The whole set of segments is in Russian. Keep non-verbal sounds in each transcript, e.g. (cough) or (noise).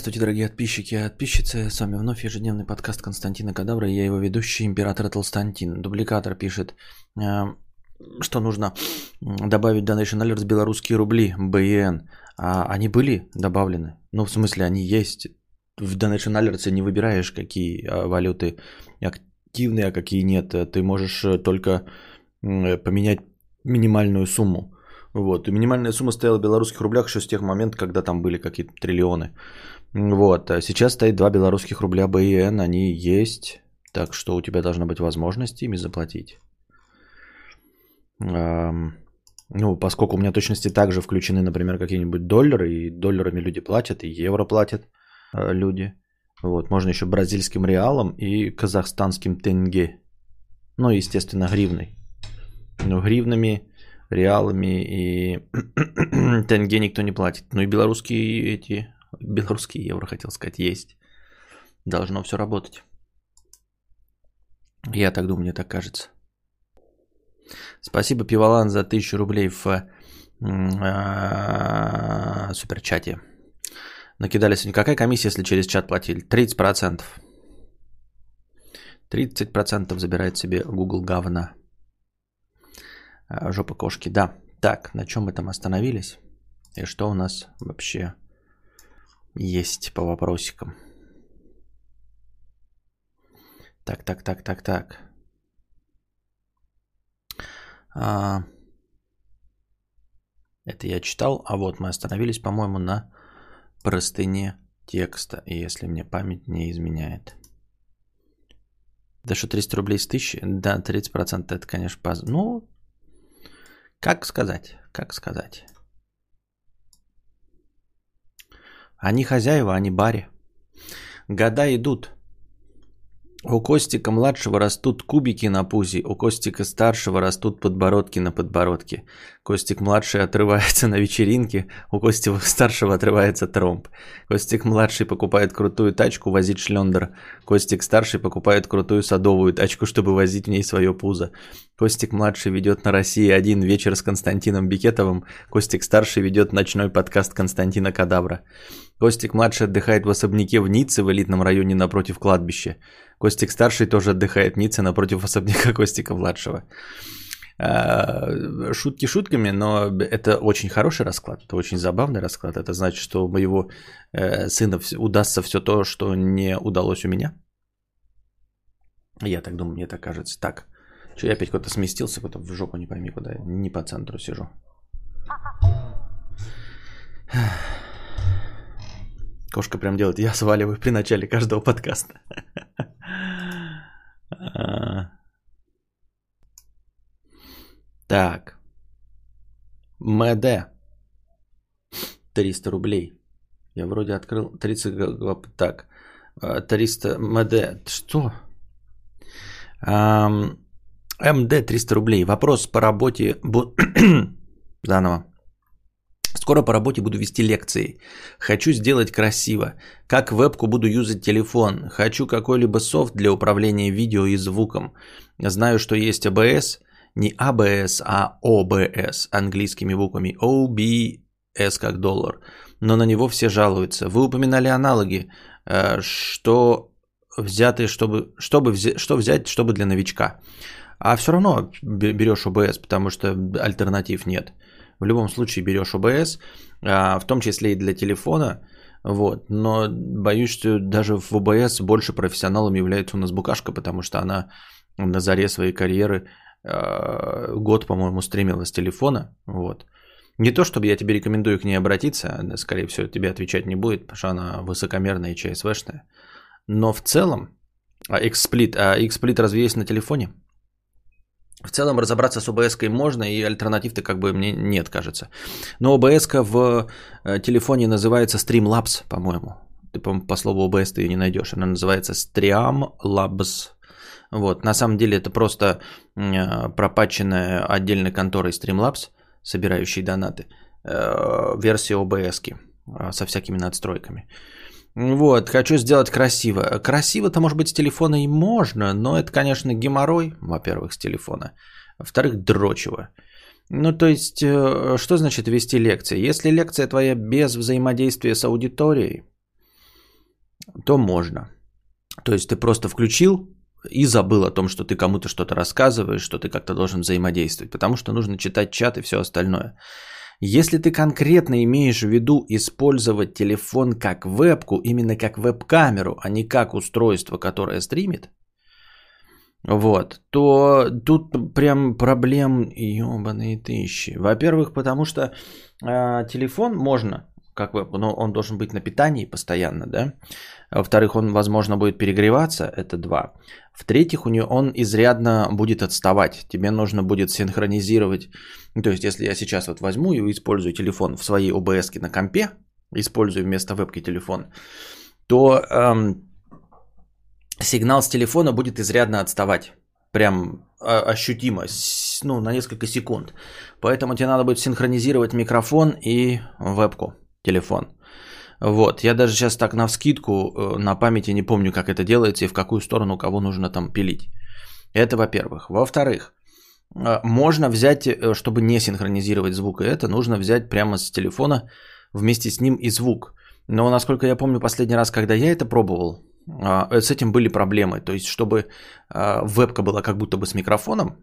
Здравствуйте, дорогие подписчики и подписчицы. С вами вновь ежедневный подкаст Константина Кадавра. Я его ведущий, император Толстантин. Дубликатор пишет, э, что нужно добавить Donation Alert белорусские рубли, БН. А они были добавлены? Ну, в смысле, они есть. В Donation Alert не выбираешь, какие а, валюты активные, а какие нет. Ты можешь э, только поменять минимальную сумму. Вот. И минимальная сумма стояла в белорусских рублях еще с тех моментов, когда там были какие-то триллионы. Вот. А сейчас стоит 2 белорусских рубля БИН, они есть. Так что у тебя должна быть возможность ими заплатить. Ну, поскольку у меня точности также включены, например, какие-нибудь доллары, и долларами люди платят, и евро платят э, люди. Вот, можно еще бразильским реалом и казахстанским тенге. Ну, естественно, гривной. Но гривнами, реалами и (clears throat) тенге никто не платит. Ну и белорусские эти белорусские евро, хотел сказать, есть. Должно все работать. Я так думаю, мне так кажется. Спасибо, Пивалан, за тысячу рублей в а, суперчате. Накидали сегодня. Какая комиссия, если через чат платили? 30%. 30% забирает себе Google говна. А, жопа кошки, да. Так, на чем мы там остановились? И что у нас вообще есть по вопросикам. Так, так, так, так, так. А, это я читал, а вот мы остановились, по-моему, на простыне текста, если мне память не изменяет. Да что, 300 рублей с тысячи? Да, 30% это, конечно, поз... Ну, как сказать, как сказать. Они хозяева, они баре. Года идут. У Костика младшего растут кубики на пузе, у Костика старшего растут подбородки на подбородке. Костик младший отрывается (laughs) на вечеринке, у Костика старшего отрывается тромб. Костик младший покупает крутую тачку, возить шлендер. Костик старший покупает крутую садовую тачку, чтобы возить в ней свое пузо. Костик младший ведет на России один вечер с Константином Бикетовым. Костик старший ведет ночной подкаст Константина Кадавра. Костик младший отдыхает в особняке в Ницце в элитном районе напротив кладбища. Костик старший тоже отдыхает в Ницце напротив особняка (laughs) Костика младшего. А, шутки шутками, но это очень хороший расклад, это очень забавный расклад. Это значит, что у моего э, сына удастся все то, что не удалось у меня. Я так думаю, мне так кажется. Так, что я опять куда-то сместился, куда-то в жопу не пойми куда. Не по центру сижу. (laughs) Кошка прям делает, я сваливаю при начале каждого подкаста. Так. МД. 300 рублей. Я вроде открыл 30... Так. 300 МД. Что? МД 300 рублей. Вопрос по работе... (clears throat) Заново. Скоро по работе буду вести лекции. Хочу сделать красиво. Как вебку буду юзать телефон. Хочу какой-либо софт для управления видео и звуком. Знаю, что есть ABS. Не ABS, а OBS английскими буквами. OBS как доллар. Но на него все жалуются. Вы упоминали аналоги. Э, что взятые, чтобы, чтобы взять, что взять, чтобы для новичка. А все равно берешь OBS, потому что альтернатив нет. В любом случае берешь OBS, а, в том числе и для телефона. Вот. Но боюсь, что даже в OBS больше профессионалом является у нас Букашка, потому что она на заре своей карьеры а, год, по-моему, стримила с телефона. Вот. Не то, чтобы я тебе рекомендую к ней обратиться, скорее всего, тебе отвечать не будет, потому что она высокомерная и ЧСВшная. Но в целом, а XSplit, а XSplit разве есть на телефоне? В целом разобраться с OBS можно, и альтернатив-то как бы мне нет, кажется. Но OBS в э, телефоне называется Streamlabs, по-моему. Ты, по, по слову OBS ты ее не найдешь. Она называется Streamlabs. Вот. На самом деле это просто э, пропаченная отдельной конторой Streamlabs, собирающей донаты, э, версия OBS со всякими надстройками. Вот, хочу сделать красиво. Красиво-то, может быть, с телефона и можно, но это, конечно, геморрой, во-первых, с телефона. Во-вторых, дрочево. Ну, то есть, э, что значит вести лекции? Если лекция твоя без взаимодействия с аудиторией, то можно. То есть ты просто включил и забыл о том, что ты кому-то что-то рассказываешь, что ты как-то должен взаимодействовать, потому что нужно читать чат и все остальное. Если ты конкретно имеешь в виду использовать телефон как вебку, именно как веб-камеру, а не как устройство, которое стримит, вот, то тут прям проблем ебаные тысячи. Во-первых, потому что э, телефон можно как веб, но он должен быть на питании постоянно, да. Во-вторых, он, возможно, будет перегреваться, это два. В-третьих, у него он изрядно будет отставать. Тебе нужно будет синхронизировать. То есть, если я сейчас вот возьму и использую телефон в своей ОБС на компе, использую вместо вебки телефон, то эм, сигнал с телефона будет изрядно отставать. Прям а, ощутимо, ну, на несколько секунд. Поэтому тебе надо будет синхронизировать микрофон и вебку, телефон. Вот, я даже сейчас так на вскидку, э, на памяти не помню, как это делается и в какую сторону кого нужно там пилить. Это во-первых. Во-вторых, можно взять, э, чтобы не синхронизировать звук, и это нужно взять прямо с телефона вместе с ним и звук. Но насколько я помню, последний раз, когда я это пробовал, с этим были проблемы. То есть, чтобы вебка была как будто бы с микрофоном,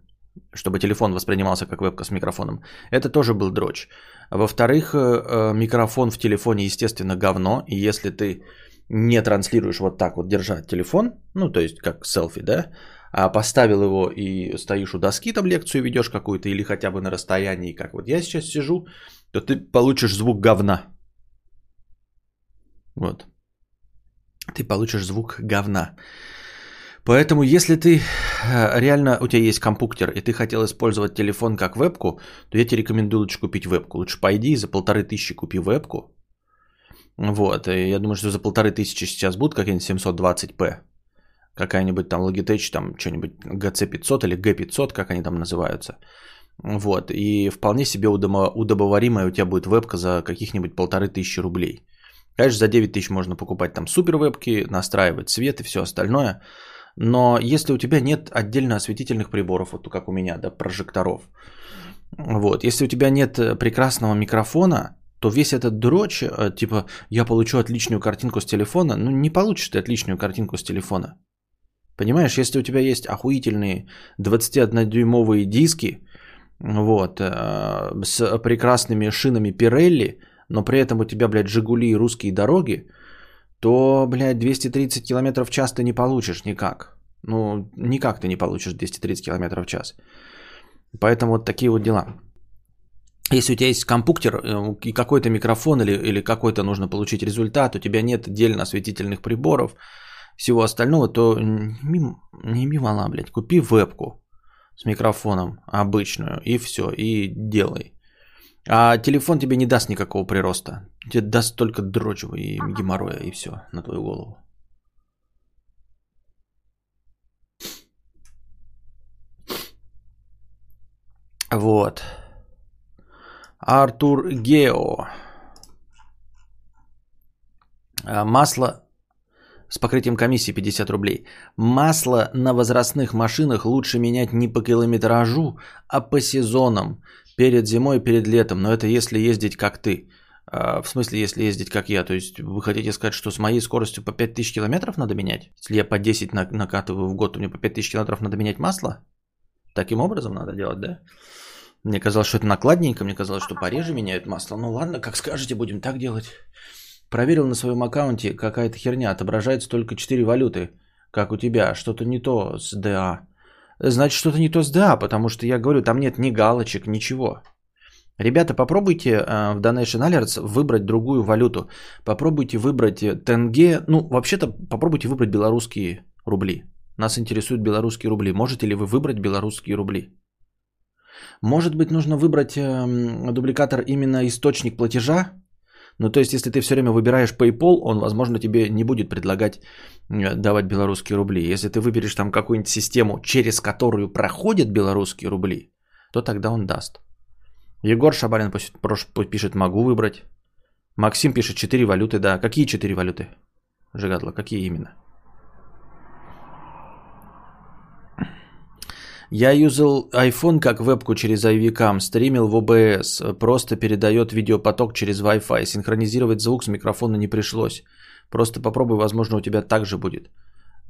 чтобы телефон воспринимался как вебка с микрофоном, это тоже был дрочь. Во-вторых, э, э, микрофон в телефоне, естественно, говно. И если ты не транслируешь вот так вот, держа телефон, ну, то есть как селфи, да, а поставил его и стоишь у доски, там лекцию ведешь какую-то, или хотя бы на расстоянии, как вот я сейчас сижу, то ты получишь звук говна. Вот. Ты получишь звук говна. Поэтому, если ты э, реально, у тебя есть компьютер, и ты хотел использовать телефон как вебку, то я тебе рекомендую лучше купить вебку. Лучше пойди за полторы тысячи купи вебку. Вот, и я думаю, что за полторы тысячи сейчас будут какие-нибудь 720p. Какая-нибудь там Logitech, там что-нибудь GC500 или G500, как они там называются. Вот, и вполне себе удобоваримая у тебя будет вебка за каких-нибудь полторы тысячи рублей. Конечно, за 9 тысяч можно покупать там супер вебки, настраивать цвет и все остальное. Но если у тебя нет отдельно осветительных приборов, вот как у меня, да, прожекторов, вот, если у тебя нет э, прекрасного микрофона, то весь этот дрочь, э, типа, я получу отличную картинку с телефона, ну не получишь ты отличную картинку с телефона. Понимаешь, если у тебя есть охуительные 21-дюймовые диски, вот, э, с прекрасными шинами Pirelli, но при этом у тебя, блядь, Жигули и русские дороги, то, блядь, 230 км в час ты не получишь никак. Ну, никак ты не получишь 230 км в час. Поэтому вот такие вот дела. Если у тебя есть компьютер э, и какой-то микрофон или, или какой-то нужно получить результат, у тебя нет отдельно осветительных приборов, всего остального, то не, мимо, блядь, купи вебку с микрофоном обычную и все, и делай. А телефон тебе не даст никакого прироста. Тебе даст только дрочева и геморроя, и все на твою голову. Вот. Артур Гео. А, масло с покрытием комиссии 50 рублей. Масло на возрастных машинах лучше менять не по километражу, а по сезонам. Перед зимой, перед летом. Но это если ездить как ты. А, в смысле, если ездить как я. То есть вы хотите сказать, что с моей скоростью по 5000 километров надо менять? Если я по 10 накатываю в год, то мне по 5000 километров надо менять масло? Таким образом надо делать, да? Мне казалось, что это накладненько, мне казалось, что пореже меняют масло. Ну ладно, как скажете, будем так делать. Проверил на своем аккаунте, какая-то херня, отображается только 4 валюты, как у тебя, что-то не то с ДА значит что-то не то с да, потому что я говорю, там нет ни галочек, ничего. Ребята, попробуйте э, в Donation Alerts выбрать другую валюту. Попробуйте выбрать э, тенге. Ну, вообще-то, попробуйте выбрать белорусские рубли. Нас интересуют белорусские рубли. Можете ли вы выбрать белорусские рубли? Может быть, нужно выбрать э, дубликатор именно источник платежа, ну, то есть, если ты все время выбираешь PayPal, он, возможно, тебе не будет предлагать э, давать белорусские рубли. Если ты выберешь там какую-нибудь систему, через которую проходят белорусские рубли, то тогда он даст. Егор Шабарин пишет, могу выбрать. Максим пишет, 4 валюты, да. Какие 4 валюты? Жигадло, какие именно? Я юзал iPhone как вебку через iVCam, стримил в OBS, просто передает видеопоток через Wi-Fi. Синхронизировать звук с микрофона не пришлось. Просто попробуй, возможно, у тебя так же будет.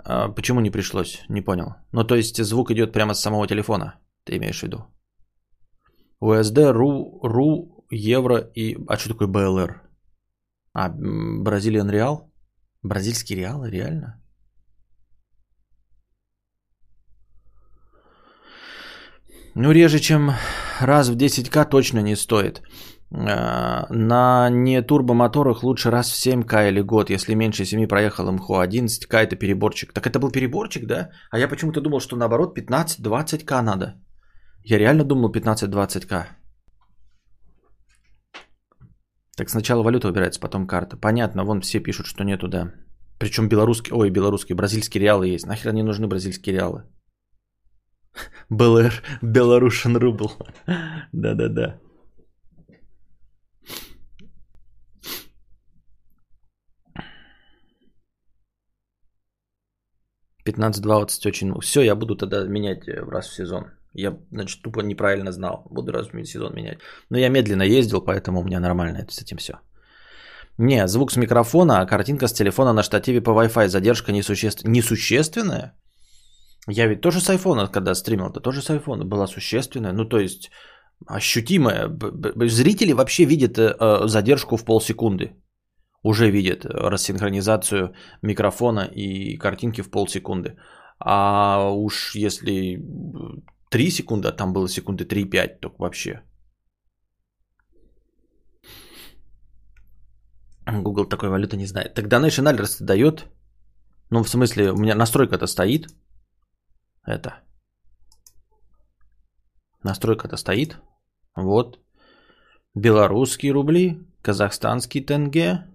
А почему не пришлось? Не понял. Ну, то есть звук идет прямо с самого телефона, ты имеешь в виду? USD, РУ, РУ, Евро и... А что такое БЛР? А, Бразилиан Реал? Бразильский Реал, реально? Ну, реже, чем раз в 10к точно не стоит. А, на не турбомоторах лучше раз в 7к или год. Если меньше 7 проехал МХО 11к, это переборчик. Так это был переборчик, да? А я почему-то думал, что наоборот 15-20к надо. Я реально думал 15-20к. Так сначала валюта выбирается, потом карта. Понятно, вон все пишут, что нету, да. Причем белорусский, ой, белорусские, бразильские реалы есть. Нахер не нужны бразильские реалы? БЛР, Белорусин рубль. Да-да-да. Пятнадцать двадцать очень. Все, я буду тогда менять э, раз в сезон. Я, значит, тупо неправильно знал. Буду раз в сезон менять. Но я медленно ездил, поэтому у меня нормально это с этим все. Не, звук с микрофона, а картинка с телефона на штативе по Wi-Fi. Задержка несущественная. Несущественная? Я ведь тоже с айфона, когда стримил, то тоже с айфона была существенная. Ну, то есть, ощутимая. Зрители вообще видят э, задержку в полсекунды. Уже видят рассинхронизацию микрофона и картинки в полсекунды. А уж если 3 секунды, а там было секунды 3-5, то вообще. Google такой валюты не знает. Так Donation Alerts дает. Ну, в смысле, у меня настройка-то стоит. Это. Настройка-то стоит. Вот. Белорусские рубли, казахстанский тенге.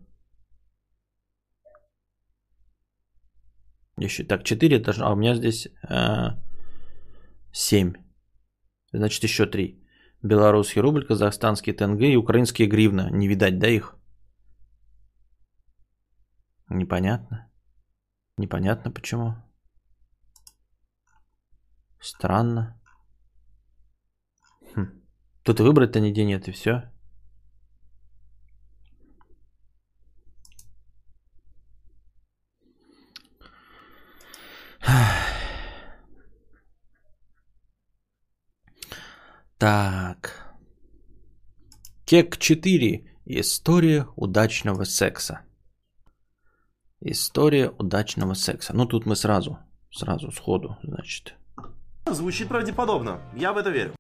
Еще так, 4 должно, а у меня здесь э, 7. Значит, еще 3. Белорусский рубль, казахстанский тенге и украинские гривны. Не видать, да, их? Непонятно. Непонятно почему. Странно. Хм. Тут выбрать-то нигде нет, и все. Так. Кек 4. История удачного секса. История удачного секса. Ну тут мы сразу, сразу сходу, значит. Звучит правдеподобно. Я в это верю.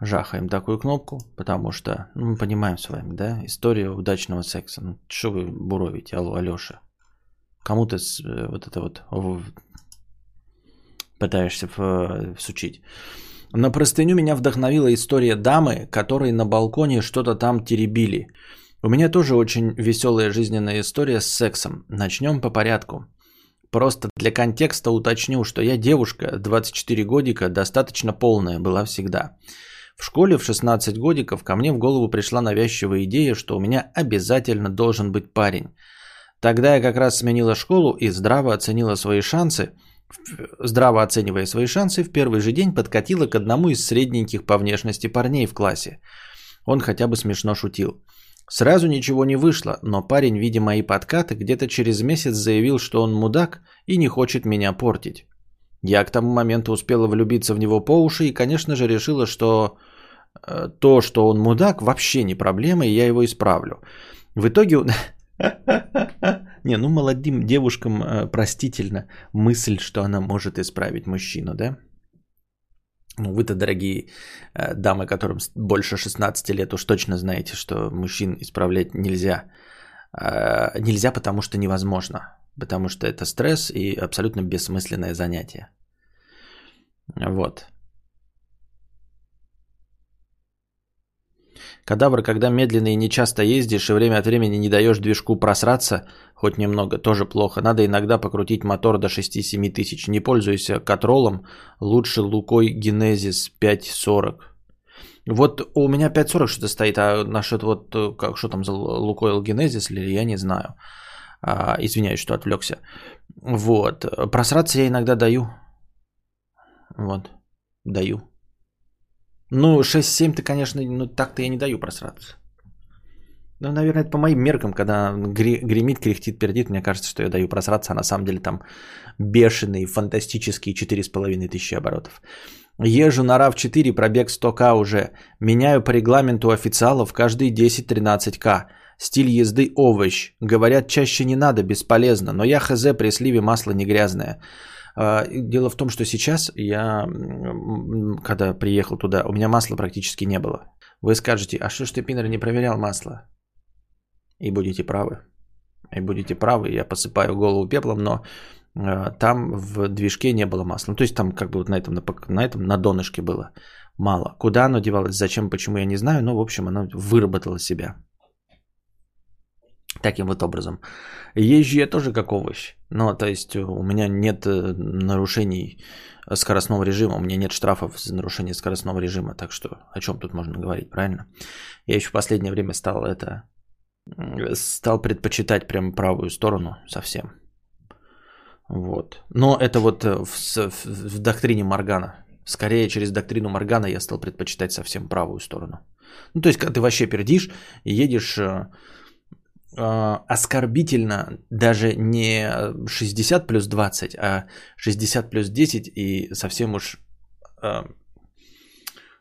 Жахаем такую кнопку, потому что, ну, мы понимаем с вами, да, история удачного секса. Ну, что вы буровите, алло, Алёша? Кому ты э, вот это вот пытаешься всучить? На простыню меня вдохновила история дамы, которой на балконе что-то там теребили. У меня тоже очень веселая жизненная история с сексом. Начнем по порядку. Просто для контекста уточню, что я девушка, 24 годика, достаточно полная была всегда. В школе в 16 годиков ко мне в голову пришла навязчивая идея, что у меня обязательно должен быть парень. Тогда я как раз сменила школу и здраво оценила свои шансы – здраво оценивая свои шансы, в первый же день подкатила к одному из средненьких по внешности парней в классе. Он хотя бы смешно шутил. Сразу ничего не вышло, но парень, видя мои подкаты, где-то через месяц заявил, что он мудак и не хочет меня портить. Я к тому моменту успела влюбиться в него по уши и, конечно же, решила, что э, то, что он мудак, вообще не проблема, и я его исправлю. В итоге... (laughs) Не, ну молодым девушкам э, простительно мысль, что она может исправить мужчину, да? Ну, вы-то, дорогие э, дамы, которым больше 16 лет, уж точно знаете, что мужчин исправлять нельзя. Э, нельзя, потому что невозможно. Потому что это стресс и абсолютно бессмысленное занятие. Вот. Кадавр, когда медленно и нечасто ездишь и время от времени не даешь движку просраться, хоть немного, тоже плохо. Надо иногда покрутить мотор до 6-7 тысяч. Не пользуйся катролом, лучше Лукой Генезис 540. Вот у меня 540 что-то стоит, а насчет вот, э, как, что там за Лукойл Генезис я не знаю. А, извиняюсь, что отвлекся. Вот. Просраться я иногда даю. Вот. Даю. Ну, 6-7 ты, конечно, ну так-то я не даю просраться. Ну, наверное, это по моим меркам, когда гремит, кряхтит, пердит, мне кажется, что я даю просраться, а на самом деле там бешеные, фантастические 4,5 тысячи оборотов. Езжу на RAV4, пробег 100к уже. Меняю по регламенту официалов каждые 10-13к. Стиль езды овощ. Говорят, чаще не надо, бесполезно. Но я хз, при сливе масло не грязное. А, дело в том, что сейчас я, когда приехал туда, у меня масла практически не было. Вы скажете, а что ж ты, Пинер, не проверял масло? И будете правы. И будете правы, я посыпаю голову пеплом, но э, там в движке не было масла. Ну, то есть там как бы вот на этом, на, на этом, на донышке было мало. Куда оно девалось, зачем, почему, я не знаю, но, в общем, оно выработало себя. Таким вот образом. Езжу я тоже как овощ. Но, то есть, у меня нет э, нарушений скоростного режима, у меня нет штрафов за нарушение скоростного режима, так что о чем тут можно говорить, правильно? Я еще в последнее время стал это стал предпочитать прям правую сторону совсем. Вот. Но это вот э, в, в, в доктрине Моргана. Скорее через доктрину Моргана я стал предпочитать совсем правую сторону. Ну, то есть, когда ты вообще пердишь и едешь э, э, оскорбительно даже не 60 плюс 20, а 60 плюс 10 и совсем уж э,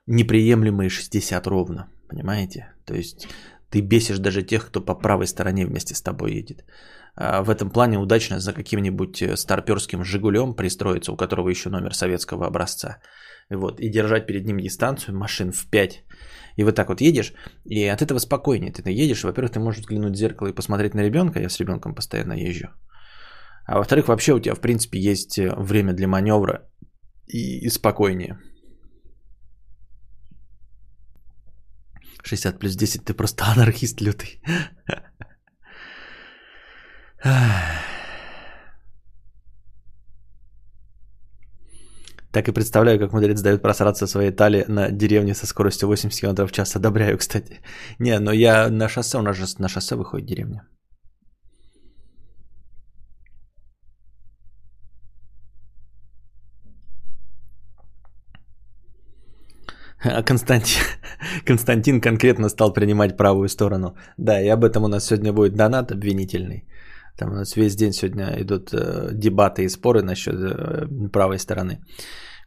неприемлемые 60 ровно. Понимаете? То есть ты бесишь даже тех, кто по правой стороне вместе с тобой едет. А в этом плане удачно за каким-нибудь э, старперским «Жигулем» пристроиться, у которого еще номер советского образца. Вот, и держать перед ним дистанцию машин в 5. И вот так вот едешь, и от этого спокойнее. Ты едешь, во-первых, ты можешь взглянуть в зеркало и посмотреть на ребенка, я с ребенком постоянно езжу. А во-вторых, вообще у тебя, в принципе, есть э, время для маневра и, и спокойнее. 60 плюс 10, ты просто (laughs) анархист лютый. Так и представляю, как мудрец дает просраться своей талии на деревне со скоростью 80 км в час. Одобряю, кстати. Не, но я на шоссе, у нас же на шоссе выходит деревня. А Константин, (laughs) Константин конкретно стал принимать правую сторону. Да, и об этом у нас сегодня будет донат обвинительный. Там у нас весь день сегодня идут э, дебаты и споры насчет э, правой стороны.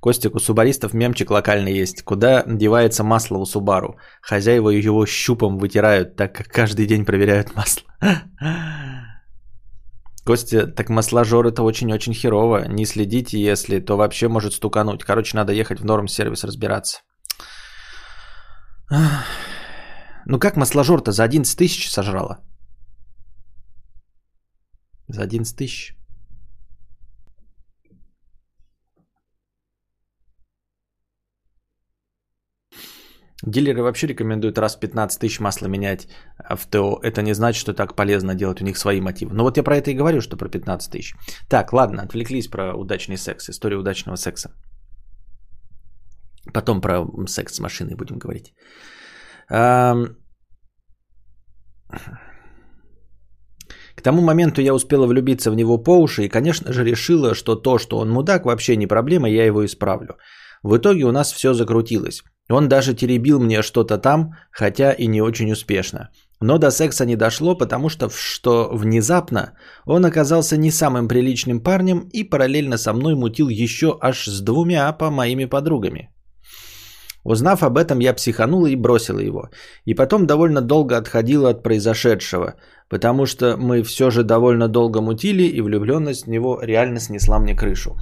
Костик, у субаристов мемчик локальный есть. Куда девается масло у Субару? Хозяева его щупом вытирают, так как каждый день проверяют масло. (laughs) Костя, так масложор это очень-очень херово. Не следите, если, то вообще может стукануть. Короче, надо ехать в норм-сервис разбираться. Ну как масложор-то за 11 тысяч сожрала? За 11 тысяч. Дилеры вообще рекомендуют раз в 15 тысяч масла менять в ТО. Это не значит, что так полезно делать, у них свои мотивы. Но вот я про это и говорю, что про 15 тысяч. Так, ладно, отвлеклись про удачный секс, историю удачного секса. Потом про секс с машиной будем говорить. К тому моменту я успела влюбиться в него по уши и, конечно же, решила, что то, что он мудак, вообще не проблема, я его исправлю. В итоге у нас все закрутилось. Он даже теребил мне что-то там, хотя и не очень успешно. Но до секса не дошло, потому что, что внезапно он оказался не самым приличным парнем и параллельно со мной мутил еще аж с двумя по моими подругами. Узнав об этом, я психанула и бросила его. И потом довольно долго отходила от произошедшего, потому что мы все же довольно долго мутили, и влюбленность в него реально снесла мне крышу.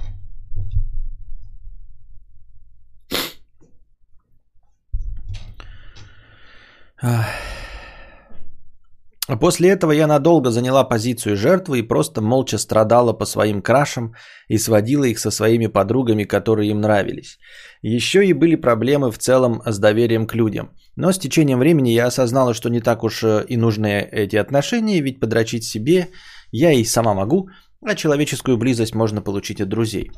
После этого я надолго заняла позицию жертвы и просто молча страдала по своим крашам и сводила их со своими подругами, которые им нравились. Еще и были проблемы в целом с доверием к людям. Но с течением времени я осознала, что не так уж э, и нужны эти отношения, ведь подрочить себе я и сама могу, а человеческую близость можно получить от друзей.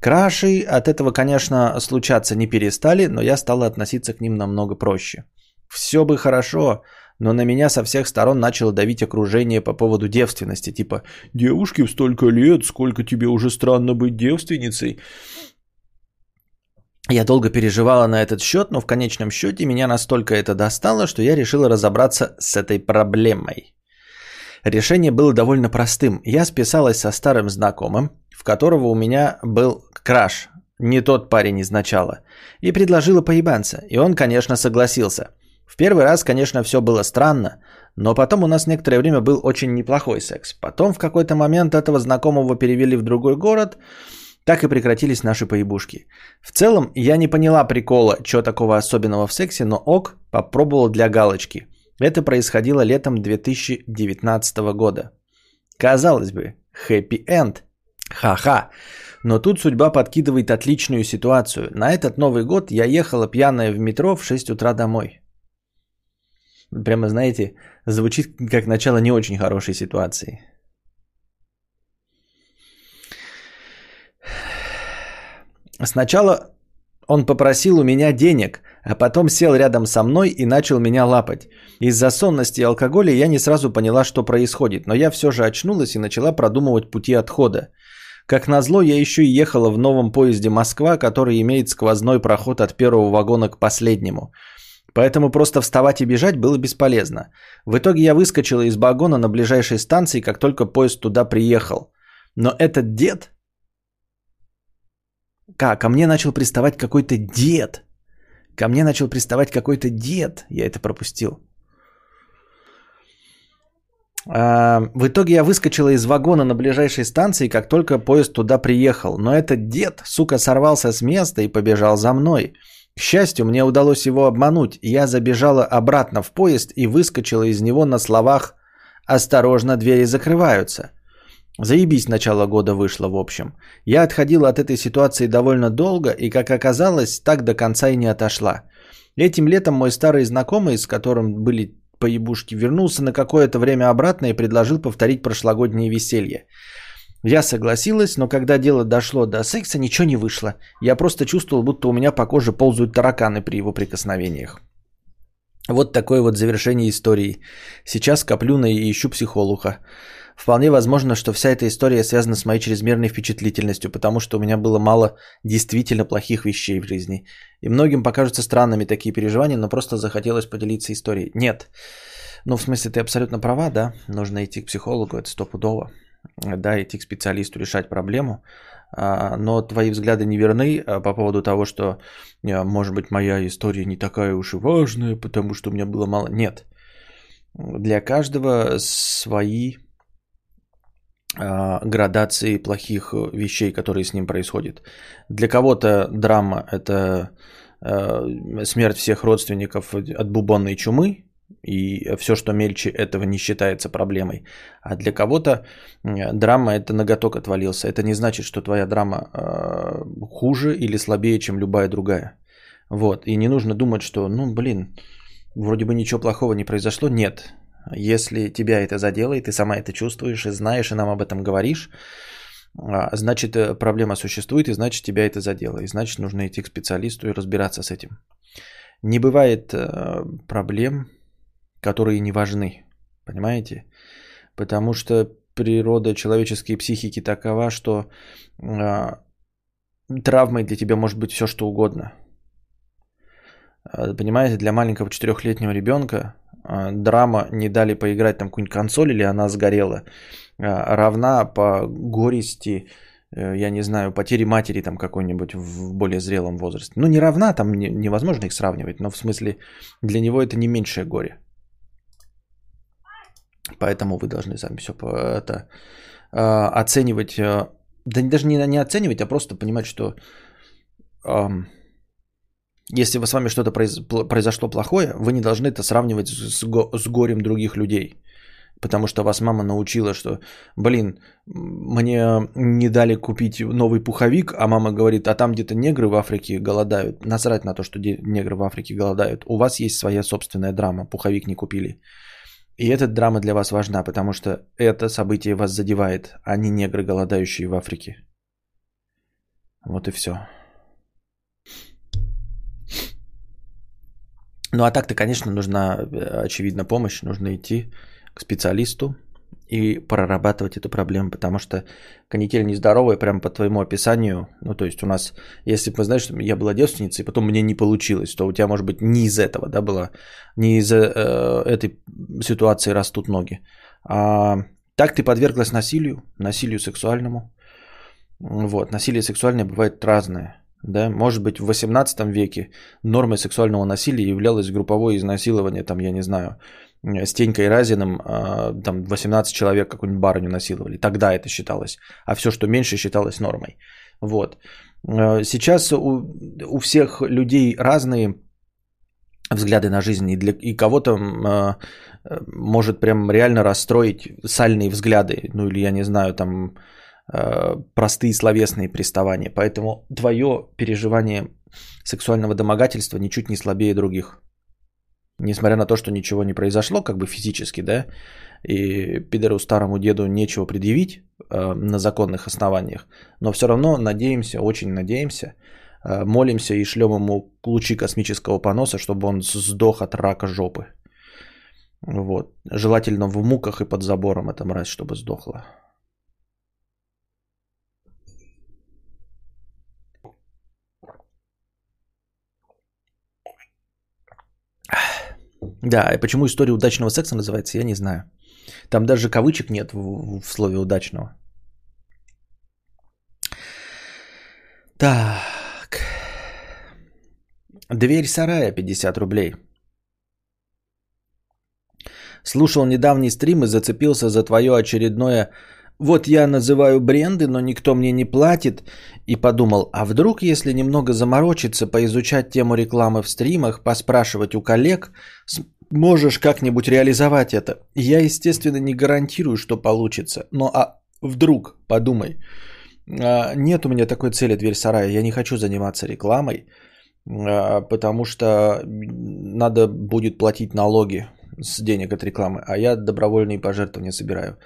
Краши от этого, конечно, случаться не перестали, но я стала относиться к ним намного проще. Все бы хорошо, но на меня со всех сторон начало давить окружение по поводу девственности. Типа, девушке в столько лет, сколько тебе уже странно быть девственницей. Я долго переживала на этот счет, но в конечном счете меня настолько это достало, что я решила разобраться с этой проблемой. Решение было довольно простым. Я списалась со старым знакомым, в которого у меня был краш, не тот парень изначала, и предложила поебаться. И он, конечно, согласился. Первый раз, конечно, все было странно, но потом у нас некоторое время был очень неплохой секс. Потом в какой-то момент этого знакомого перевели в другой город, так и прекратились наши поебушки. В целом, я не поняла прикола, что такого особенного в сексе, но ок, попробовал для галочки. Это происходило летом 2019 года. Казалось бы, хэппи-энд. Ха-ха. Но тут судьба подкидывает отличную ситуацию. На этот Новый год я ехала пьяная в метро в 6 утра домой. Прямо, знаете, звучит как начало не очень хорошей ситуации. Сначала он попросил у меня денег, а потом сел рядом со мной и начал меня лапать. Из-за сонности и алкоголя я не сразу поняла, что происходит, но я все же очнулась и начала продумывать пути отхода. Как назло, я еще и ехала в новом поезде Москва, который имеет сквозной проход от первого вагона к последнему. Поэтому просто вставать и бежать было бесполезно. В итоге я выскочила из вагона на ближайшей станции, как только поезд туда приехал. Но этот дед... Как? Ко мне начал приставать какой-то дед. Ко мне начал приставать какой-то дед. Я это пропустил. А, в итоге я выскочила из вагона на ближайшей станции, как только поезд туда приехал. Но этот дед, сука, сорвался с места и побежал за мной. К счастью, мне удалось его обмануть. Я забежала обратно в поезд и выскочила из него на словах «Осторожно, двери закрываются». Заебись начало года вышло в общем. Я отходила от этой ситуации довольно долго и, как оказалось, так до конца и не отошла. Этим летом мой старый знакомый, с которым были поебушки, вернулся на какое-то время обратно и предложил повторить прошлогоднее веселье. Я согласилась, но когда дело дошло до секса, ничего не вышло. Я просто чувствовал, будто у меня по коже ползают тараканы при его прикосновениях. Вот такое вот завершение истории. Сейчас коплю на и ищу психолога. Вполне возможно, что вся эта история связана с моей чрезмерной впечатлительностью, потому что у меня было мало действительно плохих вещей в жизни. И многим покажутся странными такие переживания, но просто захотелось поделиться историей. Нет. Ну, в смысле, ты абсолютно права, да? Нужно идти к психологу, это стопудово. Да, идти к специалисту, решать проблему. А, но твои взгляды не верны а, по поводу того, что, а, может быть, моя история не такая уж и важная, потому что у меня было мало. Нет. Для каждого свои градации плохих вещей, которые с ним происходят. Для кого-то драма – это смерть всех родственников от бубонной чумы, и все, что мельче этого не считается проблемой. А для кого-то драма это ноготок отвалился. Это не значит, что твоя драма э, хуже или слабее, чем любая другая. Вот. И не нужно думать, что, ну, блин, вроде бы ничего плохого не произошло. Нет. Если тебя это задело, и ты сама это чувствуешь, и знаешь, и нам об этом говоришь, а, значит, э, проблема существует, и значит, тебя это задело. И значит, нужно идти к специалисту и разбираться с этим. Не бывает э, проблем, которые не важны. Понимаете? Потому что природа человеческой психики такова, что э, травмой для тебя может быть все что угодно. А, понимаете, для маленького четырехлетнего ребенка э, драма не дали поиграть там какую-нибудь консоль или она сгорела, э, равна по горести, э, я не знаю, потери матери там какой-нибудь в более зрелом возрасте. Ну, не равна, там не, невозможно их сравнивать, но в смысле для него это не меньшее горе. Поэтому вы должны сами все это э, оценивать. Э, да даже не, не оценивать, а просто понимать, что если с вами что-то произ, произошло плохое, вы не должны это сравнивать с, с горем других людей. Потому что вас мама научила, что, блин, мне не дали купить новый пуховик, а мама говорит, а там где-то негры в Африке голодают. Насрать на то, что негры в Африке голодают. У вас есть своя собственная драма, пуховик не купили. И эта драма для вас важна, потому что это событие вас задевает, а не негры, голодающие в Африке. Вот и все. Ну а так-то, конечно, нужна, э, очевидно, помощь. Нужно идти к специалисту и прорабатывать эту проблему, потому что канитель нездоровая, прямо по твоему описанию. Ну, то есть у нас, если бы, знаешь, я была девственницей, потом мне не получилось, то у тебя, может быть, не из этого, да, было, не из э, этой ситуации растут ноги. А так ты подверглась насилию, насилию сексуальному. Вот, насилие сексуальное бывает разное. Да, может быть, в 18 веке нормой сексуального насилия являлось групповое изнасилование, там, я не знаю, с Тенькой Разиным, а, там 18 человек какую-нибудь барыню насиловали. Тогда это считалось. А все, что меньше, считалось нормой. Вот. А, сейчас у, у всех людей разные взгляды на жизнь. И, для, и кого-то э, может прям реально расстроить сальные взгляды. Ну или, я не знаю, там э, простые словесные приставания. Поэтому твое переживание сексуального домогательства ничуть не слабее других. Несмотря на то, что ничего не произошло, как бы физически, да, и пидору старому деду нечего предъявить э, на законных основаниях, но все равно надеемся, очень надеемся, э, молимся и шлем ему лучи космического поноса, чтобы он сдох от рака жопы. Вот. Желательно в муках и под забором эта мразь, чтобы сдохла. Да, и почему история удачного секса называется, я не знаю. Там даже кавычек нет в, в слове удачного. Так. Дверь сарая 50 рублей. Слушал недавний стрим и зацепился за твое очередное вот я называю бренды, но никто мне не платит. И подумал, а вдруг, если немного заморочиться, поизучать тему рекламы в стримах, поспрашивать у коллег, можешь как-нибудь реализовать это. Я, естественно, не гарантирую, что получится. Но а вдруг, подумай, а, нет у меня такой цели дверь сарая. Я не хочу заниматься рекламой, а, потому что надо будет платить налоги с денег от рекламы, а я добровольные пожертвования собираю.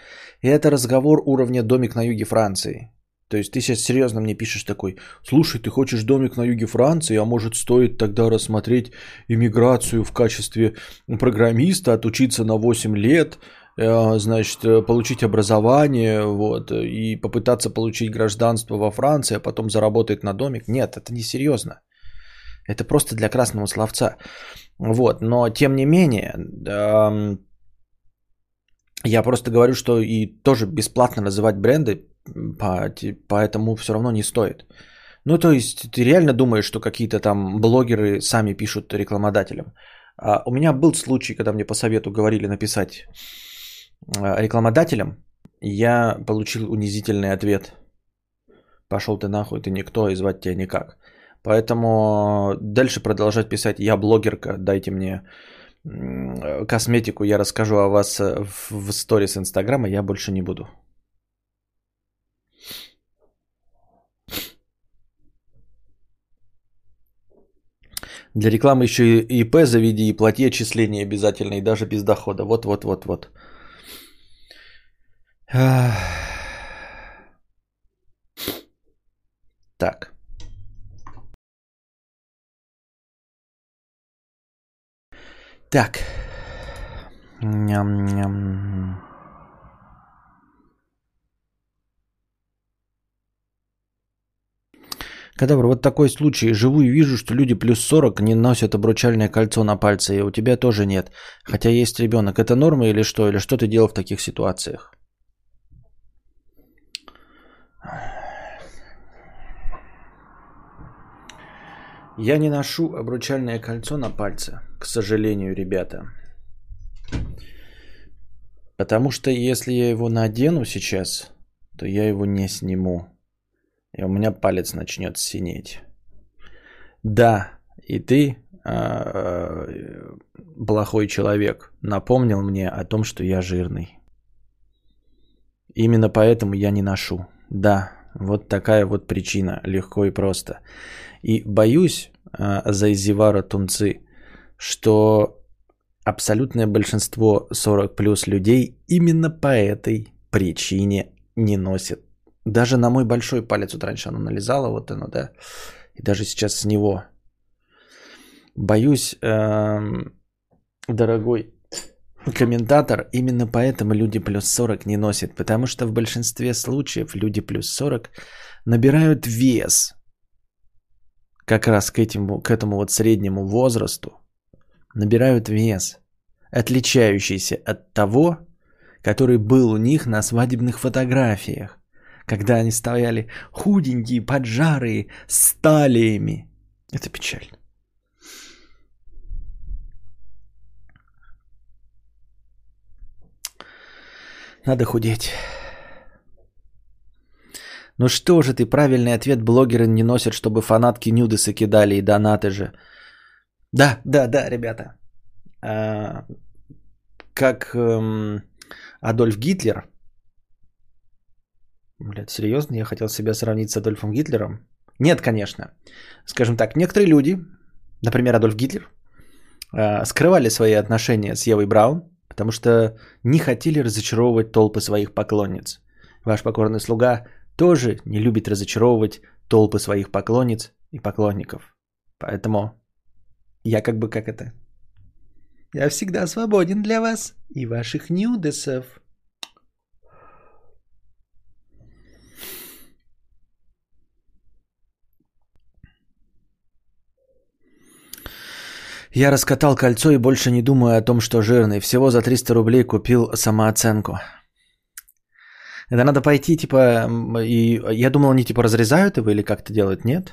И это разговор уровня домик на юге Франции. То есть ты сейчас серьезно мне пишешь такой, слушай, ты хочешь домик на юге Франции, а может стоит тогда рассмотреть иммиграцию в качестве программиста, отучиться на 8 лет, э, значит, э, получить образование, вот, и попытаться получить гражданство во Франции, а потом заработать на домик. Нет, это не серьезно. Это просто для красного словца. Вот, но тем не менее, я просто говорю, что и тоже бесплатно называть бренды, поэтому все равно не стоит. Ну, то есть, ты реально думаешь, что какие-то там блогеры сами пишут рекламодателям. А у меня был случай, когда мне по совету говорили написать а, рекламодателям, я получил унизительный ответ. Пошел ты нахуй, ты никто, и звать тебя никак. Поэтому дальше продолжать писать «Я блогерка, дайте мне косметику, я расскажу о вас в сторис Инстаграма, я больше не буду». Для рекламы еще и ИП заведи и плати отчисления обязательно, и даже без дохода. Вот-вот-вот-вот. Так. Так. Ням-ням. Кадавр, вот такой случай. Живу и вижу, что люди плюс 40 не носят обручальное кольцо на пальце, и у тебя тоже нет. Хотя есть ребенок. Это норма или что? Или что ты делал в таких ситуациях? Я не ношу обручальное кольцо на пальце к сожалению, ребята. Потому что если я его надену сейчас, то я его не сниму. И у меня палец начнет синеть. Да, и ты, э, плохой человек, напомнил мне о том, что я жирный. Именно поэтому я не ношу. Да, вот такая вот причина, легко и просто. И боюсь э, за Изивара Тунцы, что абсолютное большинство 40 плюс людей именно по этой причине не носит. Даже на мой большой палец, вот раньше оно налезало, вот оно, да, и даже сейчас с него. Боюсь, эм, дорогой, комментатор, именно поэтому люди плюс 40 не носят, потому что в большинстве случаев люди плюс 40 набирают вес как раз к, этим, к этому вот среднему возрасту, набирают вес, отличающийся от того, который был у них на свадебных фотографиях, когда они стояли худенькие, поджарые, с талиями. Это печально. Надо худеть. Ну что же ты, правильный ответ блогеры не носят, чтобы фанатки нюдесы кидали и донаты же. Да, да, да, ребята. А, как эм, Адольф Гитлер. Блядь, серьезно? Я хотел себя сравнить с Адольфом Гитлером? Нет, конечно. Скажем так, некоторые люди, например, Адольф Гитлер, э, скрывали свои отношения с Евой Браун, потому что не хотели разочаровывать толпы своих поклонниц. Ваш покорный слуга тоже не любит разочаровывать толпы своих поклонниц и поклонников. Поэтому я как бы как это? Я всегда свободен для вас и ваших нюдесов. Я раскатал кольцо и больше не думаю о том, что жирный. Всего за 300 рублей купил самооценку. Это надо пойти, типа, и я думал, они типа разрезают его или как-то делают, нет?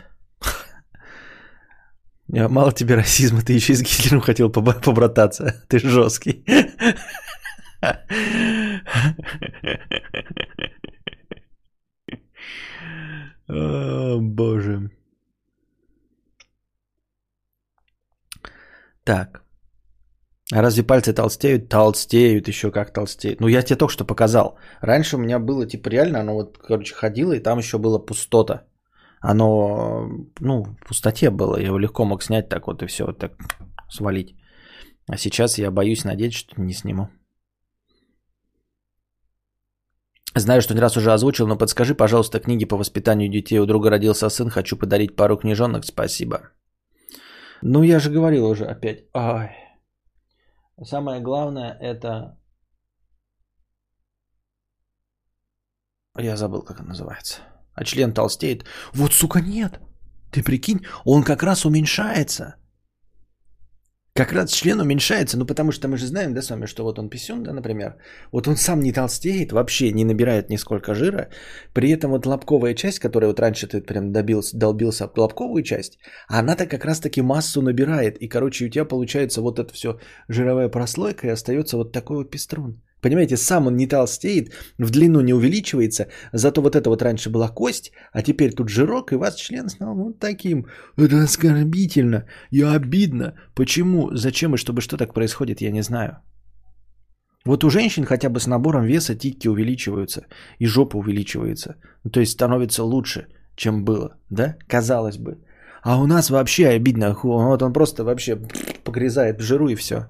Мало тебе расизма, ты еще и с Гитлером хотел побрататься. (laughs) Ты жесткий. Боже. Так. А разве пальцы толстеют? Толстеют еще как толстеют. Ну, я тебе только что показал. Раньше у меня было, типа, реально, оно вот, короче, ходило, и там еще было пустота. Оно, ну, в пустоте было. Я его легко мог снять так вот и все, вот так свалить. А сейчас я боюсь надеть, что не сниму. Знаю, что не раз уже озвучил, но подскажи, пожалуйста, книги по воспитанию детей. У друга родился сын, хочу подарить пару книжонок, спасибо. Ну, я же говорил уже опять. Ай. Самое главное это... Я забыл, как он называется. А член толстеет. Вот, сука, нет. Ты прикинь, он как раз уменьшается. Как раз член уменьшается, ну потому что мы же знаем, да, с вами, что вот он писюн, да, например, вот он сам не толстеет, вообще не набирает нисколько жира, при этом вот лобковая часть, которая вот раньше ты прям добился, долбился об лобковую часть, она-то как раз-таки массу набирает, и, короче, у тебя получается вот это все жировая прослойка, и остается вот такой вот пеструн. Понимаете, сам он не толстеет, в длину не увеличивается, зато вот это вот раньше была кость, а теперь тут жирок, и вас член стал вот таким. Это оскорбительно и обидно. Почему, зачем и чтобы что так происходит, я не знаю. Вот у женщин хотя бы с набором веса титьки увеличиваются, и жопа увеличивается. То есть становится лучше, чем было, да? Казалось бы. А у нас вообще обидно. Вот он просто вообще погрязает в жиру и все.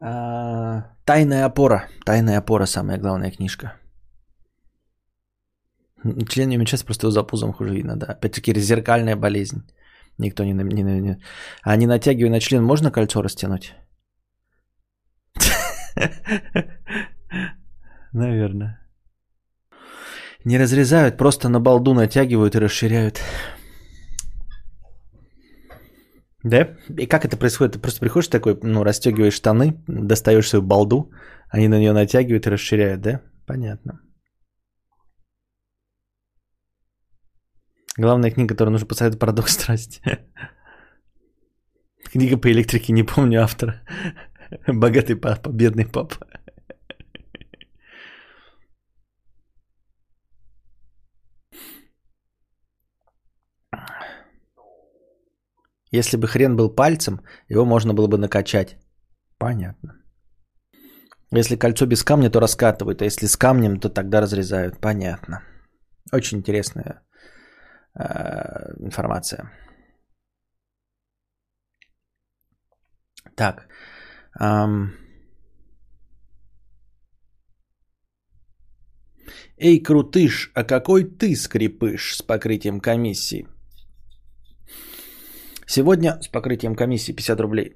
Тайная опора. Тайная опора самая главная книжка. Член не уменьшается, просто за пузом хуже видно, да. Опять-таки зеркальная болезнь. Никто не, не, не, не... А не натягивая на член, можно кольцо растянуть? (laughs) Наверное. Не разрезают, просто на балду натягивают и расширяют. Да? И как это происходит? Ты просто приходишь такой, ну, расстегиваешь штаны, достаешь свою балду, они на нее натягивают и расширяют, да? Понятно. Главная книга, которую нужно посоветовать, «Парадокс страсти». (laughs) Книга по электрике, не помню автора. (laughs) Богатый папа, бедный папа. Если бы хрен был пальцем, его можно было бы накачать. Понятно. Если кольцо без камня, то раскатывают, а если с камнем, то тогда разрезают. Понятно. Очень интересная э, информация. Так. Эм... Эй, крутыш, а какой ты скрипыш с покрытием комиссии? Сегодня с покрытием комиссии 50 рублей.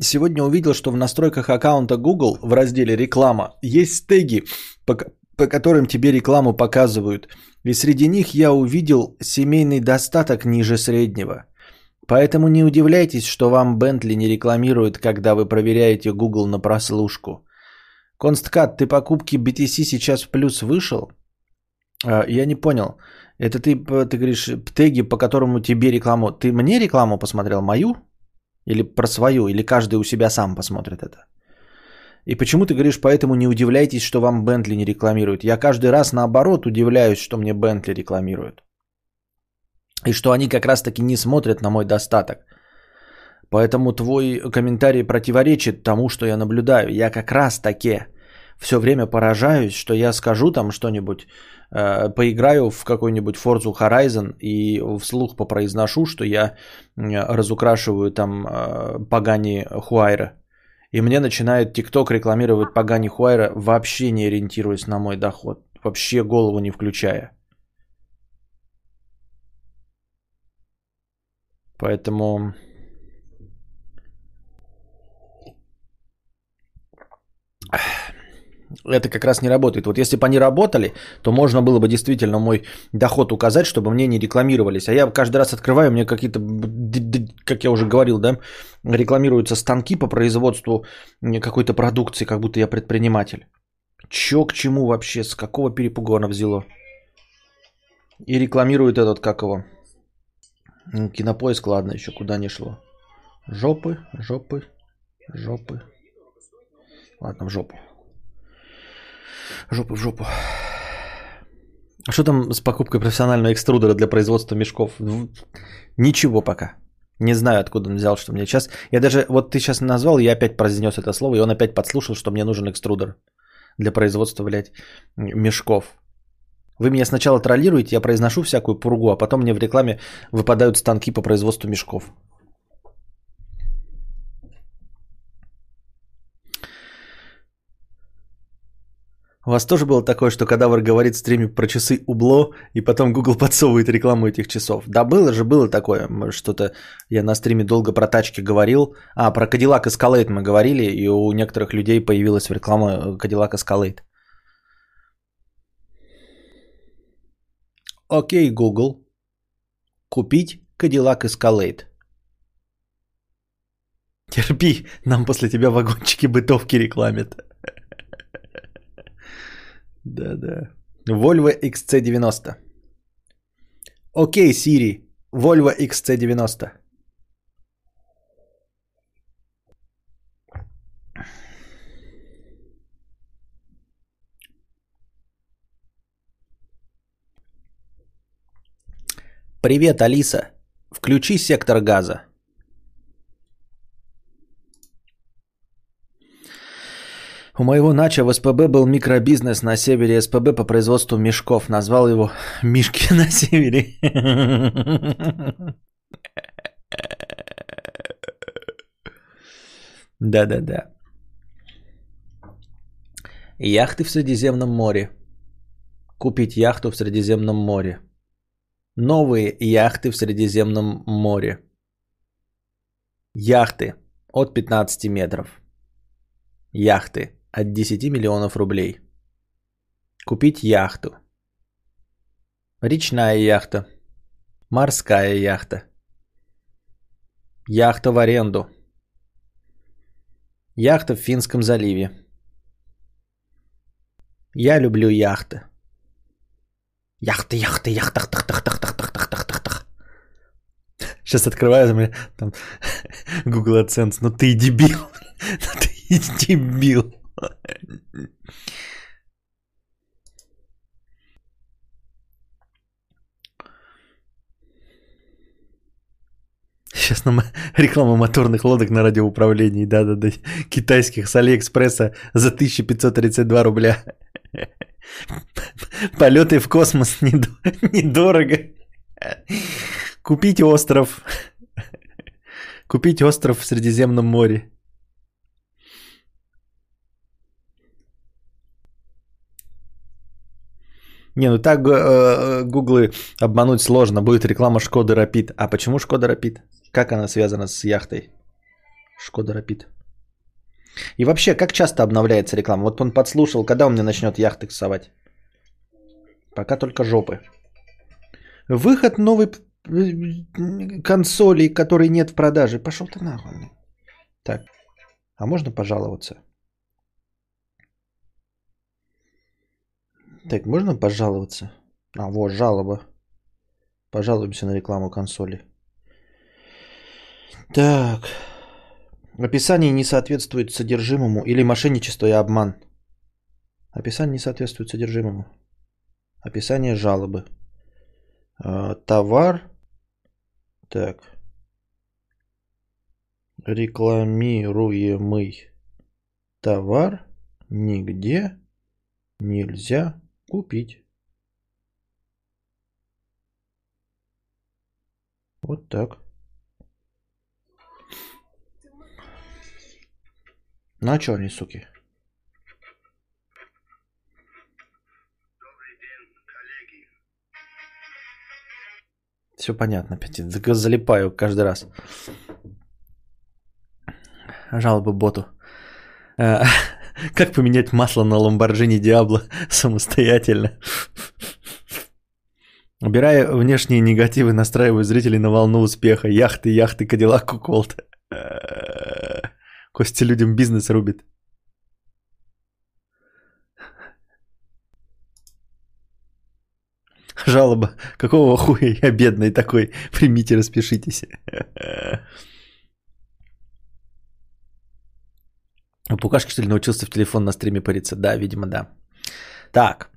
Сегодня увидел, что в настройках аккаунта Google в разделе «Реклама» есть теги, по, по которым тебе рекламу показывают. И среди них я увидел семейный достаток ниже среднего. Поэтому не удивляйтесь, что вам Бентли не рекламирует, когда вы проверяете Google на прослушку. Консткат, ты покупки BTC сейчас в плюс вышел? А, я не понял. Это ты, ты говоришь, теги, по которому тебе рекламу... Ты мне рекламу посмотрел, мою? Или про свою? Или каждый у себя сам посмотрит это? И почему ты говоришь, поэтому не удивляйтесь, что вам Бентли не рекламируют? Я каждый раз наоборот удивляюсь, что мне Бентли рекламируют. И что они как раз таки не смотрят на мой достаток. Поэтому твой комментарий противоречит тому, что я наблюдаю. Я как раз таки все время поражаюсь, что я скажу там что-нибудь, э, поиграю в какой-нибудь Forza Horizon и вслух попроизношу, что я разукрашиваю там э, Пагани Хуайра. И мне начинает ТикТок рекламировать Пагани Хуайра, вообще не ориентируясь на мой доход. Вообще голову не включая. Поэтому это как раз не работает. Вот если бы они работали, то можно было бы действительно мой доход указать, чтобы мне не рекламировались. А я каждый раз открываю, мне какие-то, как я уже говорил, да, рекламируются станки по производству какой-то продукции, как будто я предприниматель. Чё к чему вообще, с какого перепуга оно взяло? И рекламирует этот, как его, кинопоиск, ладно, еще куда не шло. Жопы, жопы, жопы. Ладно, в жопу. Жопу в жопу. А что там с покупкой профессионального экструдера для производства мешков? Ничего пока. Не знаю, откуда он взял, что мне сейчас... Я даже... Вот ты сейчас назвал, я опять произнес это слово, и он опять подслушал, что мне нужен экструдер для производства, блядь, мешков. Вы меня сначала троллируете, я произношу всякую пургу, а потом мне в рекламе выпадают станки по производству мешков. У вас тоже было такое, что кадавр говорит в стриме про часы убло, и потом Google подсовывает рекламу этих часов? Да, было же, было такое. Что-то я на стриме долго про тачки говорил. А, про Cadillac Escalade мы говорили, и у некоторых людей появилась реклама Cadillac Escalade. Окей, Google. Купить Cadillac Escalade. Терпи, нам после тебя вагончики бытовки рекламят. Да-да. Volvo XC90. Окей, Siri. Volvo XC90. Привет, Алиса. Включи сектор газа. У моего нача в СПБ был микробизнес на севере СПБ по производству мешков. Назвал его (laughs) «Мишки на севере». (laughs) Да-да-да. Яхты в Средиземном море. Купить яхту в Средиземном море. Новые яхты в Средиземном море. Яхты от 15 метров. Яхты от 10 миллионов рублей. Купить яхту. Речная яхта. Морская яхта. Яхта в аренду. Яхта в Финском заливе. Я люблю яхты. Яхты, яхты, яхты, тах, тах, тах, тах, тах, тах, тах, тах, тах. Сейчас открываю, там, там (laughs) Google AdSense. Ну ты дебил. (laughs) Ну ты дебил. Сейчас нам реклама моторных лодок на радиоуправлении. Да-да-да. Китайских с Алиэкспресса за 1532 рубля. Полеты в космос недорого. Купить остров. Купить остров в Средиземном море. Не, ну так э, гуглы обмануть сложно. Будет реклама Шкоды Рапид. А почему Шкода Рапид? Как она связана с яхтой? Шкода Рапид. И вообще, как часто обновляется реклама? Вот он подслушал, когда он мне начнет яхты ксовать? Пока только жопы. Выход новой э, консоли, которой нет в продаже. Пошел ты нахуй. Так, а можно пожаловаться? Так, можно пожаловаться? А, вот, жалоба. Пожалуемся на рекламу консоли. Так. Описание не соответствует содержимому или мошенничество и обман. Описание не соответствует содержимому. Описание жалобы. А, товар. Так. Рекламируемый товар нигде нельзя купить. Вот так. Ну а суки? Все понятно, опять залипаю каждый раз. Жалобы боту. (laughs) Как поменять масло на Ламборджини Диабло самостоятельно? Убирая внешние негативы, настраиваю зрителей на волну успеха. Яхты, яхты, Кадиллак, Куколт. Костя людям бизнес рубит. Жалоба. Какого хуя я бедный такой? Примите, распишитесь. Пукашки, что ли, научился в телефон на стриме париться? Да, видимо, да. Так.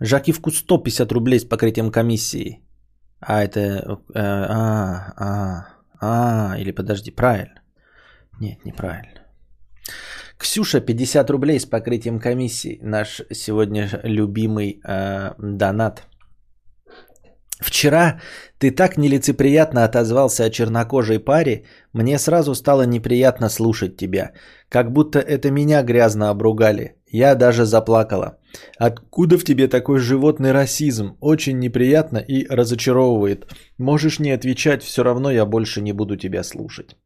Жаки вкус 150 рублей с покрытием комиссии. А, это... Э, а, а, а, или подожди, правильно. Нет, неправильно. Ксюша, 50 рублей с покрытием комиссии. Наш сегодня любимый э, донат. Вчера ты так нелицеприятно отозвался о чернокожей паре, мне сразу стало неприятно слушать тебя. Как будто это меня грязно обругали. Я даже заплакала. Откуда в тебе такой животный расизм? Очень неприятно и разочаровывает. Можешь не отвечать, все равно я больше не буду тебя слушать.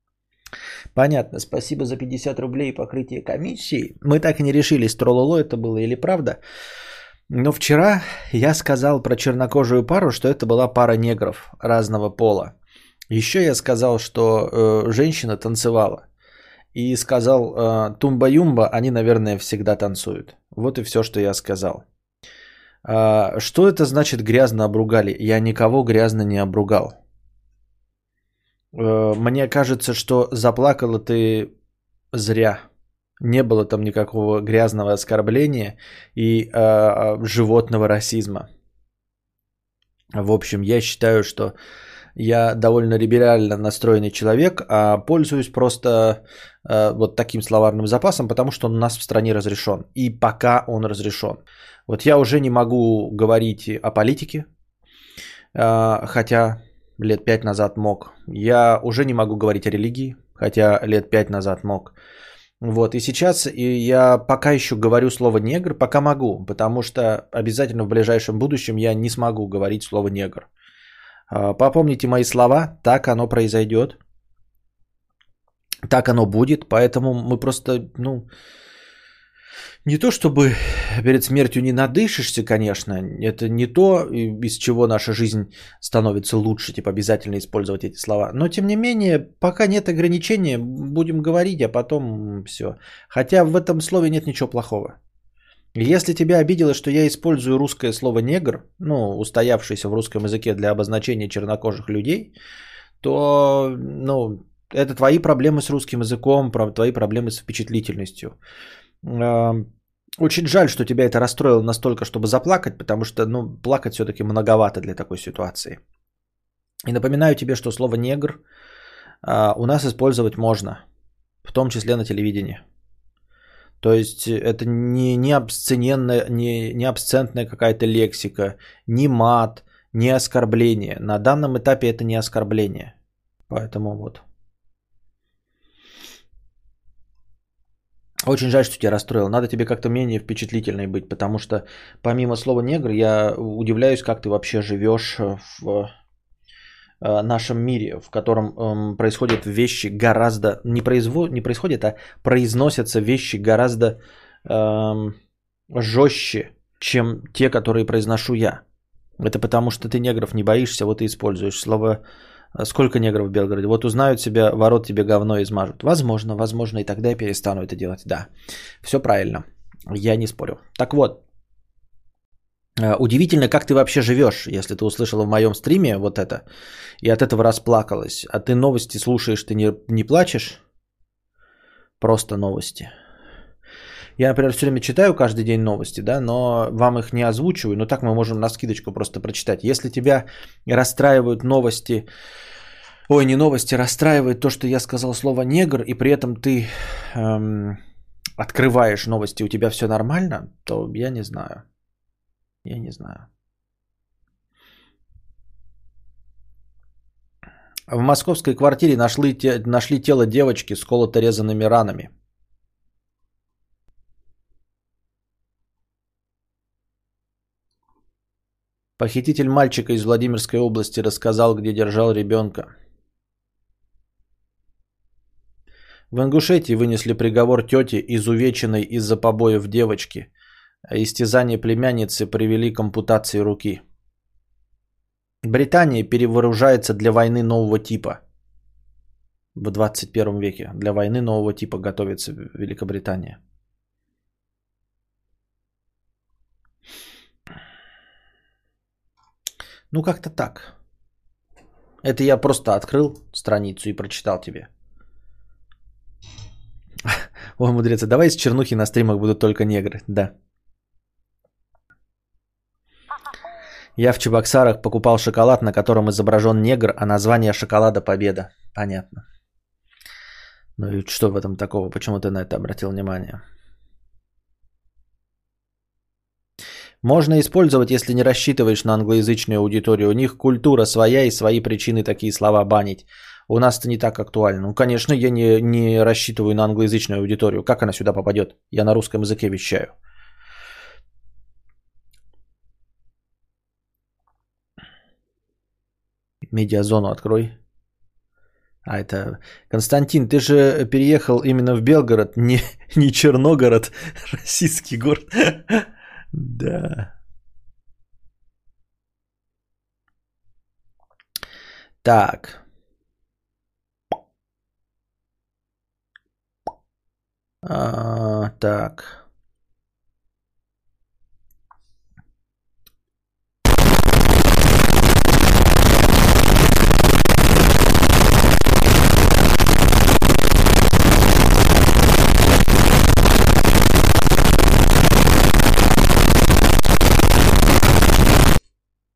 Понятно, спасибо за 50 рублей покрытие комиссии. Мы так и не решили, трололо это было или правда. Но вчера я сказал про чернокожую пару, что это была пара негров разного пола. Еще я сказал, что э, женщина танцевала. И сказал, э, тумба-юмба, они, наверное, всегда танцуют. Вот и все, что я сказал. Э, что это значит грязно обругали? Я никого грязно не обругал. Э, мне кажется, что заплакала ты зря. Не было там никакого грязного оскорбления и э, животного расизма. В общем, я считаю, что я довольно либерально настроенный человек, а пользуюсь просто э, вот таким словарным запасом, потому что он у нас в стране разрешен. И пока он разрешен. Вот я уже не могу говорить о политике, э, хотя лет пять назад мог. Я уже не могу говорить о религии, хотя лет пять назад мог. Вот, и сейчас и я пока еще говорю слово негр, пока могу, потому что обязательно в ближайшем будущем я не смогу говорить слово негр. А, попомните мои слова, так оно произойдет, так оно будет, поэтому мы просто, ну, не то чтобы перед смертью не надышишься, конечно, это не то, из чего наша жизнь становится лучше, типа обязательно использовать эти слова. Но тем не менее, пока нет ограничения, будем говорить, а потом все. Хотя в этом слове нет ничего плохого. Если тебя обидело, что я использую русское слово негр, ну, устоявшееся в русском языке для обозначения чернокожих людей, то, ну, это твои проблемы с русским языком, твои проблемы с впечатлительностью. Очень жаль, что тебя это расстроило настолько, чтобы заплакать, потому что, ну, плакать все-таки многовато для такой ситуации. И напоминаю тебе, что слово негр а, у нас использовать можно, в том числе на телевидении. То есть это не, не, обсцененная, не, не обсцентная какая-то лексика, не мат, не оскорбление. На данном этапе это не оскорбление. Поэтому вот. Очень жаль, что тебя расстроил. Надо тебе как-то менее впечатлительной быть, потому что помимо слова негр, я удивляюсь, как ты вообще живешь в э, нашем мире, в котором э, происходят вещи гораздо не, произво, не происходят, а произносятся вещи гораздо э, жестче, чем те, которые произношу я. Это потому, что ты негров не боишься, вот и используешь слово Сколько негров в Белгороде? Вот узнают себя, ворот тебе говно измажут. Возможно, возможно, и тогда я перестану это делать. Да, все правильно. Я не спорю. Так вот, э, удивительно, как ты вообще живешь, если ты услышала в моем стриме вот это, и от этого расплакалась. А ты новости слушаешь, ты не, не плачешь? Просто новости. Я, например, все время читаю каждый день новости, да, но вам их не озвучиваю, но так мы можем на скидочку просто прочитать. Если тебя расстраивают новости, ой, не новости, расстраивает то, что я сказал слово негр, и при этом ты эм, открываешь новости, у тебя все нормально, то я не знаю. Я не знаю. В московской квартире нашли, нашли тело девочки с колото-резанными ранами. Похититель мальчика из Владимирской области рассказал, где держал ребенка. В Ингушетии вынесли приговор тете, изувеченной из-за побоев девочки. Истязание племянницы привели к ампутации руки. Британия перевооружается для войны нового типа. В 21 веке. Для войны нового типа готовится Великобритания. Ну, как-то так. Это я просто открыл страницу и прочитал тебе. (laughs) Ой, мудреца, давай из чернухи на стримах будут только негры. Да. Я в Чебоксарах покупал шоколад, на котором изображен негр, а название шоколада Победа. Понятно. Ну и что в этом такого? Почему ты на это обратил внимание? Можно использовать, если не рассчитываешь на англоязычную аудиторию. У них культура своя и свои причины такие слова банить. У нас это не так актуально. Ну, конечно, я не, не рассчитываю на англоязычную аудиторию. Как она сюда попадет? Я на русском языке вещаю. Медиазону открой. А это... Константин, ты же переехал именно в Белгород, не, (laughs) не Черногород, российский город. (laughs) Да. Так. А, так.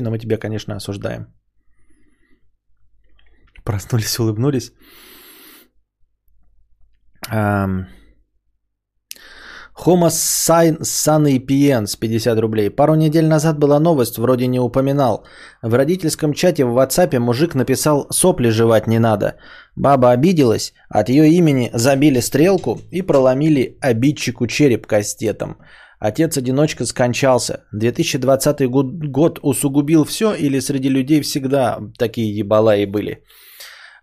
но мы тебя, конечно, осуждаем. Проснулись, улыбнулись. Homo sapiens 50 рублей. Пару недель назад была новость, вроде не упоминал. В родительском чате в WhatsApp мужик написал «сопли жевать не надо». Баба обиделась, от ее имени забили стрелку и проломили обидчику череп кастетом. Отец-одиночка скончался. 2020 год, год усугубил все или среди людей всегда такие ебалаи были?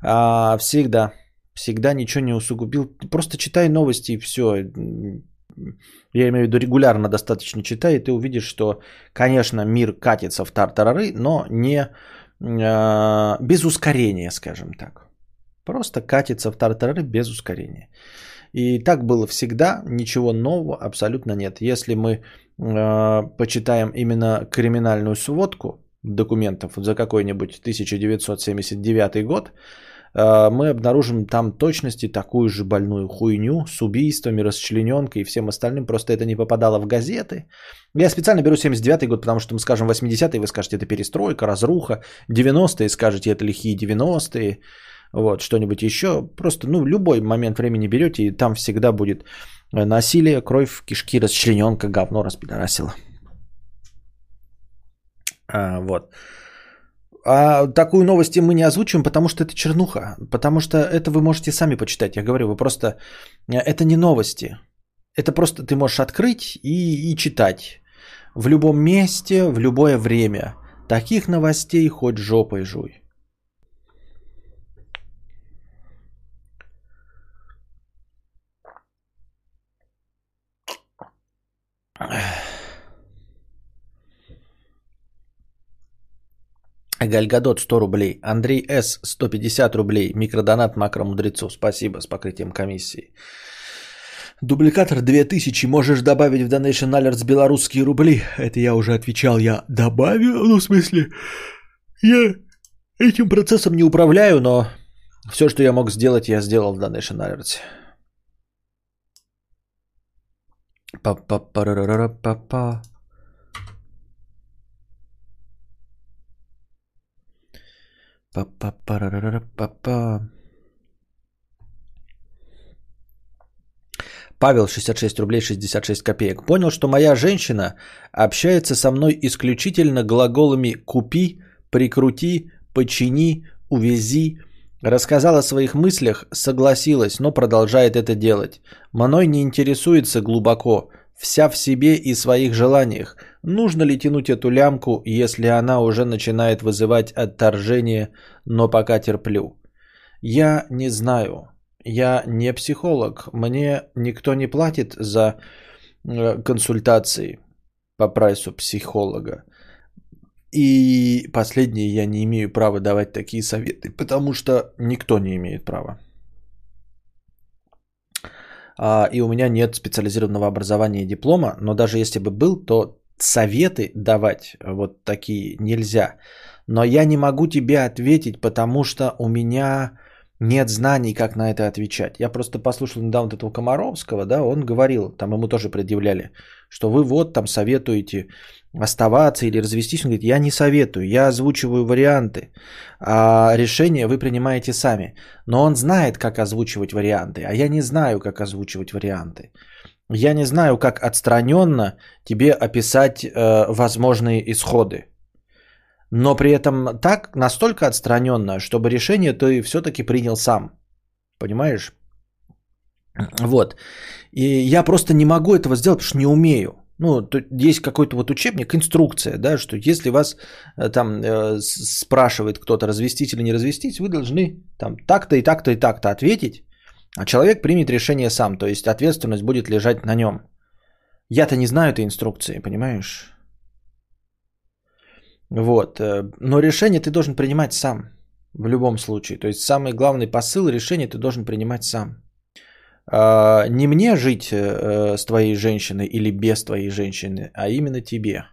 А, всегда. Всегда ничего не усугубил. Просто читай новости и все. Я имею в виду регулярно достаточно читай, и ты увидишь, что, конечно, мир катится в тартарары, но не э, без ускорения, скажем так. Просто катится в тартарары без ускорения. И так было всегда, ничего нового абсолютно нет. Если мы э, почитаем именно криминальную сводку документов за какой-нибудь 1979 год, э, мы обнаружим там точности такую же больную хуйню с убийствами, расчлененкой и всем остальным. Просто это не попадало в газеты. Я специально беру 79-й год, потому что мы скажем 80-й, вы скажете, это перестройка, разруха. 90-е скажете, это лихие 90-е. Вот, что-нибудь еще. Просто, ну, любой момент времени берете, и там всегда будет насилие, кровь, кишки, расчлененка, говно распидорасило. А, вот. А такую новость мы не озвучиваем, потому что это чернуха. Потому что это вы можете сами почитать. Я говорю, вы просто... Это не новости. Это просто ты можешь открыть и, и читать. В любом месте, в любое время. Таких новостей хоть жопой жуй. Гальгадот 100 рублей. Андрей С. 150 рублей. Микродонат макромудрецу. Спасибо с покрытием комиссии. Дубликатор 2000. Можешь добавить в Donation Alerts белорусские рубли. Это я уже отвечал. Я добавил. Ну, в смысле, я этим процессом не управляю, но все, что я мог сделать, я сделал в Donation Alerts. Па-па-па-ра-ра-ра-па-па. Па-па-па-ра-ра-ра-па-па. Павел, 66 рублей 66 копеек. Понял, что моя женщина общается со мной исключительно глаголами «купи», «прикрути», «почини», «увези». Рассказала о своих мыслях, согласилась, но продолжает это делать. Мной не интересуется глубоко, вся в себе и своих желаниях. Нужно ли тянуть эту лямку, если она уже начинает вызывать отторжение, но пока терплю? Я не знаю. Я не психолог. Мне никто не платит за э, консультации по прайсу психолога. И последнее, я не имею права давать такие советы, потому что никто не имеет права. А, и у меня нет специализированного образования и диплома, но даже если бы был, то советы давать вот такие нельзя. Но я не могу тебе ответить, потому что у меня нет знаний, как на это отвечать. Я просто послушал недавно этого Комаровского, да, он говорил, там ему тоже предъявляли, что вы вот там советуете оставаться или развестись. Он говорит, я не советую, я озвучиваю варианты, а решение вы принимаете сами. Но он знает, как озвучивать варианты, а я не знаю, как озвучивать варианты. Я не знаю, как отстраненно тебе описать э, возможные исходы. Но при этом так, настолько отстраненно, чтобы решение ты все-таки принял сам. Понимаешь? Вот. И я просто не могу этого сделать, потому что не умею. Ну, есть какой-то вот учебник, инструкция, да, что если вас э, там э, спрашивает кто-то, развестить или не развестить, вы должны там так-то и так-то и так-то ответить, а человек примет решение сам, то есть ответственность будет лежать на нем. Я-то не знаю этой инструкции, понимаешь? Вот. Э, но решение ты должен принимать сам. В любом случае. То есть самый главный посыл решение ты должен принимать сам. А, не мне жить э, с твоей женщиной или без твоей женщины, а именно тебе.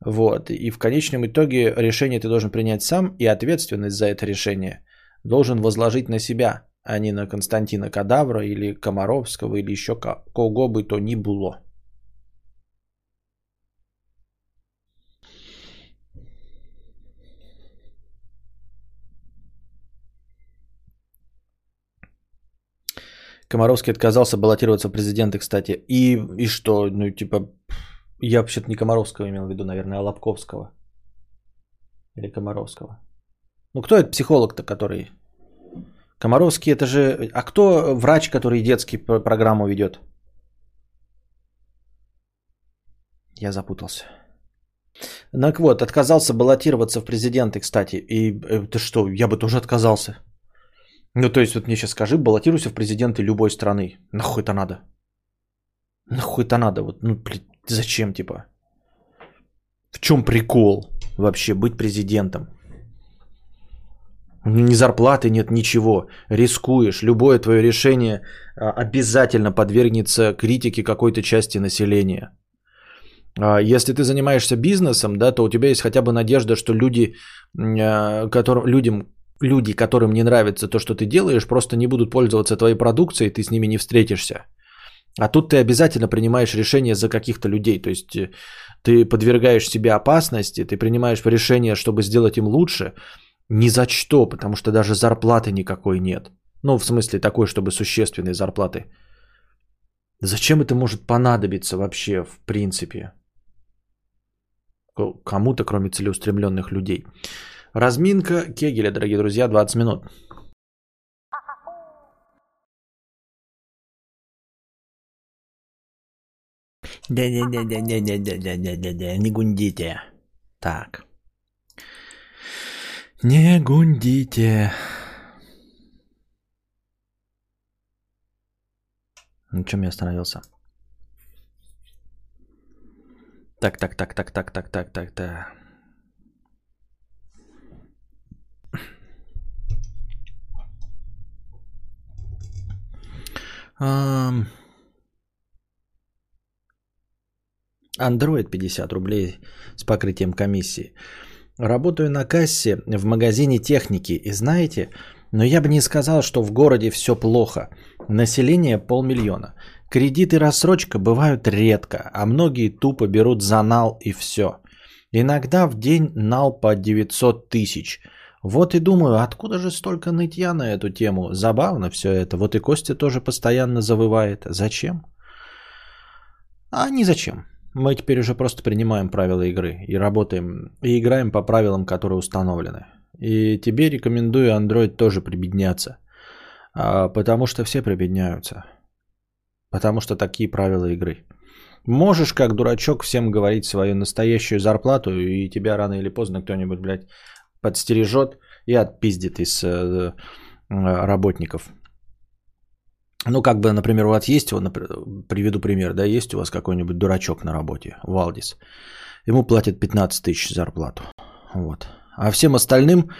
Вот. И в конечном итоге решение ты должен принять сам, и ответственность за это решение должен возложить на себя, а не на Константина Кадавра или Комаровского или еще кого бы то ни было. Комаровский отказался баллотироваться в президенты, кстати. И, и что? Ну, типа, я вообще-то не Комаровского имел в виду, наверное, а Лобковского. Или Комаровского. Ну, кто этот психолог-то, который... Комаровский это же... А кто врач, который детский программу ведет? Я запутался. Ну, так вот, отказался баллотироваться в президенты, кстати. И э, ты что, я бы тоже отказался. Ну, то есть, вот мне сейчас скажи, баллотируйся в президенты любой страны. Нахуй это надо? Нахуй это надо? Вот, ну, блин, зачем, типа? В чем прикол вообще быть президентом? Ни зарплаты нет, ничего. Рискуешь. Любое твое решение а, обязательно подвергнется критике какой-то части населения. А, если ты занимаешься бизнесом, да, то у тебя есть хотя бы надежда, что люди, а, которым, людям, люди, которым не нравится то, что ты делаешь, просто не будут пользоваться твоей продукцией, ты с ними не встретишься. А тут ты обязательно принимаешь решение за каких-то людей. То есть э, ты подвергаешь себя опасности, ты принимаешь решение, чтобы сделать им лучше, ни за что, потому что даже зарплаты никакой нет. Ну, в смысле такой, чтобы существенной зарплаты. Зачем это может понадобиться вообще в принципе? Кому-то, кроме целеустремленных людей. Разминка Кегеля, дорогие друзья, 20 минут. Да-да-да-да-да-да-да-да-да, не гундите. Так. Не гундите. На чем я остановился? Так, так, так, так, так, так, так, так, так. Android 50 рублей с покрытием комиссии. Работаю на кассе в магазине техники. И знаете, но я бы не сказал, что в городе все плохо. Население полмиллиона. Кредит и рассрочка бывают редко, а многие тупо берут за нал и все. Иногда в день нал по 900 тысяч. Вот и думаю, откуда же столько нытья на эту тему? Забавно все это. Вот и Костя тоже постоянно завывает. Зачем? А не зачем. Мы теперь уже просто принимаем правила игры и работаем, и играем по правилам, которые установлены. И тебе рекомендую Android тоже прибедняться, а, потому что все прибедняются. Потому что такие правила игры. Можешь, как дурачок, всем говорить свою настоящую зарплату, и тебя рано или поздно кто-нибудь, блядь, подстережет и отпиздит из э, работников. Ну, как бы, например, у вас есть, приведу пример, да, есть у вас какой-нибудь дурачок на работе, Валдис. Ему платят 15 тысяч зарплату. Вот. А всем остальным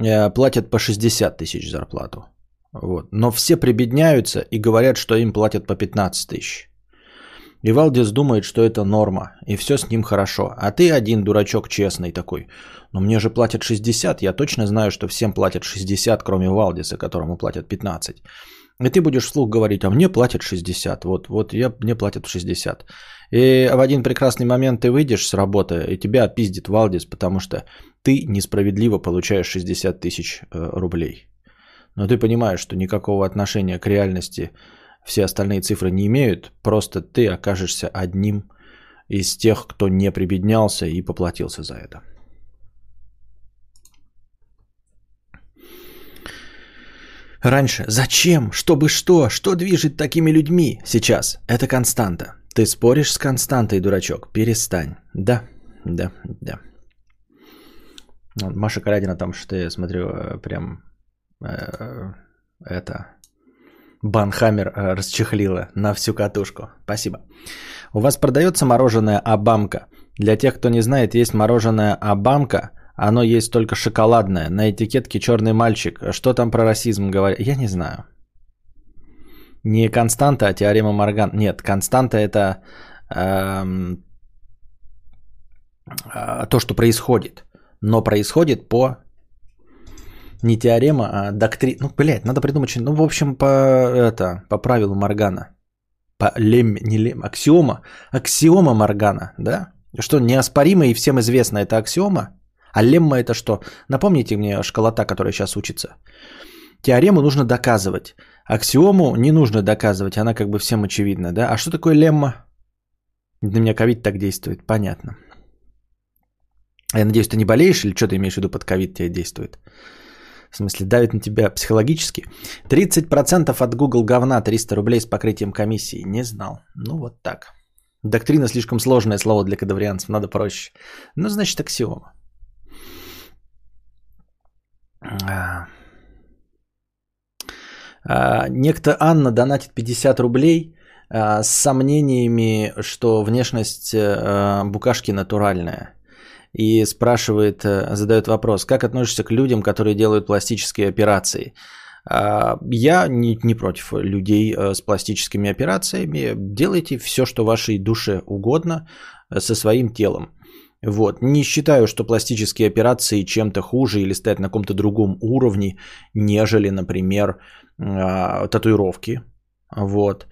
э, платят по 60 тысяч зарплату. Вот. Но все прибедняются и говорят, что им платят по 15 тысяч. И Валдис думает, что это норма, и все с ним хорошо. А ты один дурачок честный такой. Но мне же платят 60, я точно знаю, что всем платят 60, кроме Валдиса, которому платят 15. И ты будешь вслух говорить, а мне платят 60, вот, вот я, мне платят 60. И в один прекрасный момент ты выйдешь с работы, и тебя опиздит Валдис, потому что ты несправедливо получаешь 60 тысяч э, рублей. Но ты понимаешь, что никакого отношения к реальности все остальные цифры не имеют, просто ты окажешься одним из тех, кто не прибеднялся и поплатился за это. Раньше зачем? Чтобы что? Что движет такими людьми сейчас? Это константа. Ты споришь с константой, дурачок. Перестань. Да, да, да. Маша Калядина там что я смотрю э, прям э, это Банхаммер э, расчехлила на всю катушку. Спасибо. У вас продается мороженое Абамка. Для тех, кто не знает, есть мороженое Абамка – оно есть только шоколадное. На этикетке черный мальчик. Что там про расизм говорят? Я не знаю. Не константа, а теорема Морган. Нет, константа это эм, э, то, что происходит. Но происходит по не теорема, а доктрина. Ну, блядь, надо придумать Ну, в общем, по, это, по правилу Моргана. По лем, не лем, аксиома. Аксиома Моргана, да? Что неоспоримо и всем известно, это аксиома. А лемма это что? Напомните мне школота, которая сейчас учится. Теорему нужно доказывать. Аксиому не нужно доказывать, она как бы всем очевидна, да? А что такое лемма? На меня ковид так действует, понятно. Я надеюсь, ты не болеешь или что ты имеешь в виду под ковид тебе действует? В смысле, давит на тебя психологически. 30% от Google говна, 300 рублей с покрытием комиссии. Не знал. Ну вот так. Доктрина слишком сложное слово для кадаврианцев, надо проще. Ну, значит, аксиома. А, а, некто Анна донатит 50 рублей а, с сомнениями, что внешность а, букашки натуральная. И спрашивает, а, задает вопрос, как относишься к людям, которые делают пластические операции? А, я не, не против людей а, с пластическими операциями. Делайте все, что вашей душе угодно со своим телом. Вот. Не считаю, что пластические операции чем-то хуже или стоят на каком-то другом уровне, нежели, например, э, татуировки. Вот.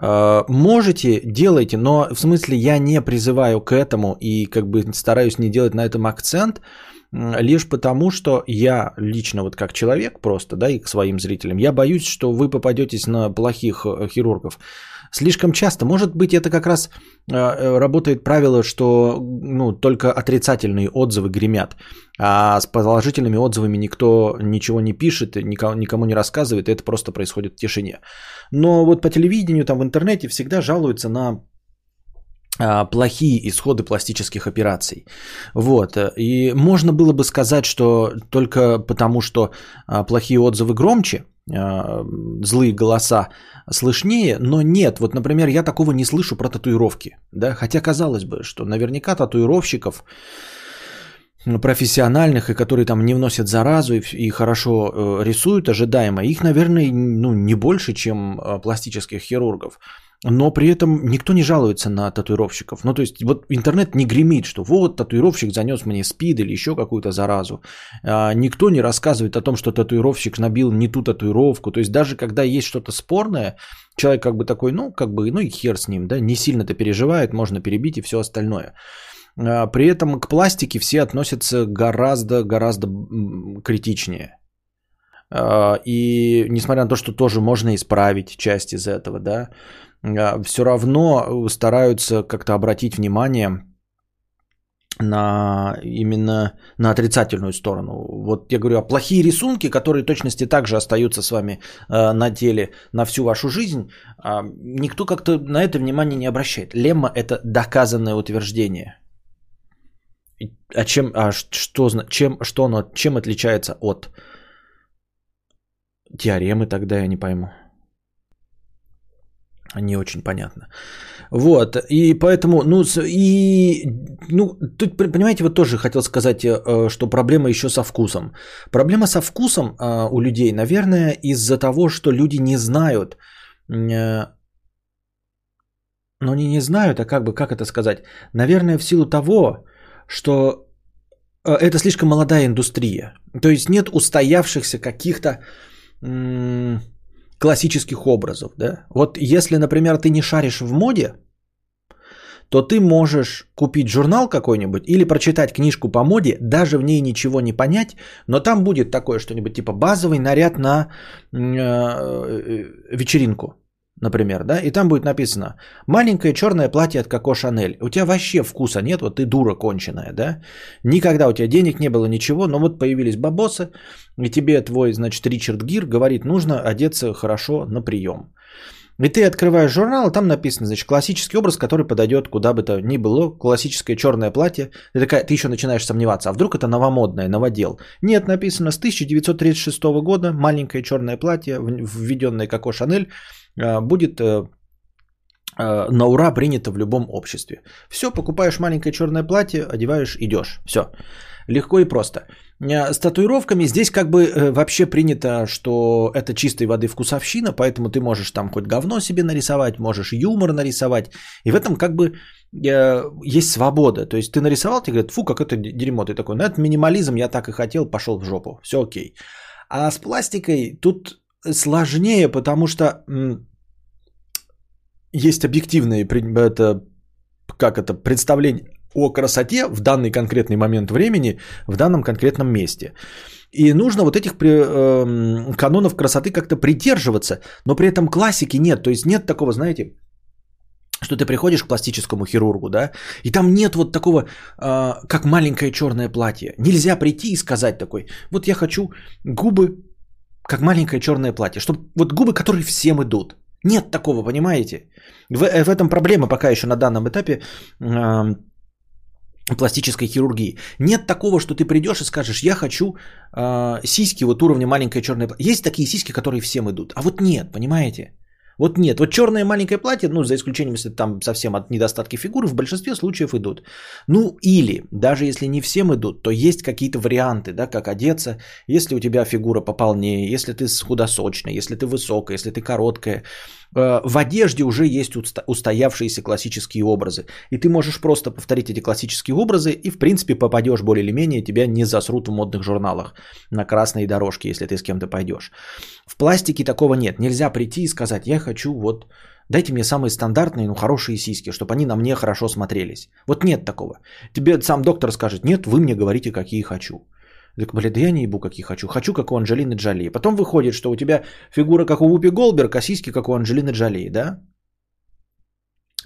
Э, можете, делайте, но в смысле я не призываю к этому и как бы стараюсь не делать на этом акцент, лишь потому, что я лично вот как человек просто, да, и к своим зрителям, я боюсь, что вы попадетесь на плохих э, хирургов слишком часто. Может быть, это как раз э, э, работает правило, что ну, только отрицательные отзывы гремят, а с положительными отзывами никто ничего не пишет, никому, не рассказывает, и это просто происходит в тишине. Но вот по телевидению, там в интернете всегда жалуются на а, плохие исходы пластических операций. Вот. И можно было бы сказать, что только потому, что а, плохие отзывы громче, злые голоса слышнее, но нет. Вот, например, я такого не слышу про татуировки. Да? Хотя казалось бы, что наверняка татуировщиков профессиональных, и которые там не вносят заразу и, и хорошо э, рисуют ожидаемо, их, наверное, ну, не больше, чем пластических хирургов но при этом никто не жалуется на татуировщиков. Ну, то есть, вот интернет не гремит, что вот татуировщик занес мне спид или еще какую-то заразу. А, никто не рассказывает о том, что татуировщик набил не ту татуировку. То есть, даже когда есть что-то спорное, человек как бы такой, ну, как бы, ну и хер с ним, да, не сильно-то переживает, можно перебить и все остальное. А, при этом к пластике все относятся гораздо-гораздо критичнее. А, и несмотря на то, что тоже можно исправить часть из этого, да, все равно стараются как-то обратить внимание на именно на отрицательную сторону. Вот я говорю, а плохие рисунки, которые точности также остаются с вами э, на теле на всю вашу жизнь, э, никто как-то на это внимание не обращает. Лемма – это доказанное утверждение. А чем, а что, чем, что оно, чем отличается от теоремы тогда, я не пойму. Не очень понятно. Вот, и поэтому, ну, и, ну, тут, понимаете, вот тоже хотел сказать, э, что проблема еще со вкусом. Проблема со вкусом э, у людей, наверное, из-за того, что люди не знают, э, ну, они не знают, а как бы, как это сказать, наверное, в силу того, что это слишком молодая индустрия. То есть нет устоявшихся каких-то классических образов. Да? Вот если, например, ты не шаришь в моде, то ты можешь купить журнал какой-нибудь или прочитать книжку по моде, даже в ней ничего не понять, но там будет такое что-нибудь типа базовый наряд на э, э, вечеринку например, да, и там будет написано «маленькое черное платье от Коко Шанель». У тебя вообще вкуса нет, вот ты дура конченая, да, никогда у тебя денег не было, ничего, но вот появились бабосы, и тебе твой, значит, Ричард Гир говорит, нужно одеться хорошо на прием. И ты открываешь журнал, и там написано, значит, классический образ, который подойдет куда бы то ни было, классическое черное платье. Ты, такая, ты еще начинаешь сомневаться, а вдруг это новомодное, новодел? Нет, написано с 1936 года, маленькое черное платье, введенное Коко Шанель, а, будет э, на ура принято в любом обществе. Все, покупаешь маленькое черное платье, одеваешь, идешь. Все. Легко и просто. Э, с татуировками здесь как бы вообще принято, что это чистой воды вкусовщина, поэтому ты можешь там хоть говно себе нарисовать, можешь юмор нарисовать. И в этом как бы есть свобода. То есть ты нарисовал, тебе говорят, фу, как это дерьмо. Ты такой, ну это минимализм, я так и хотел, пошел в жопу. Все окей. А с пластикой тут сложнее, потому что есть объективные это, как это, представление о красоте в данный конкретный момент времени, в данном конкретном месте. И нужно вот этих э, канонов красоты как-то придерживаться, но при этом классики нет. То есть нет такого, знаете, что ты приходишь к пластическому хирургу, да, и там нет вот такого, э, как маленькое черное платье. Нельзя прийти и сказать такой, вот я хочу губы как маленькое черное платье, чтобы вот губы, которые всем идут. Нет такого, понимаете? В, э, в этом проблема пока еще на данном этапе э, пластической хирургии. Нет такого, что ты придешь и скажешь, я хочу э, сиськи вот уровня маленькое черное платье. Есть такие сиськи, которые всем идут, а вот нет, понимаете? Вот нет, вот черное маленькое платье, ну, за исключением, если там совсем от недостатки фигуры, в большинстве случаев идут. Ну, или, даже если не всем идут, то есть какие-то варианты, да, как одеться, если у тебя фигура пополнее, если ты худосочная, если ты высокая, если ты короткая. Э, в одежде уже есть устоявшиеся классические образы. И ты можешь просто повторить эти классические образы и, в принципе, попадешь более или менее, тебя не засрут в модных журналах на красной дорожке, если ты с кем-то пойдешь. В пластике такого нет. Нельзя прийти и сказать, я хочу вот Дайте мне самые стандартные, но хорошие сиськи, чтобы они на мне хорошо смотрелись. Вот нет такого. Тебе сам доктор скажет, нет, вы мне говорите, какие хочу. Так, блядь, да я не ебу, какие хочу. Хочу, как у Анджелины Джоли. Потом выходит, что у тебя фигура, как у Вупи Голберг, а сиськи, как у Анджелины Джоли, да?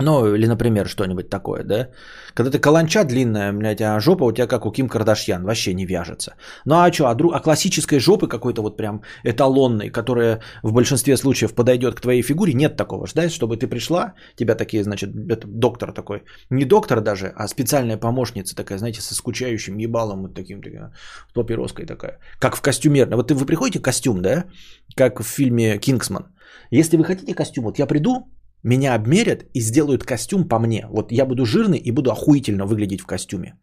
Ну, или, например, что-нибудь такое, да? Когда ты каланча длинная, блядь, а жопа у тебя как у Ким Кардашьян, вообще не вяжется. Ну а что, а, друг, а классической жопы какой-то вот прям эталонной, которая в большинстве случаев подойдет к твоей фигуре, нет такого. Ждать, чтобы ты пришла, тебя такие, значит, это доктор такой, не доктор даже, а специальная помощница такая, знаете, со скучающим ебалом вот таким, такая, с папироской такая, как в костюмерной. Вот вы приходите костюм, да, как в фильме «Кингсман». Если вы хотите костюм, вот я приду, меня обмерят и сделают костюм по мне. Вот я буду жирный и буду охуительно выглядеть в костюме.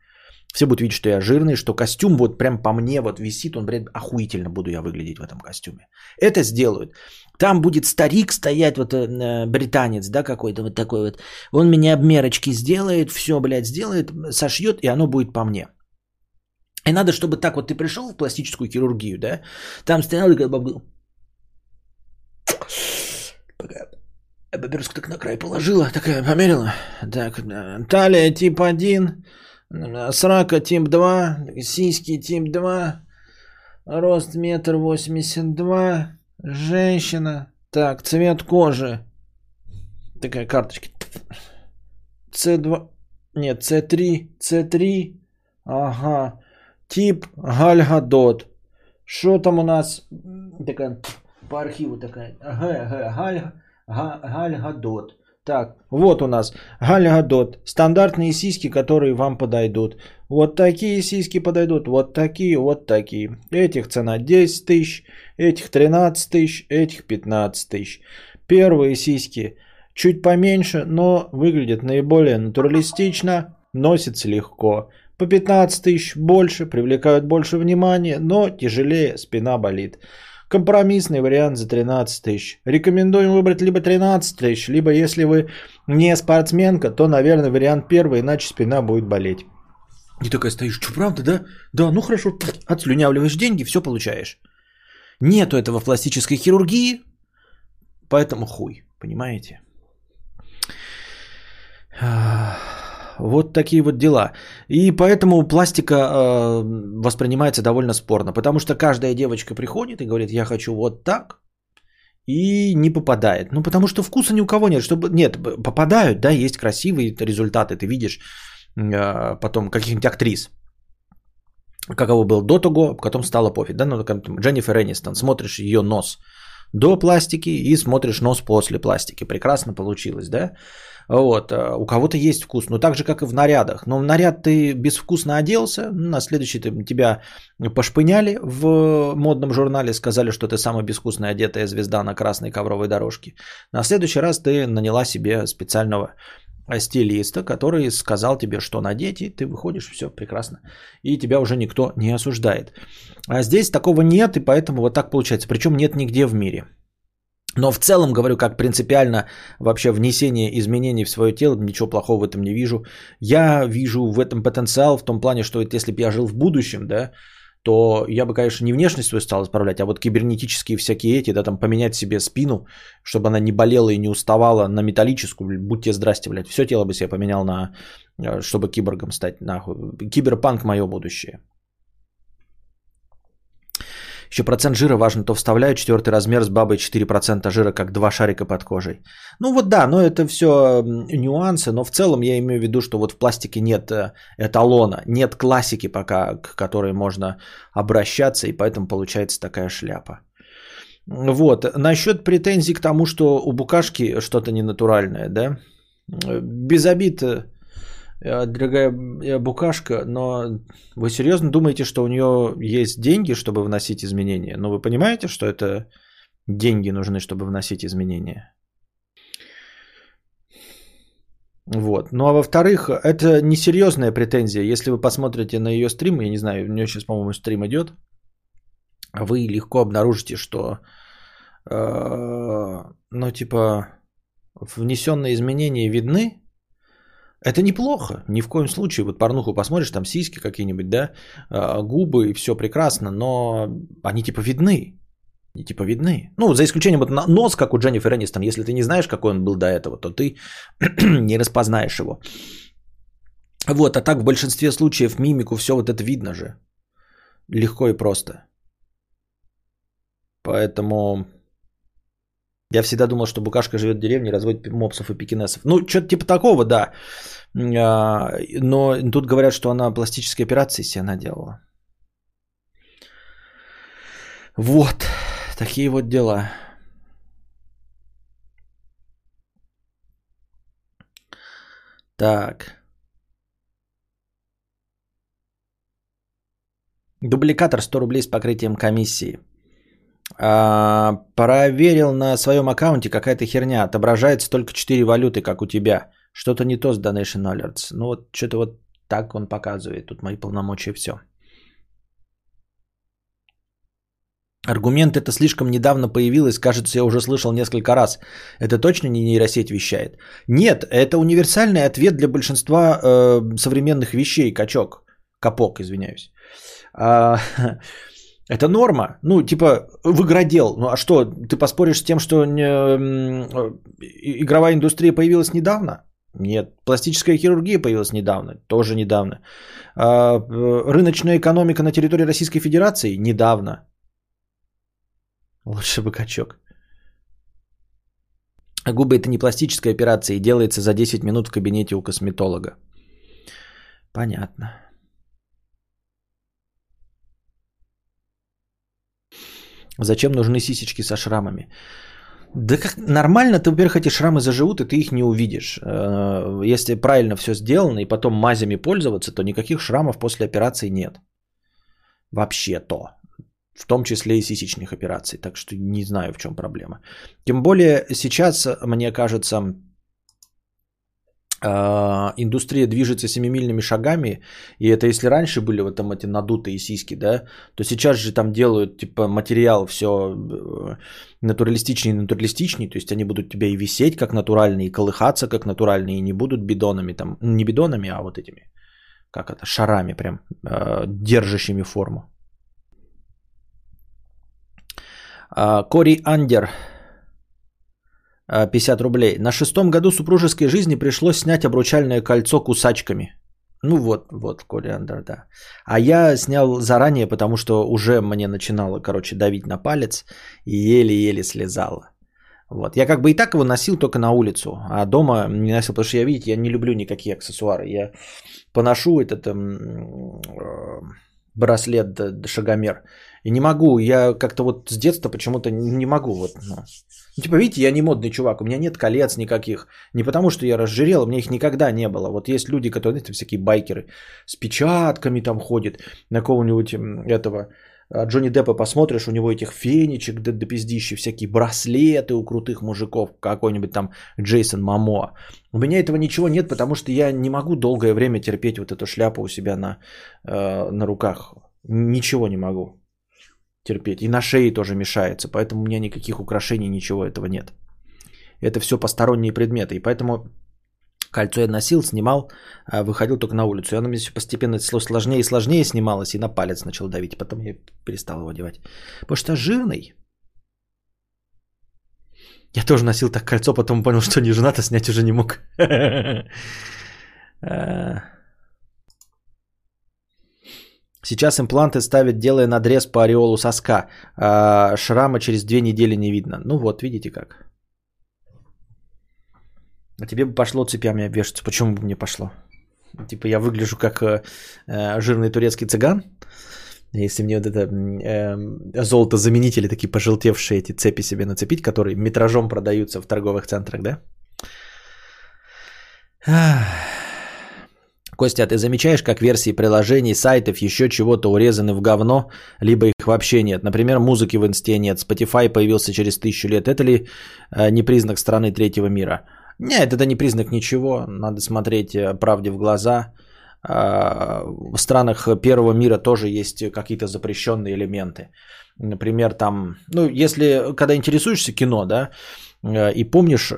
Все будут видеть, что я жирный, что костюм вот прям по мне вот висит, он, блядь, охуительно буду я выглядеть в этом костюме. Это сделают. Там будет старик стоять, вот э, британец, да, какой-то вот такой вот. Он меня обмерочки сделает, все, блядь, сделает, сошьет, и оно будет по мне. И надо, чтобы так вот ты пришел в пластическую хирургию, да, там стоял и был Баберску так на край положила, такая померила. Так, талия тип 1, срака тип 2, сиськи тип 2, рост метр восемьдесят два, женщина. Так, цвет кожи. Такая карточка. С2, нет, С3, С3, ага. Тип Гальгадот. Что там у нас? Такая, по архиву такая. Ага, ага, Гальга. Галь Гадот. Так, вот у нас Галь Гадот. Стандартные сиськи, которые вам подойдут. Вот такие сиськи подойдут, вот такие, вот такие. Этих цена 10 тысяч, этих 13 тысяч, этих 15 тысяч. Первые сиськи чуть поменьше, но выглядят наиболее натуралистично, носится легко. По 15 тысяч больше, привлекают больше внимания, но тяжелее, спина болит. Компромиссный вариант за 13 тысяч. Рекомендуем выбрать либо 13 тысяч, либо если вы не спортсменка, то, наверное, вариант первый, иначе спина будет болеть. И такая стоишь, что правда, да? Да, ну хорошо, отслюнявливаешь деньги, все получаешь. Нету этого в пластической хирургии, поэтому хуй, понимаете? Вот такие вот дела. И поэтому пластика э, воспринимается довольно спорно, потому что каждая девочка приходит и говорит, я хочу вот так, и не попадает. Ну, потому что вкуса ни у кого нет. Чтобы... Нет, попадают, да, есть красивые результаты, ты видишь э, потом каких-нибудь актрис. Каково был до того, потом стало пофиг. Да? Ну, Дженнифер Энистон, смотришь ее нос до пластики и смотришь нос после пластики. Прекрасно получилось, да? Вот, э, у кого-то есть вкус, но так же, как и в нарядах. Но в наряд ты безвкусно оделся, на следующий тебя пошпыняли в модном журнале, сказали, что ты самая безвкусная одетая звезда на красной ковровой дорожке. На следующий раз ты наняла себе специального стилиста, который сказал тебе, что надеть, и ты выходишь, все прекрасно. И тебя уже никто не осуждает. А здесь такого нет, и поэтому вот так получается. Причем нет нигде в мире. Но в целом, говорю, как принципиально вообще внесение изменений в свое тело, ничего плохого в этом не вижу. Я вижу в этом потенциал в том плане, что если бы я жил в будущем, да, то я бы, конечно, не внешность свою стал исправлять, а вот кибернетические всякие эти, да, там поменять себе спину, чтобы она не болела и не уставала на металлическую, будьте здрасте, блядь, все тело бы себе поменял на, э, чтобы киборгом стать, нахуй. Киберпанк мое будущее. Еще процент жира важно, то вставляю четвертый размер с бабой 4% жира, как два шарика под кожей. Ну вот да, но это все нюансы, но в целом я имею в виду, что вот в пластике нет э, эталона, нет классики пока, к которой можно обращаться, и поэтому получается такая шляпа. Вот, насчет претензий к тому, что у букашки что-то ненатуральное, да, без обид э, Э, дорогая э, букашка, но вы серьезно думаете, что у нее есть деньги, чтобы вносить изменения? Но ну, вы понимаете, что это деньги нужны, чтобы вносить изменения? Вот. Ну а во-вторых, это несерьезная претензия. Если вы посмотрите на ее стрим, я не знаю, у нее сейчас, по-моему, стрим идет, вы легко обнаружите, что э, ну, типа, внесенные изменения видны, это неплохо, ни в коем случае. Вот порнуху посмотришь, там сиськи какие-нибудь, да, э, губы, и все прекрасно, но они типа видны. Не типа видны. Ну, за исключением вот нос, как у Дженнифер Энистон. Если ты не знаешь, какой он был до этого, то ты (clears throat) не распознаешь его. Вот, а так в большинстве случаев мимику все вот это видно же. Легко и просто. Поэтому я всегда думал, что букашка живет в деревне, разводит мопсов и пекинесов. Ну, что-то типа такого, да. А, но тут говорят, что она пластические операции себе наделала. Вот. Такие вот дела. Так. Дубликатор 100 рублей с покрытием комиссии. А, проверил на своем аккаунте какая-то херня. Отображается только 4 валюты, как у тебя. Что-то не то с Donation Alerts. Ну вот что-то вот так он показывает. Тут мои полномочия все. Аргумент это слишком недавно появилось, кажется, я уже слышал несколько раз. Это точно не нейросеть вещает? Нет, это универсальный ответ для большинства э, современных вещей, качок. Капок, извиняюсь. А, (laughs) это норма. Ну, типа, в игродел. Ну, а что, ты поспоришь с тем, что не, э, игровая индустрия появилась недавно? Нет. Пластическая хирургия появилась недавно? Тоже недавно. А, рыночная экономика на территории Российской Федерации? Недавно. Лучше бы качок. Губы это не пластическая операция и делается за 10 минут в кабинете у косметолога. Понятно. Зачем нужны сисечки со шрамами? Да как нормально, ты, во-первых, эти шрамы заживут, и ты их не увидишь. Э, если правильно все сделано, и потом мазями пользоваться, то никаких шрамов после операции нет. Вообще-то в том числе и сисечных операций. Так что не знаю, в чем проблема. Тем более сейчас, мне кажется, индустрия движется семимильными шагами, и это если раньше были вот там эти надутые сиськи, да, то сейчас же там делают типа материал все э, натуралистичнее и натуралистичнее, то есть они будут тебя и висеть как натуральные, и колыхаться как натуральные, и не будут бидонами там, не бидонами, а вот этими, как это, шарами прям, э, держащими форму. А, Кори Андер, 50 рублей. На шестом году супружеской жизни пришлось снять обручальное кольцо кусачками. Ну вот, вот, Кори Андер, да. А я снял заранее, потому что уже мне начинало, короче, давить на палец и еле-еле слезало. Вот. Я как бы и так его носил только на улицу, а дома не носил, потому что я, видите, я не люблю никакие аксессуары. Я поношу этот эм, э, браслет шагомер и не могу, я как-то вот с детства почему-то не могу. Вот, ну. Ну, типа, видите, я не модный чувак, у меня нет колец никаких. Не потому, что я разжирел, у меня их никогда не было. Вот есть люди, которые, знаете, всякие байкеры с печатками там ходят, на кого-нибудь этого а, Джонни Деппа посмотришь, у него этих фенечек до, до пиздища, всякие браслеты у крутых мужиков, какой-нибудь там Джейсон Мамо. У меня этого ничего нет, потому что я не могу долгое время терпеть вот эту шляпу у себя на, э, на руках. Ничего не могу терпеть. И на шее тоже мешается, поэтому у меня никаких украшений, ничего этого нет. Это все посторонние предметы, и поэтому кольцо я носил, снимал, а выходил только на улицу. И оно мне все постепенно сложнее и сложнее снималось, и на палец начал давить. Потом я перестал его одевать. Потому что жирный. Я тоже носил так кольцо, потом понял, что не женат, а снять уже не мог. (laughs) Сейчас импланты ставят, делая надрез по ореолу соска. А шрама через две недели не видно. Ну вот, видите как. А тебе бы пошло цепями обвешаться. Почему бы мне пошло? Типа я выгляжу как э, э жирный турецкий цыган. Если мне вот это э, золотозаменители, такие пожелтевшие эти цепи себе нацепить, которые метражом продаются в торговых центрах, да? Костя, а ты замечаешь, как версии приложений, сайтов, еще чего-то урезаны в говно, либо их вообще нет? Например, музыки в инсте нет, Spotify появился через тысячу лет. Это ли э, не признак страны третьего мира? Нет, это не признак ничего. Надо смотреть э, правде в глаза. А, в странах первого мира тоже есть какие-то запрещенные элементы. Например, там, ну, если, когда интересуешься кино, да, э, и помнишь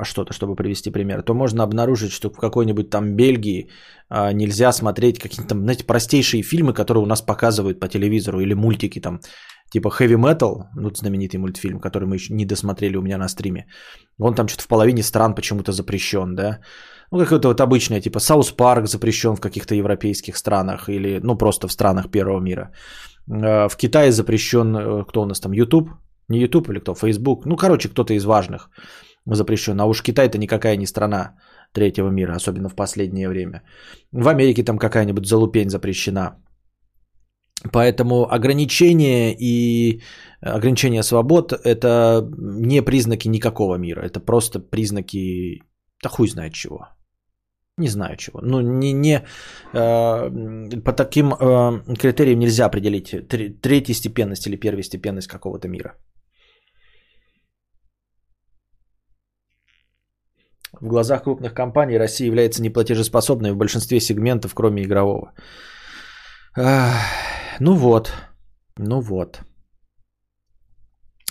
что-то, чтобы привести пример, то можно обнаружить, что в какой-нибудь там Бельгии а, нельзя смотреть какие-то там, знаете, простейшие фильмы, которые у нас показывают по телевизору, или мультики там, типа Heavy Metal, ну, знаменитый мультфильм, который мы еще не досмотрели у меня на стриме. Он там что-то в половине стран почему-то запрещен, да. Ну, какое-то вот обычное, типа South Park запрещен в каких-то европейских странах или, ну, просто в странах первого мира. А, в Китае запрещен, э, кто у нас там, YouTube? Не YouTube или кто? Facebook? Ну, короче, кто-то из важных запрещен. А уж Китай это никакая не страна третьего мира, особенно в последнее время. В Америке там какая-нибудь залупень запрещена. Поэтому ограничения и ограничения свобод – это не признаки никакого мира. Это просто признаки, да хуй знает чего. Не знаю чего. Ну, не, не, э, по таким э, критериям нельзя определить третья степенность или первая степенность какого-то мира. В глазах крупных компаний Россия является неплатежеспособной в большинстве сегментов, кроме игрового. Ну вот, ну вот.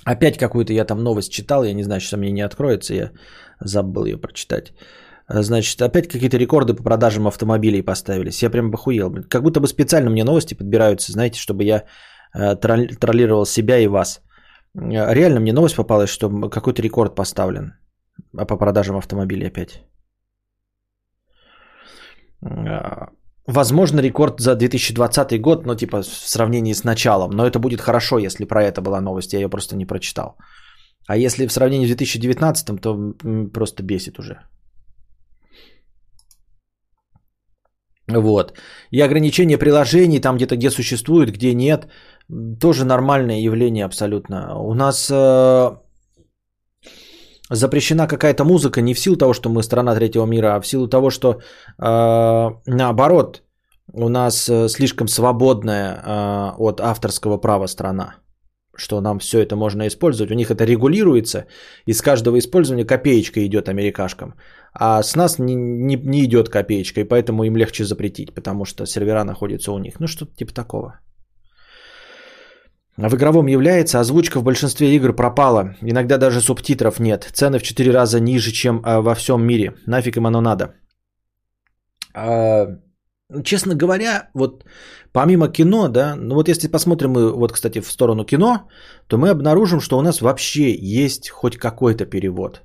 Опять какую-то я там новость читал, я не знаю, сейчас мне не откроется, я забыл ее прочитать. Значит, опять какие-то рекорды по продажам автомобилей поставились. Я прям похуел. Как будто бы специально мне новости подбираются, знаете, чтобы я э, троллировал себя и вас. Реально мне новость попалась, что какой-то рекорд поставлен. А по продажам автомобилей опять. А, возможно, рекорд за 2020 год, но типа в сравнении с началом. Но это будет хорошо, если про это была новость, я ее просто не прочитал. А если в сравнении с 2019, то просто бесит уже. Вот. И ограничение приложений, там где-то где существует, где нет, тоже нормальное явление абсолютно. У нас э, запрещена какая-то музыка не в силу того, что мы страна третьего мира, а в силу того, что э, наоборот, у нас э, слишком свободная э, от авторского права страна, что нам все это можно использовать. У них это регулируется, и с каждого использования копеечка идет америкашкам. А с нас не, не, не идет копеечка, и поэтому им легче запретить, потому что сервера находятся у них. Ну, что-то типа такого. В игровом является, озвучка в большинстве игр пропала. Иногда даже субтитров нет. Цены в 4 раза ниже, чем а, во всем мире. Нафиг им оно надо. А, честно говоря, вот помимо кино, да, ну вот если посмотрим мы вот, кстати, в сторону кино, то мы обнаружим, что у нас вообще есть хоть какой-то перевод.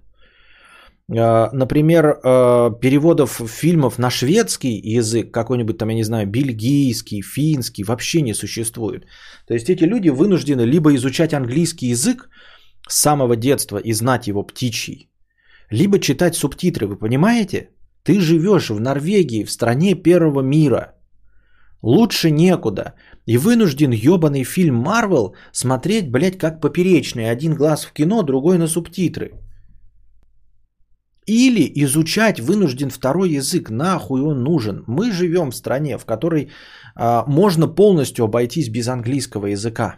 А, например, а, переводов фильмов на шведский язык, какой-нибудь там, я не знаю, бельгийский, финский, вообще не существует. То есть эти люди вынуждены либо изучать английский язык с самого детства и знать его птичий, либо читать субтитры, вы понимаете? Ты живешь в Норвегии, в стране первого мира. Лучше некуда. И вынужден ебаный фильм Марвел смотреть, блядь, как поперечный. Один глаз в кино, другой на субтитры. Или изучать вынужден второй язык, нахуй он нужен. Мы живем в стране, в которой а, можно полностью обойтись без английского языка.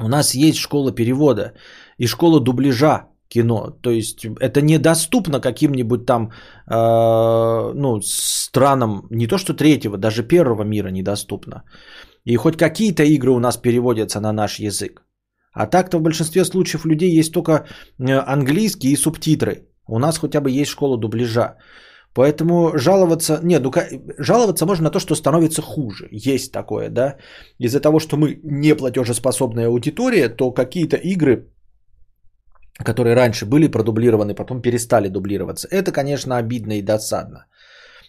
У нас есть школа перевода и школа дубляжа кино. То есть это недоступно каким-нибудь там э, ну, странам, не то что третьего, даже первого мира недоступно. И хоть какие-то игры у нас переводятся на наш язык. А так-то в большинстве случаев людей есть только э, английский и субтитры. У нас хотя бы есть школа дубляжа. Поэтому жаловаться, нет, ну жаловаться можно на то, что становится хуже. Есть такое, да. Из-за того, что мы не платежеспособная аудитория, то какие-то игры, которые раньше были продублированы, потом перестали дублироваться. Это, конечно, обидно и досадно.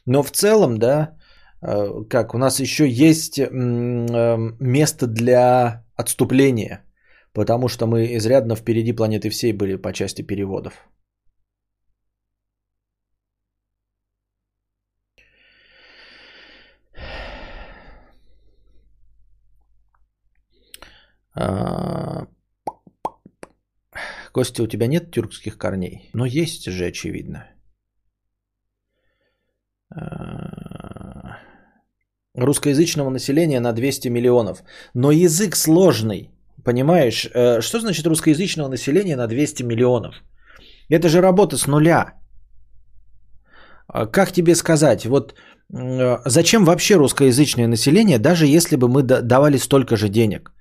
Но в целом, да, э, как у нас еще есть э, место для отступления, потому что мы изрядно впереди планеты всей были по части переводов. А, Костя, у тебя нет тюркских корней? Но есть же, очевидно. А, русскоязычного населения на 200 миллионов. Но язык сложный. Понимаешь, э, что значит русскоязычного населения на 200 миллионов? Это же работа с нуля. А Как тебе сказать, вот э, зачем вообще русскоязычное население, даже если бы мы да- давали столько же денег,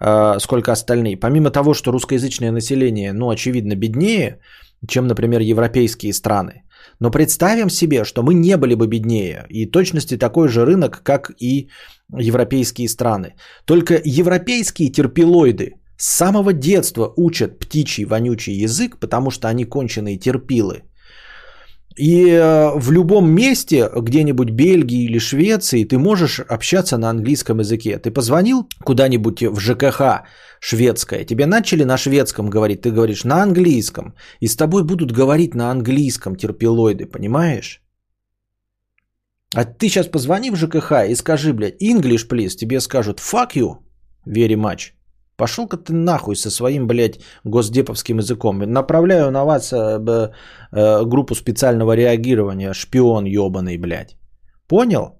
э, сколько остальные? Помимо того, что русскоязычное население, ну, очевидно, беднее, чем, например, европейские страны. Но представим себе, что мы не были бы беднее, и точности такой же рынок, как и европейские страны. Только европейские терпилоиды с самого детства учат птичий вонючий язык, потому что они конченые терпилы. И э, в любом месте, где-нибудь Бельгии или Швеции, ты можешь общаться на английском языке. Ты позвонил куда-нибудь в ЖКХ шведское, тебе начали на шведском говорить, ты говоришь на английском, и с тобой будут говорить на английском терпилоиды, понимаешь? А ты сейчас позвони в ЖКХ и скажи, блядь, English, please, тебе скажут fuck you, very much. Пошел-ка ты нахуй со своим, блядь, госдеповским языком. Направляю на вас э, э, группу специального реагирования, шпион ебаный, блядь. Понял?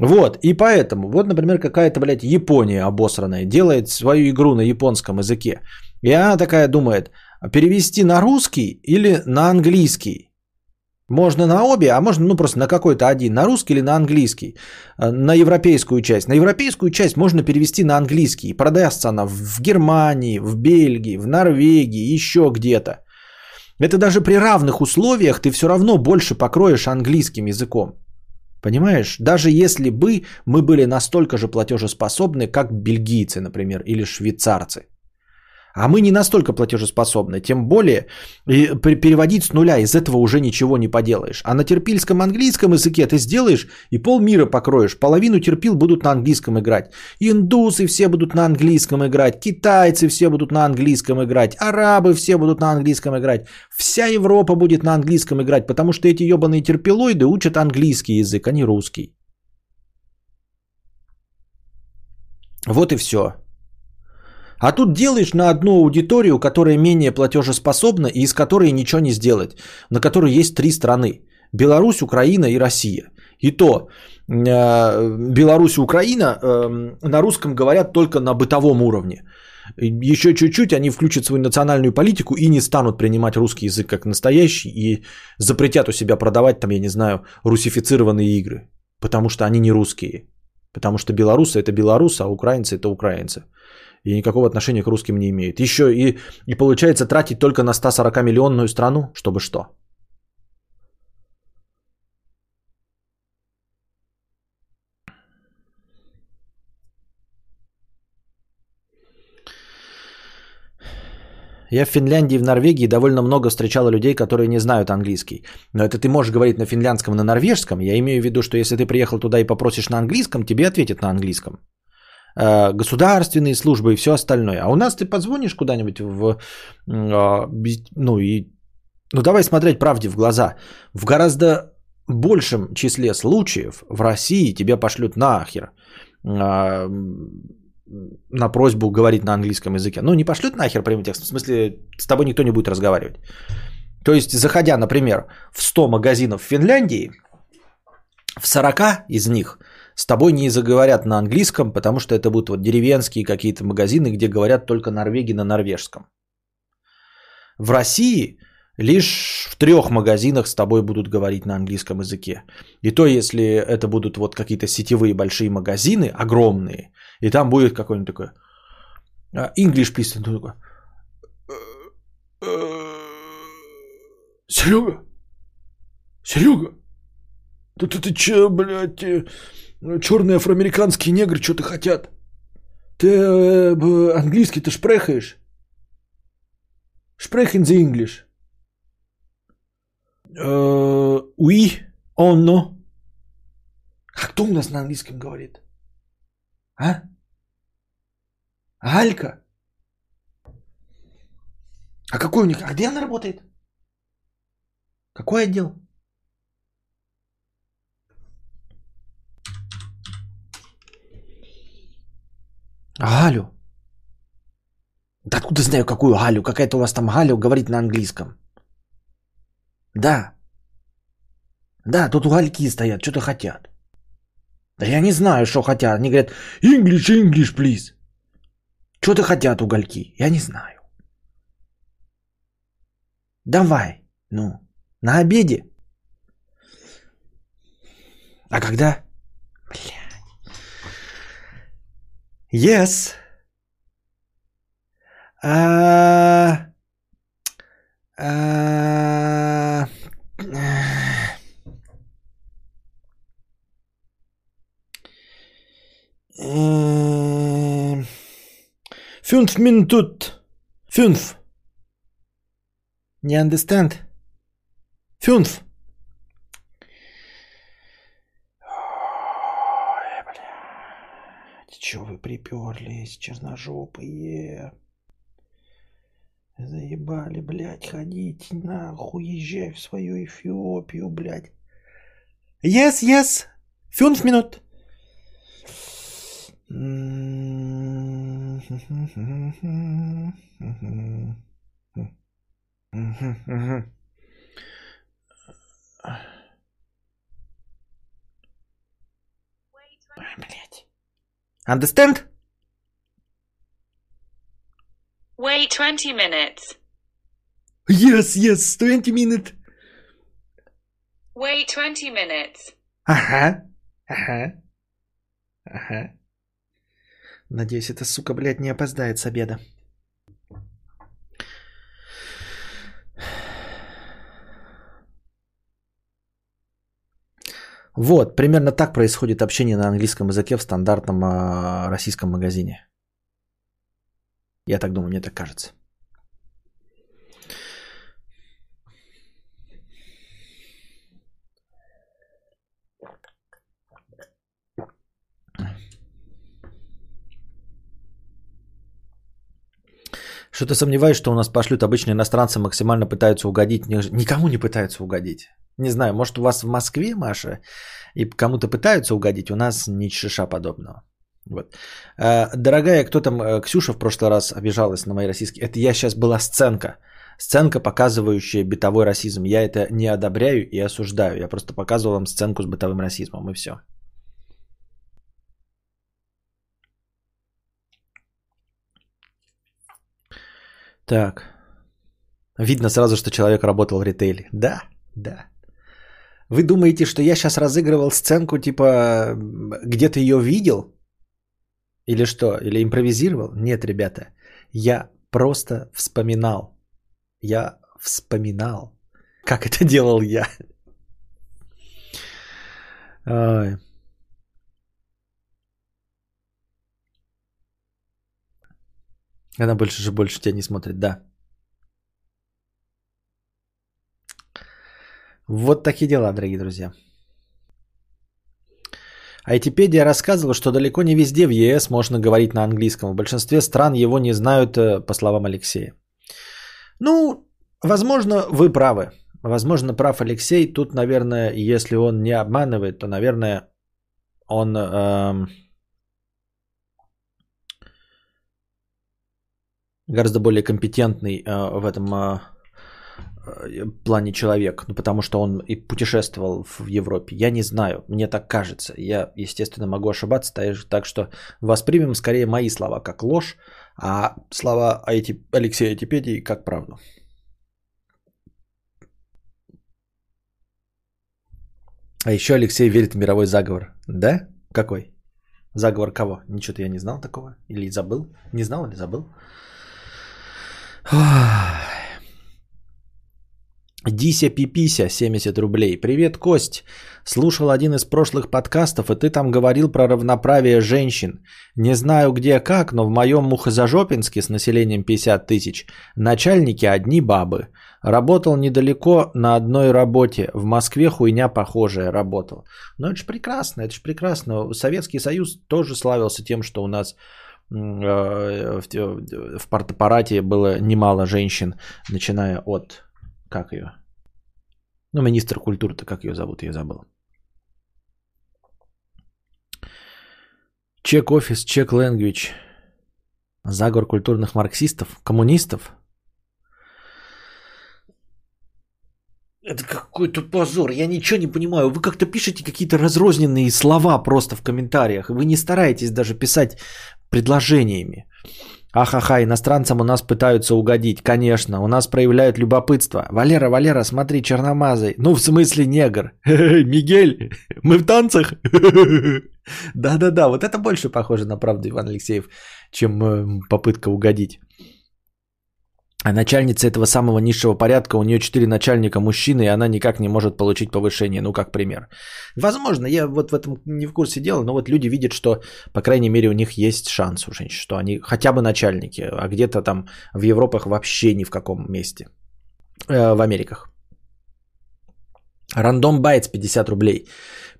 Вот, и поэтому, вот, например, какая-то, блядь, Япония обосранная делает свою игру на японском языке. И она такая думает, перевести на русский или на английский. Можно на обе, а можно ну просто на какой-то один, на русский или на английский, Э, на европейскую часть. На европейскую часть можно перевести на английский. Продастся она в Германии, в Бельгии, в Норвегии, еще где-то. Это даже при равных условиях ты все равно больше покроешь английским языком. Понимаешь? Даже если бы мы были настолько же платежеспособны, как бельгийцы, например, или швейцарцы. А мы не настолько платежеспособны, тем более переводить с нуля из этого уже ничего не поделаешь. А на терпильском английском языке ты сделаешь и полмира покроешь. Половину терпил будут на английском играть. Индусы все будут на английском играть, китайцы все будут на английском играть, арабы все будут на английском играть. Вся Европа будет на английском играть, потому что эти ебаные терпилоиды учат английский язык, а не русский. Вот и все. А тут делаешь на одну аудиторию, которая менее платежеспособна и из которой ничего не сделать, на которой есть три страны. Беларусь, Украина и Россия. И то э, Беларусь и Украина э, на русском говорят только на бытовом уровне. Еще чуть-чуть они включат свою национальную политику и не станут принимать русский язык как настоящий и запретят у себя продавать там, я не знаю, русифицированные игры. Потому что они не русские. Потому что белорусы это белорусы, а украинцы это украинцы и никакого отношения к русским не имеет. Еще и, и получается тратить только на 140 миллионную страну, чтобы что? Я в Финляндии и в Норвегии довольно много встречала людей, которые не знают английский. Но это ты можешь говорить на финляндском, на норвежском. Я имею в виду, что если ты приехал туда и попросишь на английском, тебе ответят на английском государственные службы и все остальное. А у нас ты позвонишь куда-нибудь в, э, без- ну и, ну давай смотреть правде в глаза. В гораздо большем числе случаев в России тебя пошлют нахер э, на просьбу говорить на английском языке. Ну не пошлют нахер прямым текстом, в смысле с тобой никто не будет разговаривать. То есть заходя, например, в 100 магазинов в Финляндии, в 40 из них с тобой не заговорят на английском, потому что это будут вот деревенские какие-то магазины, где говорят только норвеги на норвежском. В России лишь в трех магазинах с тобой будут говорить на английском языке. И то, если это будут вот какие-то сетевые большие магазины, огромные, и там будет какой-нибудь такой а, English, please. Серега, Серега, да ты, ты че, блядь, э, черные афроамериканские негры что-то хотят? Ты э, английский ты шпрехаешь? Sprechen Sie English? Э, Oui, он, но. А кто у нас на английском говорит? А? Алька? А какой у них? А где она работает? Какой отдел? Галю. Да откуда знаю, какую Галю? Какая-то у вас там Галя говорит на английском. Да. Да, тут угольки стоят, что-то хотят. Да я не знаю, что хотят. Они говорят, English, English, please. Что-то хотят угольки. Я не знаю. Давай. Ну, на обеде. А когда? Блядь. Yes. А... А... Эм, Fünf Minuten. Fünf. Не understand? Fünf. Ой, Чё вы приперлись, черножопые? Заебали, блядь, ходить нахуй, езжай в свою Эфиопию, блядь. Yes, yes. Fünf минут. Блять. Understand? Wait 20 minutes. Yes, yes, 20 minutes. Wait 20 minutes. Ага, ага, ага. Надеюсь, эта сука, блядь, не опоздает с обеда. Вот, примерно так происходит общение на английском языке в стандартном а, российском магазине. Я так думаю, мне так кажется. Что-то сомневаюсь, что у нас пошлют обычные иностранцы, максимально пытаются угодить. Ни- Никому не пытаются угодить. Не знаю, может у вас в Москве, Маша, и кому-то пытаются угодить, у нас ни шиша подобного. Вот. Э, Дорогая, кто там, э, Ксюша в прошлый раз обижалась на мои российские. Это я сейчас была сценка. Сценка, показывающая бытовой расизм. Я это не одобряю и осуждаю. Я просто показывал вам сценку с бытовым расизмом, и все. Так. Видно сразу, что человек работал в ритейле. Да, да. Вы думаете, что я сейчас разыгрывал сценку, типа, где-то ее видел? Или что? Или импровизировал? Нет, ребята. Я просто вспоминал. Я вспоминал, как это делал я. Ой. Она больше же больше тебя не смотрит, да. Вот такие дела, дорогие друзья. Айтипедия рассказывала, что далеко не везде в ЕС можно говорить на английском. В большинстве стран его не знают, э, по словам Алексея. Ну, возможно, вы правы. Возможно, прав Алексей. Тут, наверное, если он не обманывает, то, наверное, он эм, гораздо более компетентный э, в этом э, э, плане человек, ну, потому что он и путешествовал в Европе. Я не знаю, мне так кажется. Я, естественно, могу ошибаться, так- что воспримем скорее мои слова как ложь, а слова Алексея Типедии как правду. А еще Алексей верит в мировой заговор. Да? Какой? Заговор кого? Ничего-то я не знал такого. Или забыл? Не знал или забыл? Дися Пипися, 70 рублей. Привет, Кость. Слушал один из прошлых подкастов, и ты там говорил про равноправие женщин. Не знаю где как, но в моем Мухозажопинске с населением 50 тысяч начальники одни бабы. Работал недалеко на одной работе. В Москве хуйня похожая работал. Ну это же прекрасно, это же прекрасно. Советский Союз тоже славился тем, что у нас в, в партаппарате было немало женщин, начиная от... Как ее? Ну, министр культуры-то, как ее зовут, я забыл. Чек офис, чек language. Заговор культурных марксистов, коммунистов. Это какой-то позор. Я ничего не понимаю. Вы как-то пишете какие-то разрозненные слова просто в комментариях. Вы не стараетесь даже писать предложениями. Ахаха, иностранцам у нас пытаются угодить. Конечно, у нас проявляют любопытство. Валера, Валера, смотри, черномазый. Ну, в смысле негр. (laughs) Мигель, мы в танцах? (laughs) Да-да-да, вот это больше похоже на правду, Иван Алексеев, чем э, попытка угодить. А начальница этого самого низшего порядка, у нее четыре начальника мужчины, и она никак не может получить повышение, ну как пример. Возможно, я вот в этом не в курсе дела, но вот люди видят, что, по крайней мере, у них есть шанс у женщин, что они хотя бы начальники, а где-то там в Европах вообще ни в каком месте, э, в Америках. Рандом Байтс 50 рублей.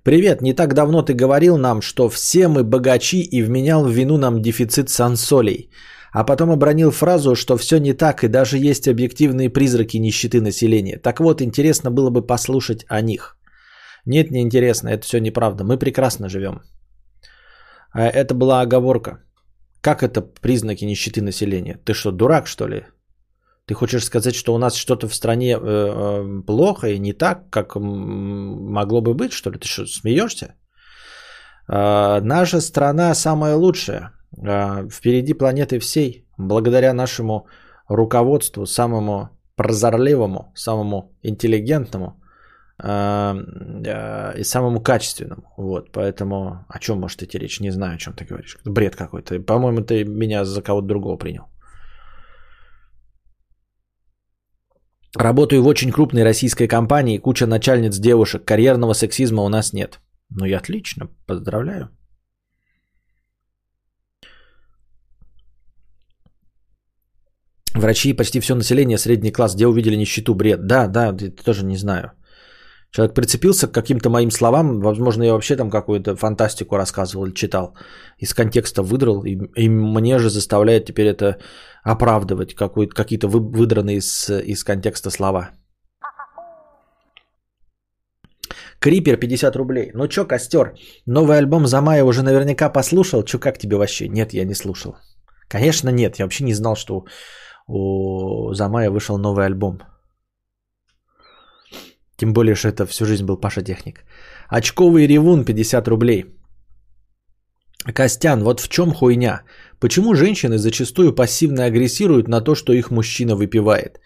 Привет, не так давно ты говорил нам, что все мы богачи и вменял в вину нам дефицит сансолей а потом обронил фразу, что все не так и даже есть объективные призраки нищеты населения. Так вот, интересно было бы послушать о них. Нет, не интересно, это все неправда. Мы прекрасно живем. А это была оговорка. Как это признаки нищеты населения? Ты что, дурак, что ли? Ты хочешь сказать, что у нас что-то в стране э, э, плохо и не так, как могло бы быть, что ли? Ты что, смеешься? Э, наша страна самая лучшая. А, впереди планеты всей, благодаря нашему руководству, самому прозорливому, самому интеллигентному а, а, и самому качественному. Вот, поэтому о чем может идти речь? Не знаю, о чем ты говоришь. Бред какой-то. По-моему, ты меня за кого-то другого принял. Работаю в очень крупной российской компании, куча начальниц девушек, карьерного сексизма у нас нет. Ну и отлично, поздравляю. Врачи и почти все население, средний класс, где увидели нищету, бред. Да, да, тоже не знаю. Человек прицепился к каким-то моим словам, возможно, я вообще там какую-то фантастику рассказывал или читал, из контекста выдрал, и, и мне же заставляет теперь это оправдывать какие-то вы, выдранные из, из контекста слова. Крипер 50 рублей. Ну чё, костер, новый альбом Замая уже наверняка послушал. Чё, как тебе вообще? Нет, я не слушал. Конечно, нет. Я вообще не знал, что у Замая вышел новый альбом. Тем более, что это всю жизнь был Паша Техник. Очковый ревун 50 рублей. Костян, вот в чем хуйня? Почему женщины зачастую пассивно агрессируют на то, что их мужчина выпивает?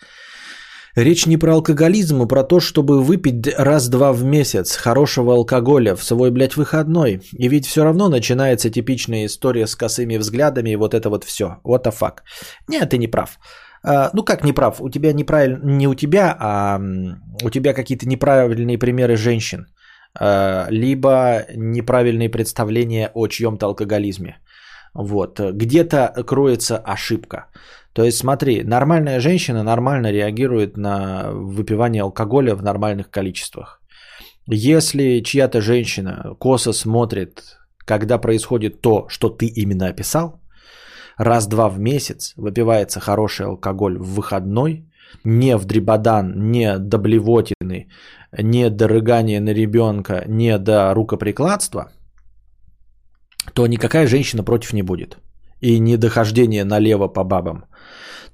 Речь не про алкоголизм, а про то, чтобы выпить раз-два в месяц хорошего алкоголя в свой, блядь, выходной. И ведь все равно начинается типичная история с косыми взглядами и вот это вот все. What the fuck. Нет, ты не прав. А, ну как не прав? У тебя неправильно, не у тебя, а у тебя какие-то неправильные примеры женщин. А, либо неправильные представления о чьем-то алкоголизме. Вот. Где-то кроется ошибка. То есть смотри, нормальная женщина нормально реагирует на выпивание алкоголя в нормальных количествах. Если чья-то женщина косо смотрит, когда происходит то, что ты именно описал, раз-два в месяц выпивается хороший алкоголь в выходной, не в дребодан, не до блевотины, не до рыгания на ребенка, не до рукоприкладства, то никакая женщина против не будет. И не дохождение налево по бабам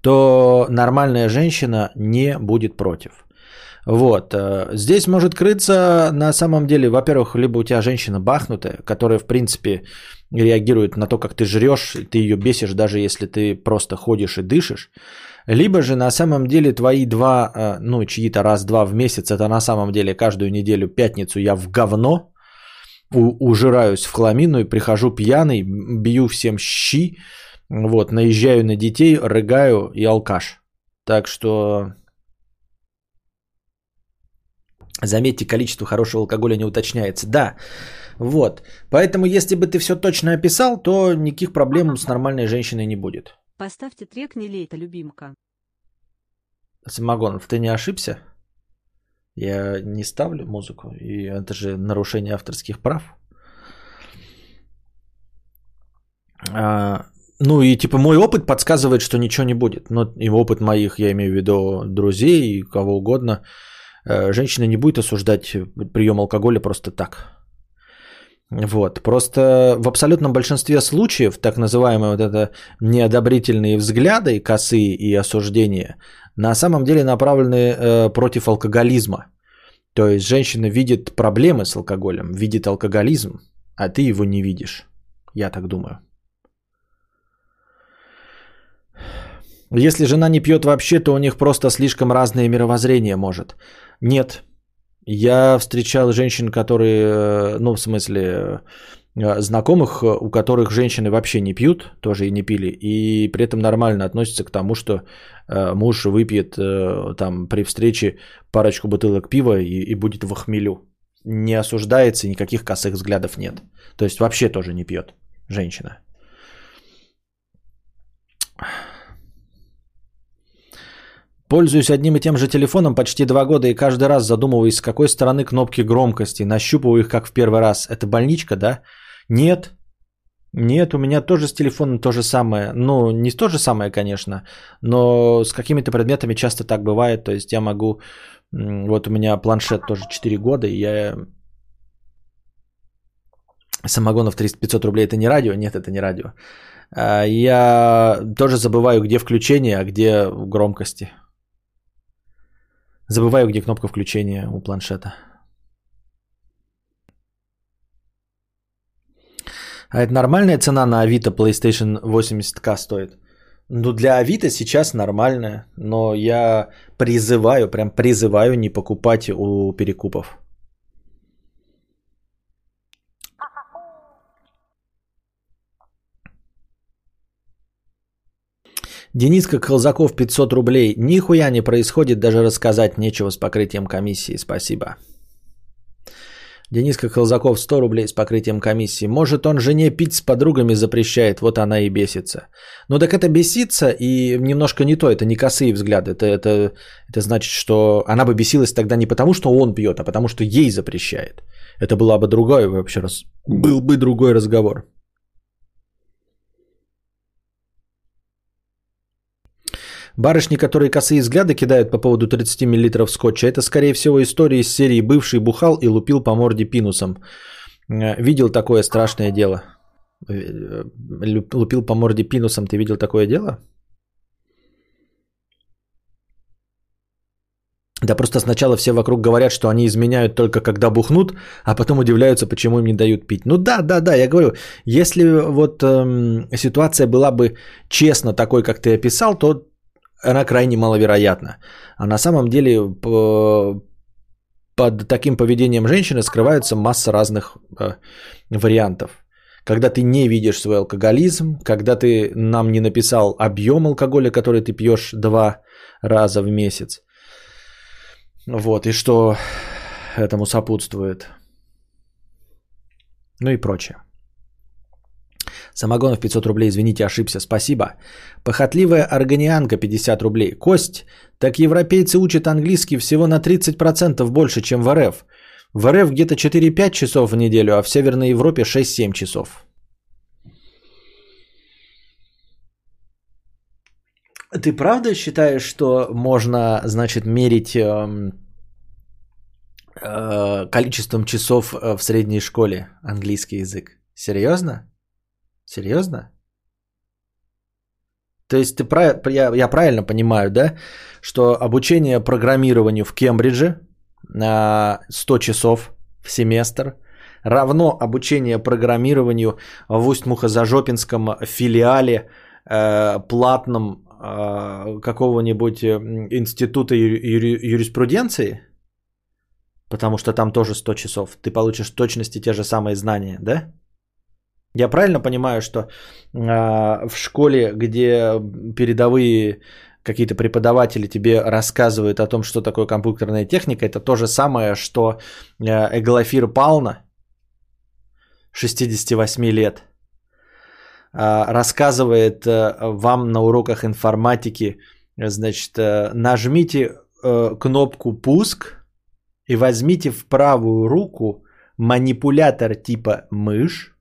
то нормальная женщина не будет против. Вот. Э, здесь может крыться на самом деле, во-первых, либо у тебя женщина бахнутая, которая, в принципе, реагирует на то, как ты жрешь, ты ее бесишь, даже если ты просто ходишь и дышишь. Либо же на самом деле твои два, э, ну, чьи-то раз-два в месяц, это на самом деле каждую неделю пятницу я в говно, ужираюсь в хламину и прихожу пьяный, бью всем щи, вот, наезжаю на детей, рыгаю и алкаш. Так что Заметьте, количество хорошего алкоголя не уточняется. Да, вот. Поэтому, если бы ты все точно описал, то никаких проблем с нормальной женщиной не будет. Поставьте трек «Не лей, это любимка». Самогонов, ты не ошибся? Я не ставлю музыку, и это же нарушение авторских прав. А, ну и типа мой опыт подсказывает, что ничего не будет. Но и опыт моих, я имею в виду друзей и кого угодно, э, женщина не будет осуждать прием алкоголя просто так. Вот. Просто в абсолютном большинстве случаев так называемые вот это неодобрительные взгляды, косые и осуждения на самом деле направлены э, против алкоголизма. То есть женщина видит проблемы с алкоголем, видит алкоголизм, а ты его не видишь. Я так думаю. Если жена не пьет вообще, то у них просто слишком разное мировоззрение может. Нет. Я встречал женщин, которые, э, ну, в смысле, э, знакомых, у которых женщины вообще не пьют, тоже и не пили, и при этом нормально относятся к тому, что э, муж выпьет там при встрече парочку бутылок пива и, и будет в хмелю. Не осуждается, никаких косых взглядов нет. То есть вообще тоже не пьет женщина. Пользуюсь одним и тем же телефоном почти два года и каждый раз задумываюсь, с какой стороны кнопки громкости. Нащупываю их как в первый раз. Это больничка, да? Нет. Нет, у меня тоже с телефоном то же самое. Ну, не то же самое, конечно, но с какими-то предметами часто так бывает. То есть я могу... Вот у меня планшет тоже 4 года, и я... Самогонов 300-500 рублей это не радио? Нет, это не радио. А, я тоже забываю, где включение, а где громкости. Забываю, где кнопка включения у планшета. А это нормальная цена на Авито PlayStation 80к стоит? Ну, для Авито сейчас нормальная, но я призываю, прям призываю не покупать у перекупов. Дениска Колзаков 500 рублей. Нихуя не происходит, даже рассказать нечего с покрытием комиссии. Спасибо. Дениска Колзаков 100 рублей с покрытием комиссии. Может, он жене пить с подругами запрещает, вот она и бесится. Ну так это бесится и немножко не то, это не косые взгляды. Это, это, это значит, что она бы бесилась тогда не потому, что он пьет, а потому, что ей запрещает. Это была бы другой вообще раз... Был бы другой разговор. Барышни, которые косые взгляды кидают по поводу 30 мл скотча, это скорее всего история из серии «Бывший бухал и лупил по морде пинусом». Э, видел такое страшное дело. Э, лупил по морде пинусом, ты видел такое дело? Да просто сначала все вокруг говорят, что они изменяют только когда бухнут, а потом удивляются, почему им не дают пить. Ну да, да, да, я говорю, если вот эм, ситуация была бы честно такой, как ты описал, то она крайне маловероятна. А на самом деле под таким поведением женщины скрываются масса разных э, вариантов. Когда ты не видишь свой алкоголизм, когда ты нам не написал объем алкоголя, который ты пьешь два раза в месяц. Вот, и что этому сопутствует. Ну и прочее. Самогонов 500 рублей, извините, ошибся, спасибо. Похотливая органианка 50 рублей. Кость, так европейцы учат английский всего на 30% больше, чем в РФ. В РФ где-то 4-5 часов в неделю, а в Северной Европе 6-7 часов. Ты правда считаешь, что можно, значит, мерить э, э, количеством часов э, в средней школе английский язык? Серьезно? Серьезно? То есть ты, я, я правильно понимаю, да, что обучение программированию в Кембридже на 100 часов в семестр равно обучение программированию в Усть-Мухозажопинском филиале э, платном э, какого-нибудь института юри, юриспруденции, потому что там тоже 100 часов. Ты получишь точности те же самые знания, да? Я правильно понимаю, что э, в школе, где передовые какие-то преподаватели тебе рассказывают о том, что такое компьютерная техника, это то же самое, что э, Эглафир Пална, 68 лет, э, рассказывает вам на уроках информатики, значит, нажмите кнопку «Пуск» и возьмите в правую руку манипулятор типа мышь,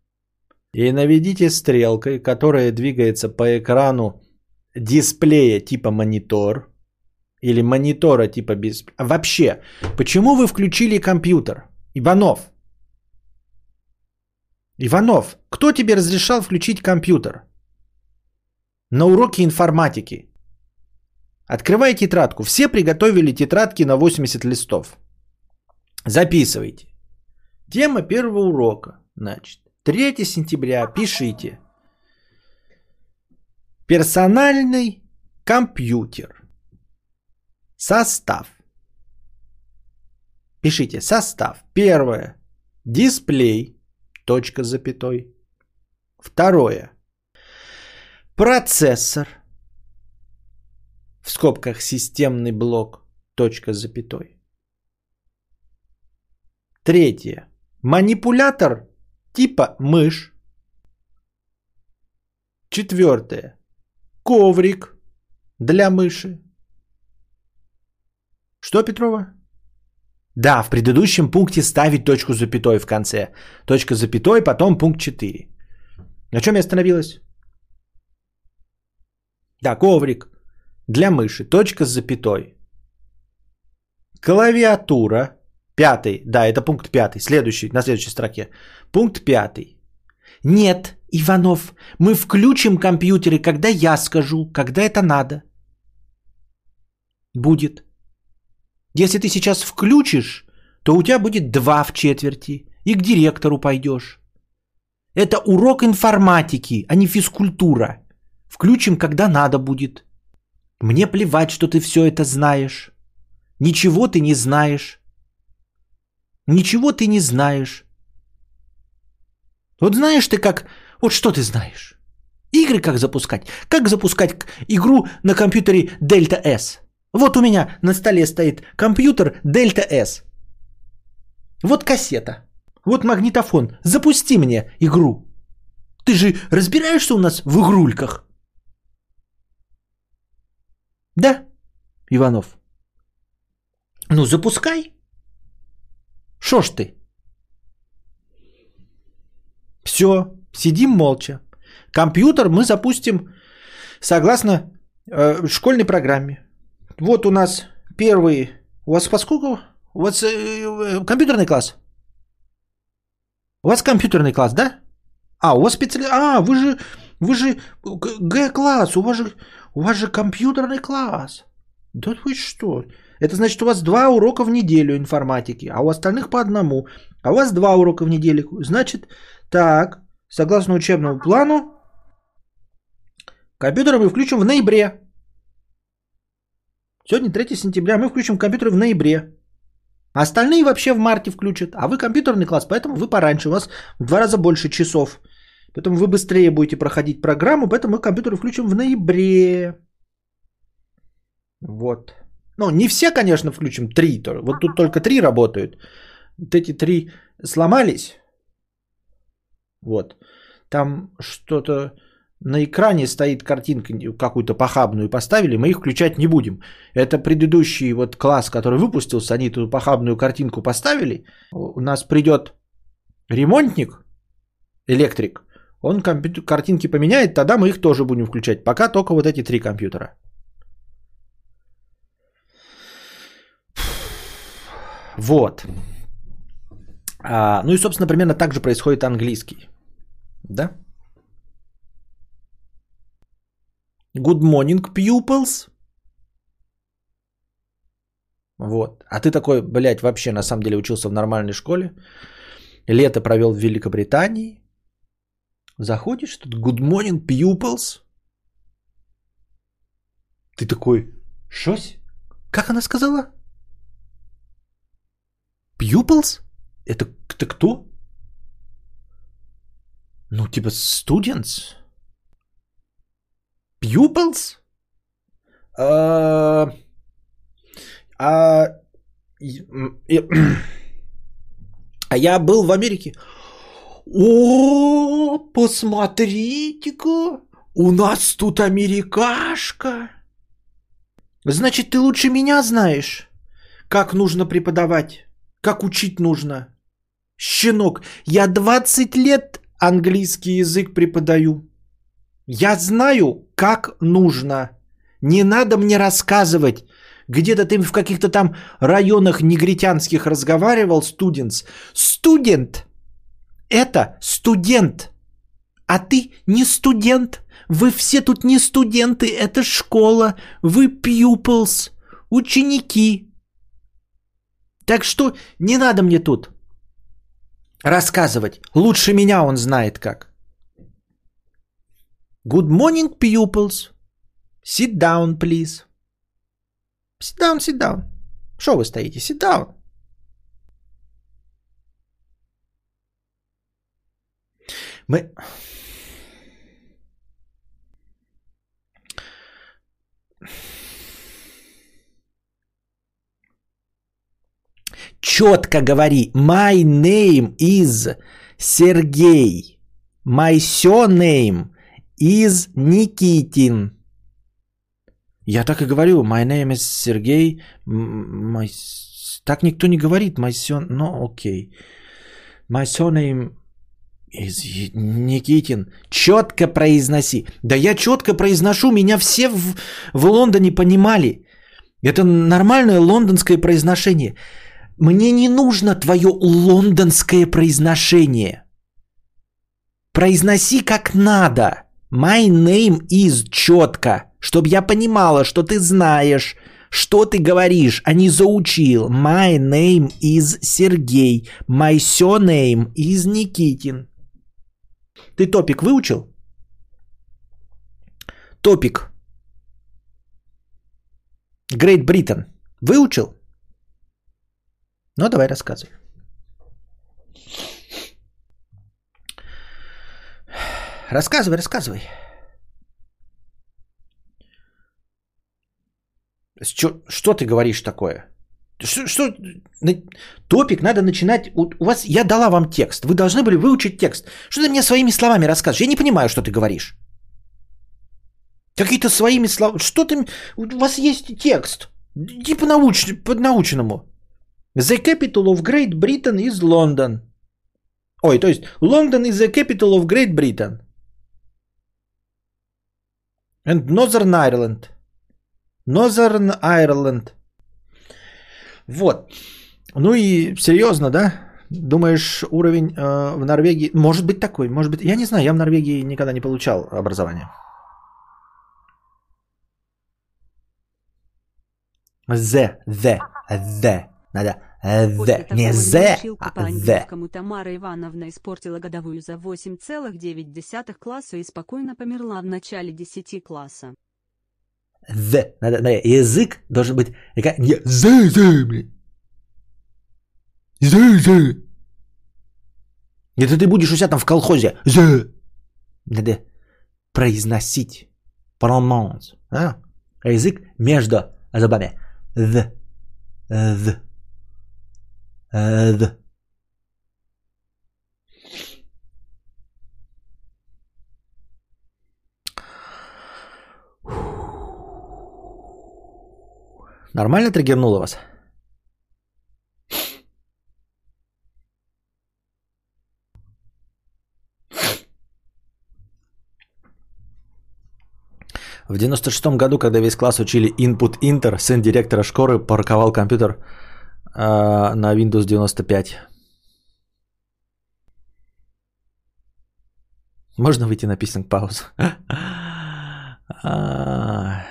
и наведите стрелкой, которая двигается по экрану дисплея типа монитор или монитора типа без... Вообще, почему вы включили компьютер? Иванов. Иванов, кто тебе разрешал включить компьютер? На уроке информатики. Открывай тетрадку. Все приготовили тетрадки на 80 листов. Записывайте. Тема первого урока. Значит, 3 сентября, пишите. Персональный компьютер. Состав. Пишите состав. Первое. Дисплей. Точка запятой. Второе. Процессор. В скобках системный блок. Точка запятой. Третье. Манипулятор типа мышь. Четвертое. Коврик для мыши. Что, Петрова? Да, в предыдущем пункте ставить точку запятой в конце. Точка запятой, потом пункт 4. На чем я остановилась? Да, коврик для мыши. Точка с запятой. Клавиатура. Пятый. Да, это пункт пятый. Следующий, на следующей строке. Пункт пятый. Нет, Иванов, мы включим компьютеры, когда я скажу, когда это надо. Будет. Если ты сейчас включишь, то у тебя будет два в четверти, и к директору пойдешь. Это урок информатики, а не физкультура. Включим, когда надо будет. Мне плевать, что ты все это знаешь. Ничего ты не знаешь. Ничего ты не знаешь. Вот знаешь ты как... Вот что ты знаешь? Игры как запускать? Как запускать игру на компьютере Delta S? Вот у меня на столе стоит компьютер Delta S. Вот кассета. Вот магнитофон. Запусти мне игру. Ты же разбираешься у нас в игрульках? Да, Иванов. Ну, запускай. Шо ж ты? Все, сидим молча. Компьютер мы запустим согласно э, школьной программе. Вот у нас первый... У вас поскольку? У вас э, э, компьютерный класс? У вас компьютерный класс, да? А, у вас специали... А, вы же... Вы же Г-класс, у вас же, у вас же компьютерный класс. Да вы что? Это значит, у вас два урока в неделю информатики, а у остальных по одному. А у вас два урока в неделю. Значит, так, согласно учебному плану, компьютеры мы включим в ноябре. Сегодня 3 сентября, мы включим компьютеры в ноябре. Остальные вообще в марте включат. А вы компьютерный класс, поэтому вы пораньше. У вас в два раза больше часов. Поэтому вы быстрее будете проходить программу, поэтому мы компьютеры включим в ноябре. Вот. Ну, не все, конечно, включим. Три. Вот тут только три работают. Вот эти три сломались. Вот. Там что-то на экране стоит картинка какую-то похабную поставили, мы их включать не будем. Это предыдущий вот класс, который выпустился, они эту похабную картинку поставили. У нас придет ремонтник, электрик, он компьютер, картинки поменяет, тогда мы их тоже будем включать. Пока только вот эти три компьютера. Вот. А, ну и, собственно, примерно так же происходит английский. Да? Good morning, pupils. Вот. А ты такой, блядь, вообще на самом деле учился в нормальной школе. Лето провел в Великобритании. Заходишь, тут good morning, pupils. Ты такой, шось? Как она сказала? Pupils? Это, это кто? Ну, типа students? Pupils? А, а, а я был в Америке. О, посмотрите-ка, у нас тут америкашка. Значит, ты лучше меня знаешь, как нужно преподавать, как учить нужно. Щенок, я 20 лет английский язык преподаю. Я знаю, как нужно. Не надо мне рассказывать. Где-то ты в каких-то там районах негритянских разговаривал, студентс. Студент – это студент. А ты не студент. Вы все тут не студенты, это школа. Вы pupils, ученики. Так что не надо мне тут рассказывать. Лучше меня он знает как. Good morning, pupils. Sit down, please. Sit down, sit down. Что вы стоите? Sit down. Мы... Четко говори. My name is Сергей. My surname is Никитин. Я так и говорю. My name is Сергей. My... Так никто не говорит. My son... Ну, окей. My surname Е- Никитин. Четко произноси. Да я четко произношу. Меня все в, в Лондоне понимали. Это нормальное лондонское произношение. Мне не нужно твое лондонское произношение. Произноси как надо. My name is четко. Чтобы я понимала, что ты знаешь, что ты говоришь, а не заучил. My name is Сергей. My surname is Никитин. Ты топик выучил? Топик. Great Britain. Выучил? Ну, давай рассказывай. Рассказывай, рассказывай. Чё- что ты говоришь такое? Что, что- топик надо начинать. У, у вас я дала вам текст. Вы должны были выучить текст. Что ты мне своими словами рассказываешь? Я не понимаю, что ты говоришь. Какие-то своими словами. Что ты... У вас есть текст. Иди по, науч... по научному. The capital of Great Britain is London. Ой, то есть London is the capital of Great Britain. And Northern Ireland. Northern Ireland. Вот. Ну и серьезно, да? Думаешь, уровень э, в Норвегии... Может быть такой, может быть... Я не знаю, я в Норвегии никогда не получал образование. The, the, the. Надо the. Не такого the, а the. Тамара Ивановна испортила годовую за 8,9 класса и спокойно померла в начале 10 класса. The. Надо, надо. Язык должен быть... такая- Не the, the, блин. The, the. Это ты будешь у себя там в колхозе. The. Надо произносить. Pronounce. А? А язык между зубами. The. The. The. Нормально триггернуло вас? В 96 году, когда весь класс учили Input-Inter, сын директора школы парковал компьютер э, на Windows 95. Можно выйти на писинг паузу? (laughs) А.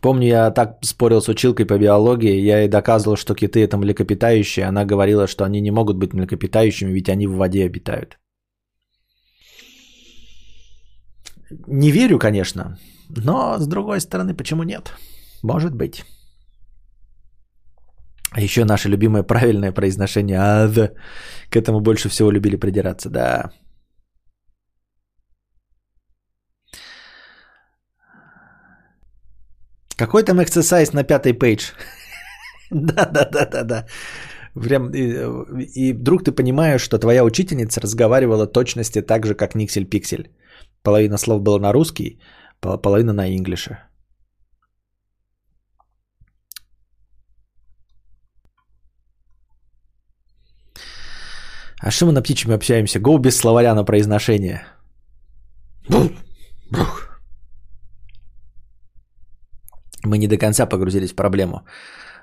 Помню, я так спорил с училкой по биологии, я ей доказывал, что киты это млекопитающие. Она говорила, что они не могут быть млекопитающими, ведь они в воде обитают. Не верю, конечно, но с другой стороны, почему нет? Может быть. А еще наше любимое правильное произношение «ад». К этому больше всего любили придираться, да. Какой там эксерсайз на пятой пейдж? (laughs) Да, да, да, да, да. Прям, и, и вдруг ты понимаешь, что твоя учительница разговаривала точности так же, как Никсель Пиксель. Половина слов было на русский, пол- половина на инглише. А что мы на птичьем общаемся? Гоу без словаря на произношение. Бух, бух. Мы не до конца погрузились в проблему.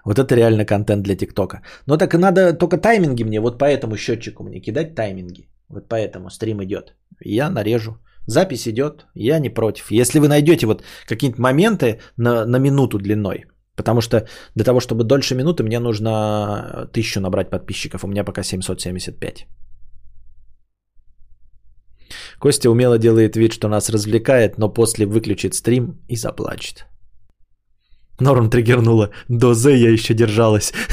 Вот это реально контент для ТикТока. Но так и надо только тайминги мне, вот по этому счетчику мне кидать тайминги. Вот поэтому стрим идет. Я нарежу. Запись идет, я не против. Если вы найдете вот какие-нибудь моменты на, на минуту длиной, потому что для того, чтобы дольше минуты, мне нужно тысячу набрать подписчиков, у меня пока 775. Костя умело делает вид, что нас развлекает, но после выключит стрим и заплачет. Норм триггернула. До З я еще держалась. (laughs)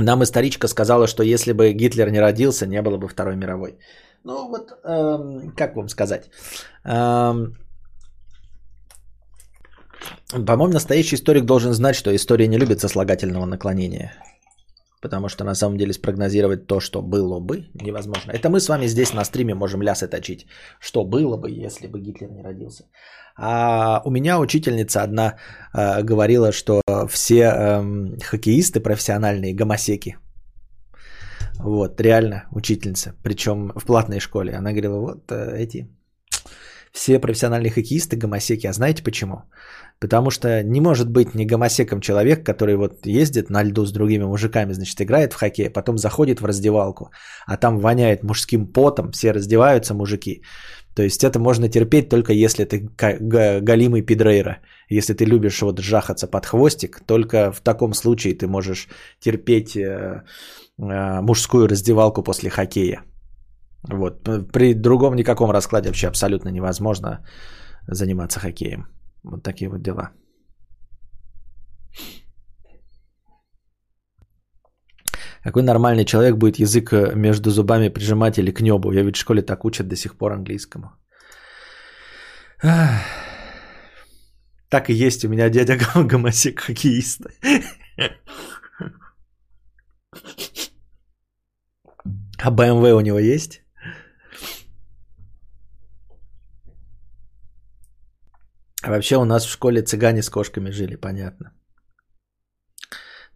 Нам историчка сказала, что если бы Гитлер не родился, не было бы Второй мировой. Ну вот, эм, как вам сказать? Эм, по-моему, настоящий историк должен знать, что история не любит сослагательного наклонения. Потому что на самом деле спрогнозировать то, что было бы, невозможно. Это мы с вами здесь на стриме можем лясы точить. Что было бы, если бы Гитлер не родился. А у меня учительница одна э, говорила, что все э, хоккеисты профессиональные гомосеки. Вот, реально, учительница. Причем в платной школе. Она говорила, вот э, эти все профессиональные хоккеисты гомосеки. А знаете почему? Потому что не может быть не гомосеком человек, который вот ездит на льду с другими мужиками, значит, играет в хоккей, а потом заходит в раздевалку, а там воняет мужским потом, все раздеваются мужики. То есть это можно терпеть только если ты галимый пидрейра. Если ты любишь вот жахаться под хвостик, только в таком случае ты можешь терпеть э, э, мужскую раздевалку после хоккея. Вот. При другом никаком раскладе вообще абсолютно невозможно заниматься хоккеем. Вот такие вот дела. Какой нормальный человек будет язык э, между зубами прижимать или к небу? Я ведь в школе так учат до сих пор английскому. Так и есть у меня дядя (laughs) гомосек хоккеист. А БМВ у него есть? А вообще у нас в школе цыгане с кошками жили, понятно.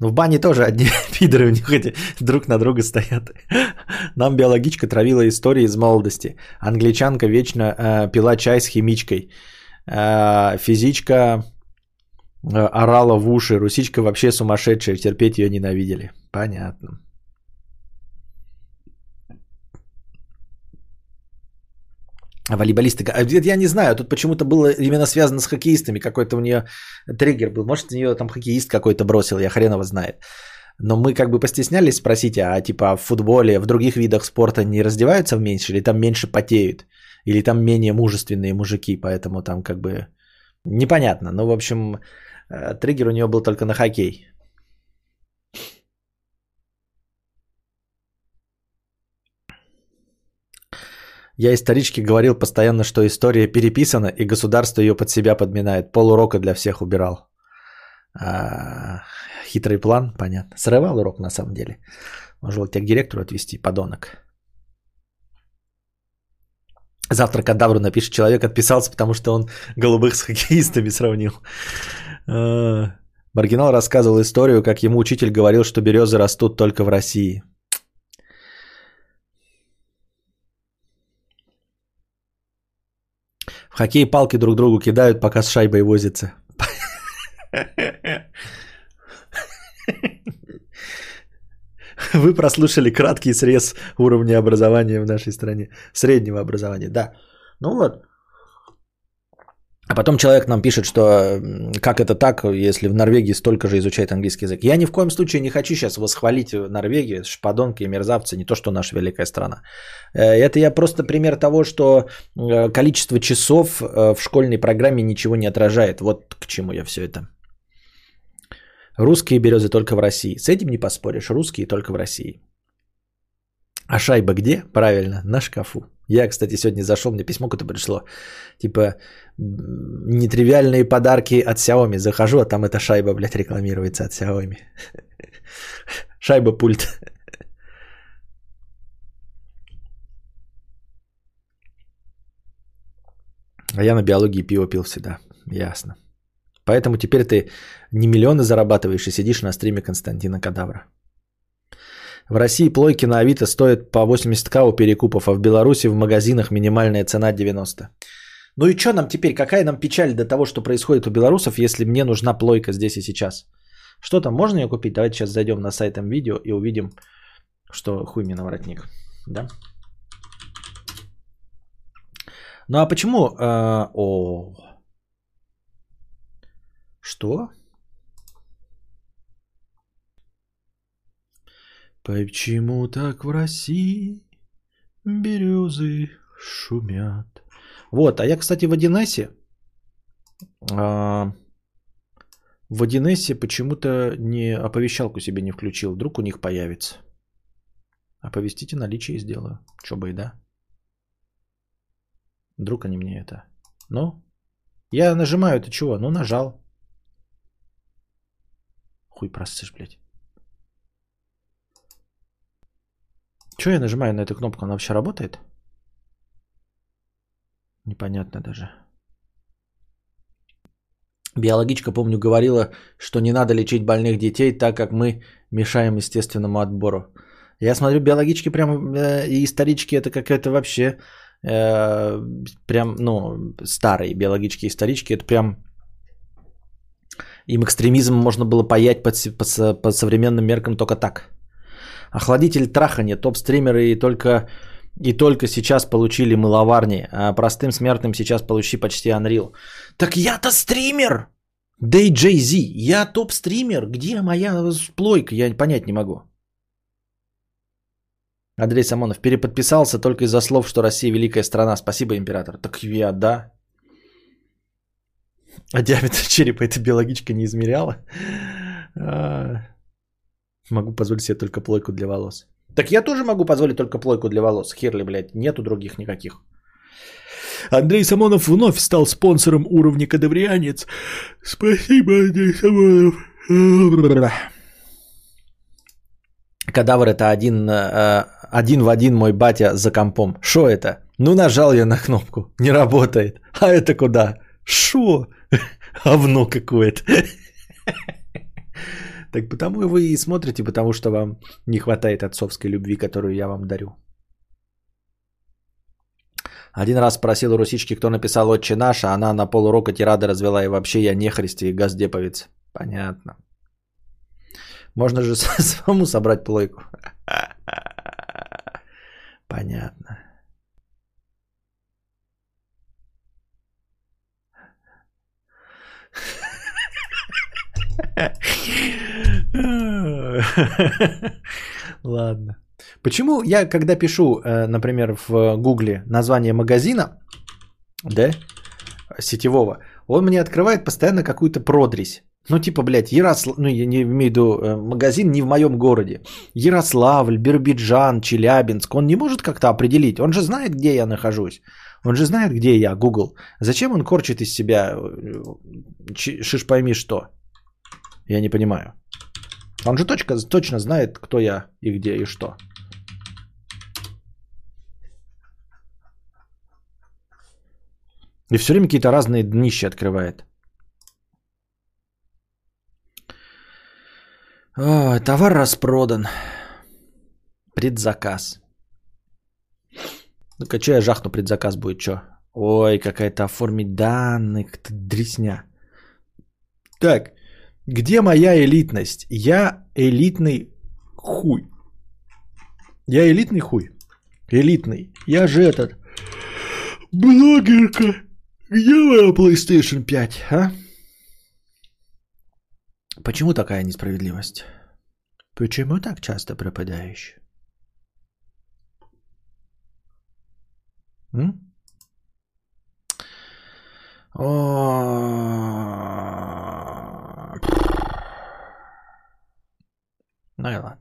Ну, в бане тоже одни (laughs) пидоры у них эти друг на друга стоят. (laughs) Нам биологичка травила истории из молодости. Англичанка вечно э, пила чай с химичкой. Э, физичка э, орала в уши. Русичка вообще сумасшедшая, терпеть ее ненавидели. Понятно. Волейболисты. А я не знаю, тут почему-то было именно связано с хоккеистами. Какой-то у нее триггер был. Может, у нее там хоккеист какой-то бросил, я хрен его знает. Но мы как бы постеснялись спросить, а типа в футболе, в других видах спорта не раздеваются меньше, или там меньше потеют, или там менее мужественные мужики, поэтому там как бы непонятно. Ну, в общем, э, триггер у нее был только на хоккей. Я историчке говорил постоянно, что история переписана, и государство ее под себя подминает. Пол урока для всех убирал. А, хитрый план, понятно. Срывал урок на самом деле. Может, тебя к директору отвести, подонок. Завтра кадавру напишет, человек отписался, потому что он голубых с хоккеистами сравнил. А, Маргинал рассказывал историю, как ему учитель говорил, что березы растут только в России. В хоккей палки друг другу кидают, пока с шайбой возятся. Вы прослушали краткий срез уровня образования в нашей стране. Среднего образования, да. Ну вот, а потом человек нам пишет, что как это так, если в Норвегии столько же изучает английский язык. Я ни в коем случае не хочу сейчас восхвалить Норвегию, шпадонки и мерзавцы, не то, что наша великая страна. Э, это я просто пример того, что э, количество часов э, в школьной программе ничего не отражает. Вот к чему я все это. Русские березы только в России. С этим не поспоришь. Русские только в России. А шайба где? Правильно, на шкафу. Я, кстати, сегодня зашел, мне письмо какое-то пришло. Типа, нетривиальные подарки от Xiaomi. Захожу, а там эта шайба, блядь, рекламируется от Xiaomi. (laughs) Шайба пульт. А я на биологии пиво пил всегда. Ясно. Поэтому теперь ты не миллионы зарабатываешь и сидишь на стриме Константина Кадавра. В России плойки на Авито стоят по 80к у перекупов, а в Беларуси в магазинах минимальная цена 90. Ну и что нам теперь? Какая нам печаль до того, что происходит у белорусов, если мне нужна плойка здесь и сейчас? Что там, можно ее купить? Давайте сейчас зайдем на сайт видео и увидим, что хуй мне на воротник. Да? Ну а почему... Э, о, Что? Почему так в России березы шумят? Вот, а я, кстати, в Одинессе, а, в Одинессе почему-то не оповещалку себе не включил. Вдруг у них появится. Оповестите наличие сделаю. Чё бы и да. Вдруг они мне это. Ну, я нажимаю это чего? Ну, нажал. Хуй просышь, блядь. Че я нажимаю на эту кнопку? Она вообще работает? Непонятно даже. Биологичка, помню, говорила, что не надо лечить больных детей, так как мы мешаем естественному отбору. Я смотрю, биологички прям э, и исторички это какая-то вообще э, прям, ну, старые биологички и исторички, это прям им экстремизм можно было паять под, под, под современным меркам только так. Охладитель трахания, топ-стримеры и только, и только сейчас получили мыловарни, а простым смертным сейчас получи почти Unreal. Так я-то стример! Jay-Z, я топ-стример, где моя плойка, я понять не могу. Андрей Самонов переподписался только из-за слов, что Россия великая страна. Спасибо, император. Так я, да. А диаметр черепа эта биологичка не измеряла. А, могу позволить себе только плойку для волос. Так я тоже могу позволить только плойку для волос. Херли, блядь, нету других никаких. Андрей Самонов вновь стал спонсором уровня кадаврианец. Спасибо, Андрей Самонов. Кадавр это один, э, один в один мой батя за компом. Что это? Ну нажал я на кнопку, не работает. А это куда? Шо? (laughs) Овно какое-то. (laughs) Так потому вы и смотрите, потому что вам не хватает отцовской любви, которую я вам дарю. Один раз спросил у русички, кто написал «Отче наш», а она на полурока тирады развела, и вообще я не христи и газдеповец. Понятно. Можно же (laughs) самому собрать плойку. (laughs) Понятно. Ладно. Почему я, когда пишу, э, например, в Гугле название магазина, да, сетевого, он мне открывает постоянно какую-то продресь. Ну, типа, блядь, Ярослав... Ну, я не имею в виду э, магазин не в моем городе. Ярославль, Биробиджан, Челябинск. Он не может как-то определить. Он же знает, где я нахожусь. Он же знает, где я, Google. Зачем он корчит из себя э, шиш пойми что? Я не понимаю. Он же точка, точно знает, кто я и где и что. И все время какие-то разные днища открывает. О, товар распродан. Предзаказ. Ну-ка, что я жахну предзаказ будет, что? Ой, какая-то оформить данные, как-то дресня. Так, где моя элитность? Я элитный хуй. Я элитный хуй. Элитный. Я же этот. Блогерка. Где моя PlayStation 5, а? Почему такая несправедливость? Почему так часто пропадаешь? М? Ну и ладно.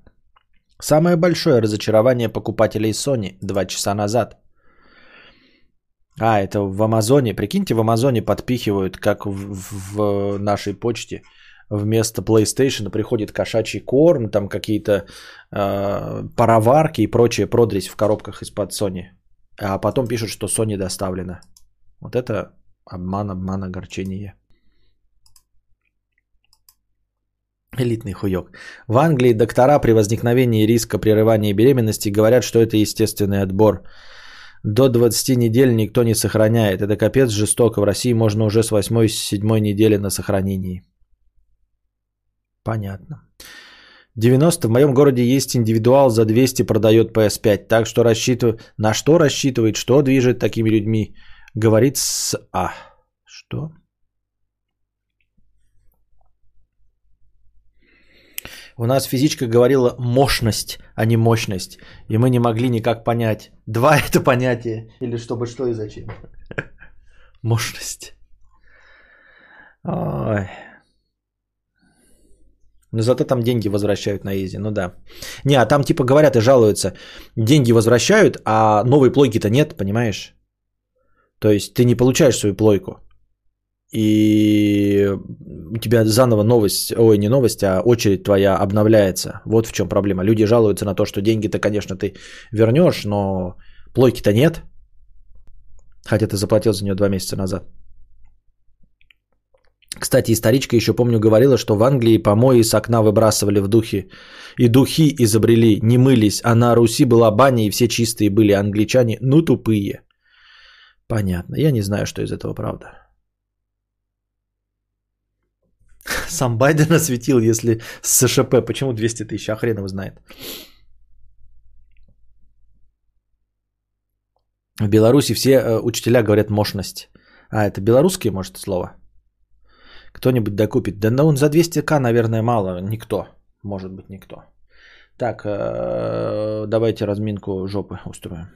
Самое большое разочарование покупателей Sony два часа назад. А, это в Амазоне. Прикиньте, в Амазоне подпихивают, как в, в нашей почте, вместо PlayStation приходит кошачий корм, там какие-то э, пароварки и прочее продресь в коробках из-под Sony. А потом пишут, что Sony доставлено. Вот это обман, обман, огорчение. Элитный хуёк. В Англии доктора при возникновении риска прерывания беременности говорят, что это естественный отбор. До 20 недель никто не сохраняет. Это капец жестоко. В России можно уже с 8-7 недели на сохранении. Понятно. 90 в моем городе есть индивидуал за 200 продает PS5. Так что рассчитываю... На что рассчитывает, что движет такими людьми? Говорит с... А. Что? У нас физичка говорила мощность, а не мощность. И мы не могли никак понять, два (laughs) это понятие или чтобы что и зачем. (laughs) Мощность. Ой. Но зато там деньги возвращают на изи, ну да. Не, а там типа говорят и жалуются. Деньги возвращают, а новой плойки-то нет, понимаешь? То есть ты не получаешь свою плойку. И у тебя заново новость, ой, не новость, а очередь твоя обновляется. Вот в чем проблема. Люди жалуются на то, что деньги-то, конечно, ты вернешь, но плойки-то нет. Хотя ты заплатил за нее два месяца назад. Кстати, историчка еще помню говорила, что в Англии помои с окна выбрасывали в духе. И духи изобрели, не мылись, а на Руси была баня, и все чистые были англичане, ну тупые. Понятно, я не знаю, что из этого правда. (laughs) Сам Байден осветил, если с СШП. Почему 200 тысяч? А хрен его знает. В Беларуси все э, учителя говорят мощность. А, это белорусские, может, слово? Кто-нибудь докупит? Да ну он за 200к, наверное, мало. Никто. Может быть, никто. Так, э, давайте разминку жопы устроим.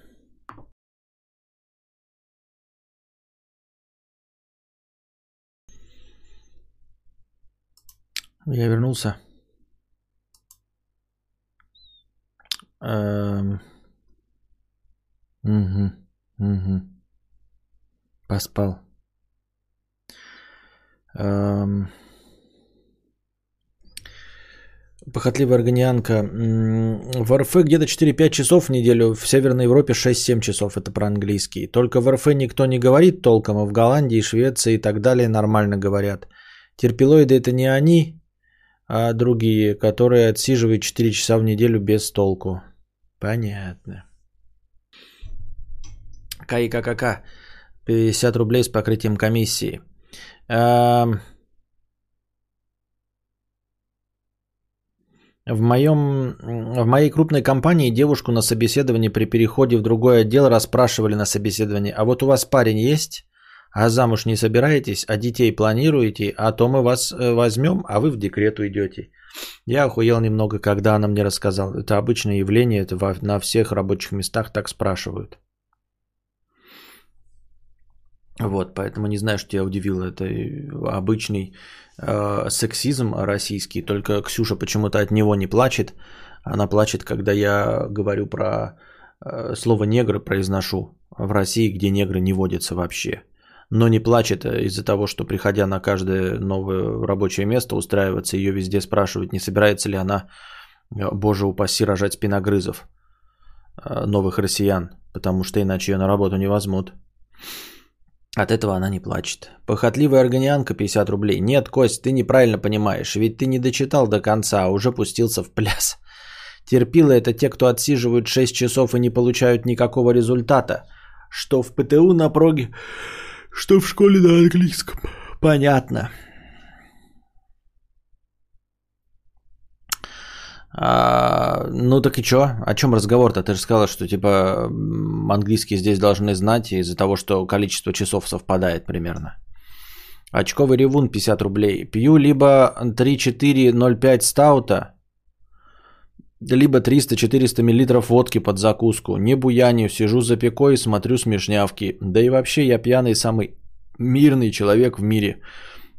Я вернулся. Угу. Угу. Поспал. Эм. Похотливая органианка. В РФ где-то 4-5 часов в неделю, в Северной Европе 6-7 часов, это про английский. Только в РФ никто не говорит толком, а в Голландии, Швеции и так далее нормально говорят. Терпилоиды это не они, а другие, которые отсиживают 4 часа в неделю без толку. Понятно. КИККК. 50 рублей с покрытием комиссии. В, моем, в моей крупной компании девушку на собеседовании при переходе в другой отдел расспрашивали на собеседовании, а вот у вас парень есть? А замуж не собираетесь, а детей планируете, а то мы вас э, возьмем, а вы в декрет уйдете. Я охуел немного, когда она мне рассказала. Это обычное явление, это во- на всех рабочих местах так спрашивают. Вот, поэтому не знаю, что тебя удивило. Это и обычный э, сексизм российский, только Ксюша почему-то от него не плачет. Она плачет, когда я говорю про э, слово негры произношу в России, где негры не водятся вообще. Но не плачет э, из-за того, что приходя на каждое новое рабочее место, устраиваться, ее везде спрашивают, не собирается ли она, э, боже упаси, рожать спиногрызов э, новых россиян, потому что иначе ее на работу не возьмут. От этого она не плачет. Похотливая органианка 50 рублей. Нет, Кость, ты неправильно понимаешь. Ведь ты не дочитал до конца, а уже пустился в пляс. Терпилы это те, кто отсиживают 6 часов и не получают никакого результата. Что в ПТУ на проге, что в школе на английском. Понятно. А, ну так и чё? О чем разговор-то? Ты же сказала, что типа английский здесь должны знать из-за того, что количество часов совпадает примерно. Очковый ревун 50 рублей. Пью либо 3-4-0-5 стаута, либо 300-400 мл водки под закуску. Не буяню, сижу за пекой и смотрю смешнявки. Да и вообще я пьяный самый мирный человек в мире.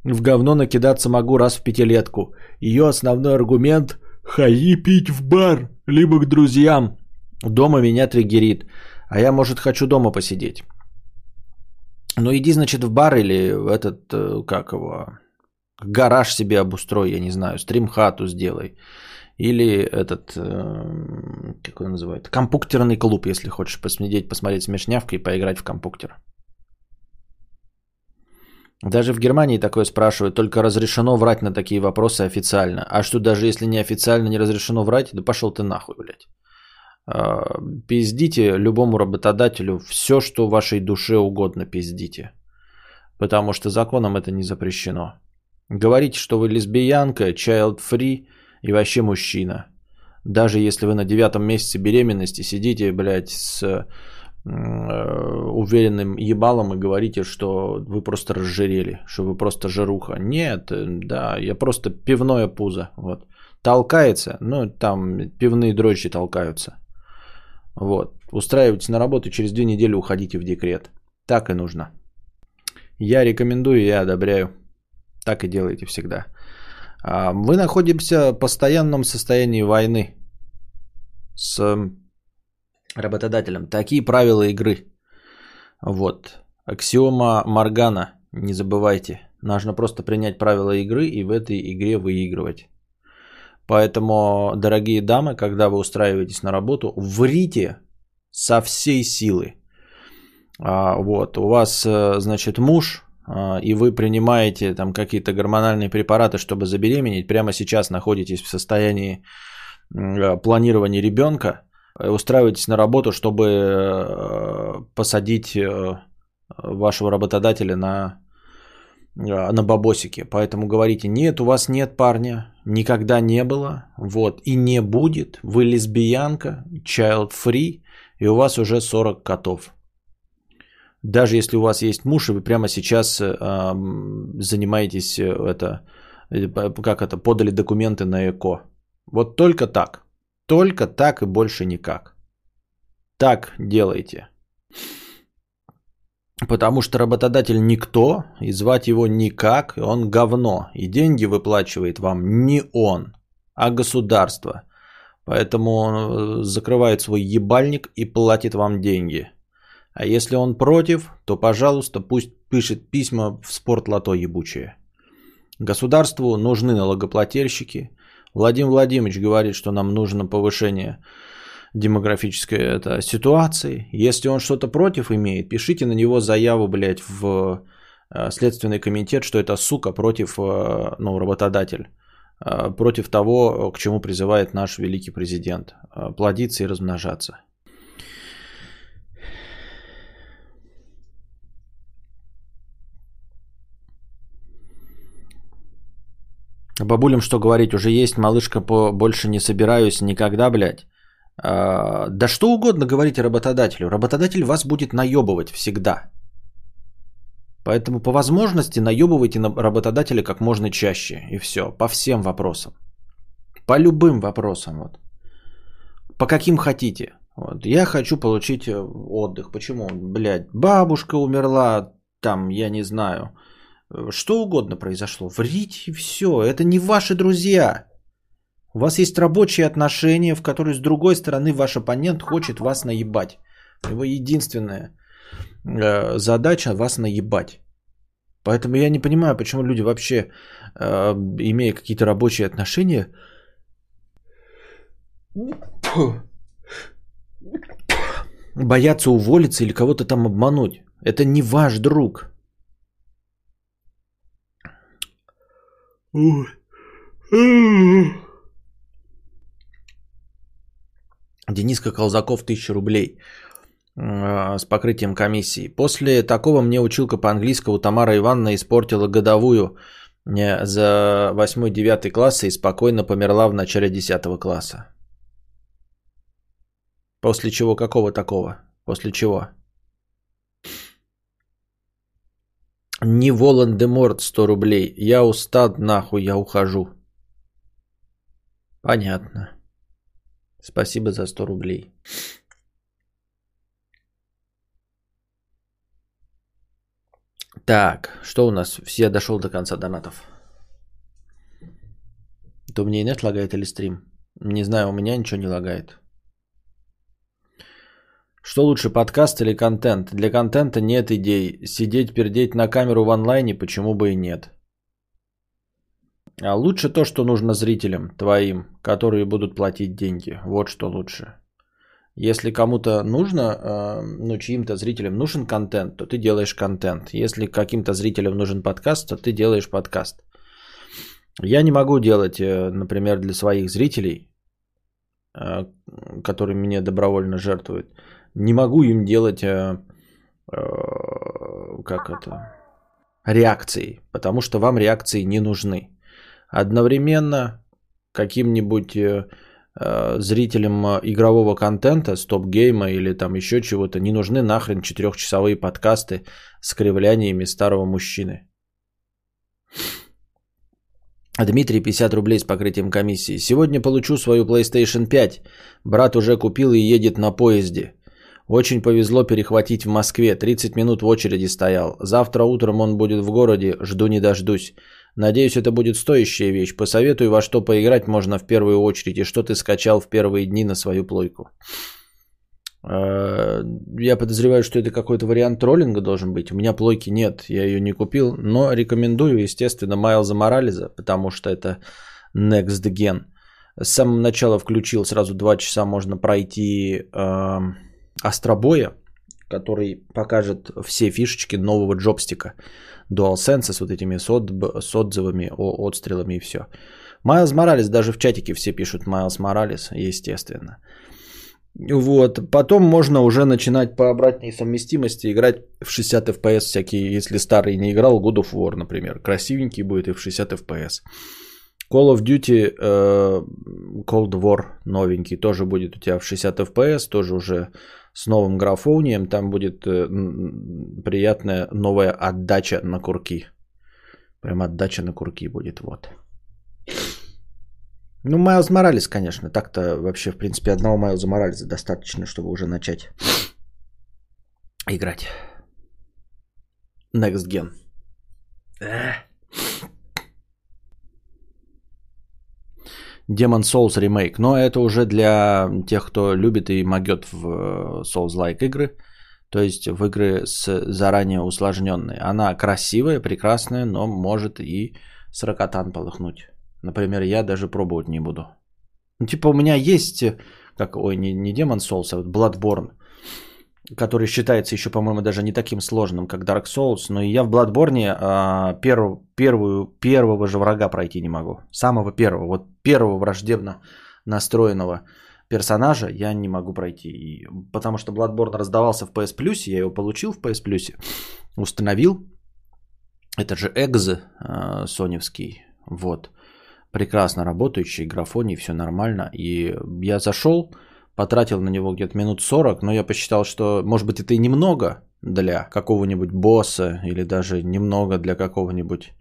В говно накидаться могу раз в пятилетку. Ее основной аргумент – ходи пить в бар, либо к друзьям. Дома меня триггерит. А я, может, хочу дома посидеть. Ну иди, значит, в бар или в этот, э, как его, гараж себе обустрой, я не знаю, стрим-хату сделай. Или этот, э, как он называет, компуктерный клуб, если хочешь посмотреть, посмотреть смешнявка и поиграть в компуктер. Даже в Германии такое спрашивают, только разрешено врать на такие вопросы официально. А что даже если не официально не разрешено врать, да пошел ты нахуй, блядь. А, Пиздите любому работодателю все, что вашей душе угодно пиздите. Потому что законом это не запрещено. Говорите, что вы лесбиянка, child free и вообще мужчина. Даже если вы на девятом месяце беременности сидите, блядь, с э, уверенным ебалом и говорите, что вы просто разжирели, что вы просто жируха. Нет, э, да, я просто пивное пузо. Вот. толкается, ну, там пивные дрожжи толкаются. Вот. Устраивайтесь на работу, через две недели уходите в декрет. Так и нужно. Я рекомендую, я одобряю. Так и делайте всегда. А, Мы находимся в постоянном состоянии войны с работодателем. Такие правила игры. Вот. Аксиома Моргана. Не забывайте. Нужно просто принять правила игры и в этой игре выигрывать. Поэтому, дорогие дамы, когда вы устраиваетесь на работу, врите со всей силы. А, вот, у вас, э, значит, муж, и вы принимаете там какие-то гормональные препараты, чтобы забеременеть, прямо сейчас находитесь в состоянии э, планирования ребенка, э, устраиваетесь на работу, чтобы э, посадить вашего работодателя на, на бабосики. Поэтому говорите, нет, у вас нет парня, никогда не было, вот, и не будет, вы лесбиянка, child free, и у вас уже 40 котов. Даже если у вас есть муж, и вы прямо сейчас э, занимаетесь э, это, э, как это, подали документы на ЭКО. Вот только так. Только так и больше никак. Так делайте. Потому что работодатель никто, и звать его никак, и он говно. И деньги выплачивает вам не он, а государство. Поэтому он э, закрывает свой ебальник и платит вам деньги. А если он против, то, пожалуйста, пусть пишет письма в спортлото ебучее. Государству нужны налогоплательщики. Владимир Владимирович говорит, что нам нужно повышение демографической это, ситуации. Если он что-то против имеет, пишите на него заяву, блядь, в э, Следственный комитет, что это сука против, э, ну, работодатель. э, Против того, к чему призывает наш великий президент. Плодиться и размножаться. Бабулям что говорить, уже есть малышка по больше не собираюсь никогда, блядь. А, да что угодно говорите работодателю. Работодатель вас будет наебывать всегда. Поэтому по возможности наебывайте на работодателя как можно чаще. И все. По всем вопросам. По любым вопросам. Вот. По каким хотите. Вот. Я хочу получить э, отдых. Почему? Блядь, бабушка умерла, там, я не знаю. Э, Что угодно произошло. Врите и все. Это не ваши друзья. У вас есть рабочие отношения, в которые с другой стороны ваш оппонент хочет вас наебать. Его единственная э, задача вас наебать. Поэтому я не понимаю, почему люди вообще, э, имея какие-то рабочие отношения, боятся уволиться или кого-то там обмануть. Это не ваш друг. Дениска Колзаков 1000 рублей э, с покрытием комиссии. После такого мне училка по-английскому Тамара Ивановна испортила годовую э, за 8-9 классы и спокойно померла в начале 10 класса. После чего какого такого? После чего? Не Волан-де-Морт 100 рублей. Я устал нахуй, я ухожу. Понятно. Спасибо за 100 рублей. Так, что у нас? Все дошел до конца донатов. То мне и нет лагает или стрим? Не знаю, у меня ничего не лагает. Что лучше, подкаст или контент? Для контента нет идей. Сидеть, пердеть на камеру в онлайне, почему бы и нет. А лучше то, что нужно зрителям твоим, которые будут платить деньги. Вот что лучше. Если кому-то нужно, э, ну, чьим-то зрителям нужен контент, то ты делаешь контент. Если каким-то зрителям нужен подкаст, то ты делаешь подкаст. Я не могу делать, э, например, для своих зрителей, э, которые мне добровольно жертвуют, не могу им делать, э, э, как это, реакции, потому что вам реакции не нужны. Одновременно каким-нибудь э, э, зрителям э, игрового контента, стоп-гейма или там еще чего-то не нужны нахрен четырехчасовые подкасты с кривляниями старого мужчины. Дмитрий, 50 рублей с покрытием комиссии. Сегодня получу свою PlayStation 5. Брат уже купил и едет на поезде. Очень повезло перехватить в Москве. 30 минут в очереди стоял. Завтра утром он будет в городе. Жду не дождусь. Надеюсь, это будет стоящая вещь. Посоветуй, во что поиграть можно в первую очередь и что ты скачал в первые дни на свою плойку. Э, Я подозреваю, что это какой-то вариант троллинга должен быть. У меня плойки нет, я ее не купил. Но рекомендую, естественно, Майлза Морализа, потому что это Next Gen. С самого начала включил, сразу 2 часа можно пройти э, Астробоя, который покажет все фишечки нового джобстика. DualSense с вот этими с, отб- с отзывами, о- отстрелами и все. Майлз Моралес, даже в чатике все пишут Майлз Моралес, естественно. Вот, потом можно уже начинать по обратной совместимости играть в 60 FPS всякие, если старый не играл, God of War, например. Красивенький будет и в 60 FPS. Call of Duty э, Cold War новенький тоже будет у тебя в 60 FPS, тоже уже с новым графонием. Там будет э, приятная новая отдача на курки. Прям отдача на курки будет, вот. Ну, Майлз Моралес, конечно. Так-то вообще, в принципе, одного Майлза Моралеса достаточно, чтобы уже начать играть. Next Gen. Эх. Demon Souls ремейк. Но это уже для тех, кто любит и могет в э, Souls-like игры. То есть в игры с заранее усложненные. Она красивая, прекрасная, но может и с ракотан полыхнуть. Например, я даже пробовать не буду. Ну, типа у меня есть, как, ой, не, не Demon Souls, а вот Bloodborne, который считается еще, по-моему, даже не таким сложным, как Dark Souls, но и я в Bloodborne а, перв, первую, первого же врага пройти не могу. Самого первого, вот первого враждебно настроенного персонажа я не могу пройти. И, потому что Bloodborne раздавался в PS Plus, я его получил в PS Plus, установил. Это же экз а, соневский, вот прекрасно работающий, графоний, все нормально. И я зашел, потратил на него где-то минут 40, но я посчитал, что, может быть, это и немного для какого-нибудь босса или даже немного для какого-нибудь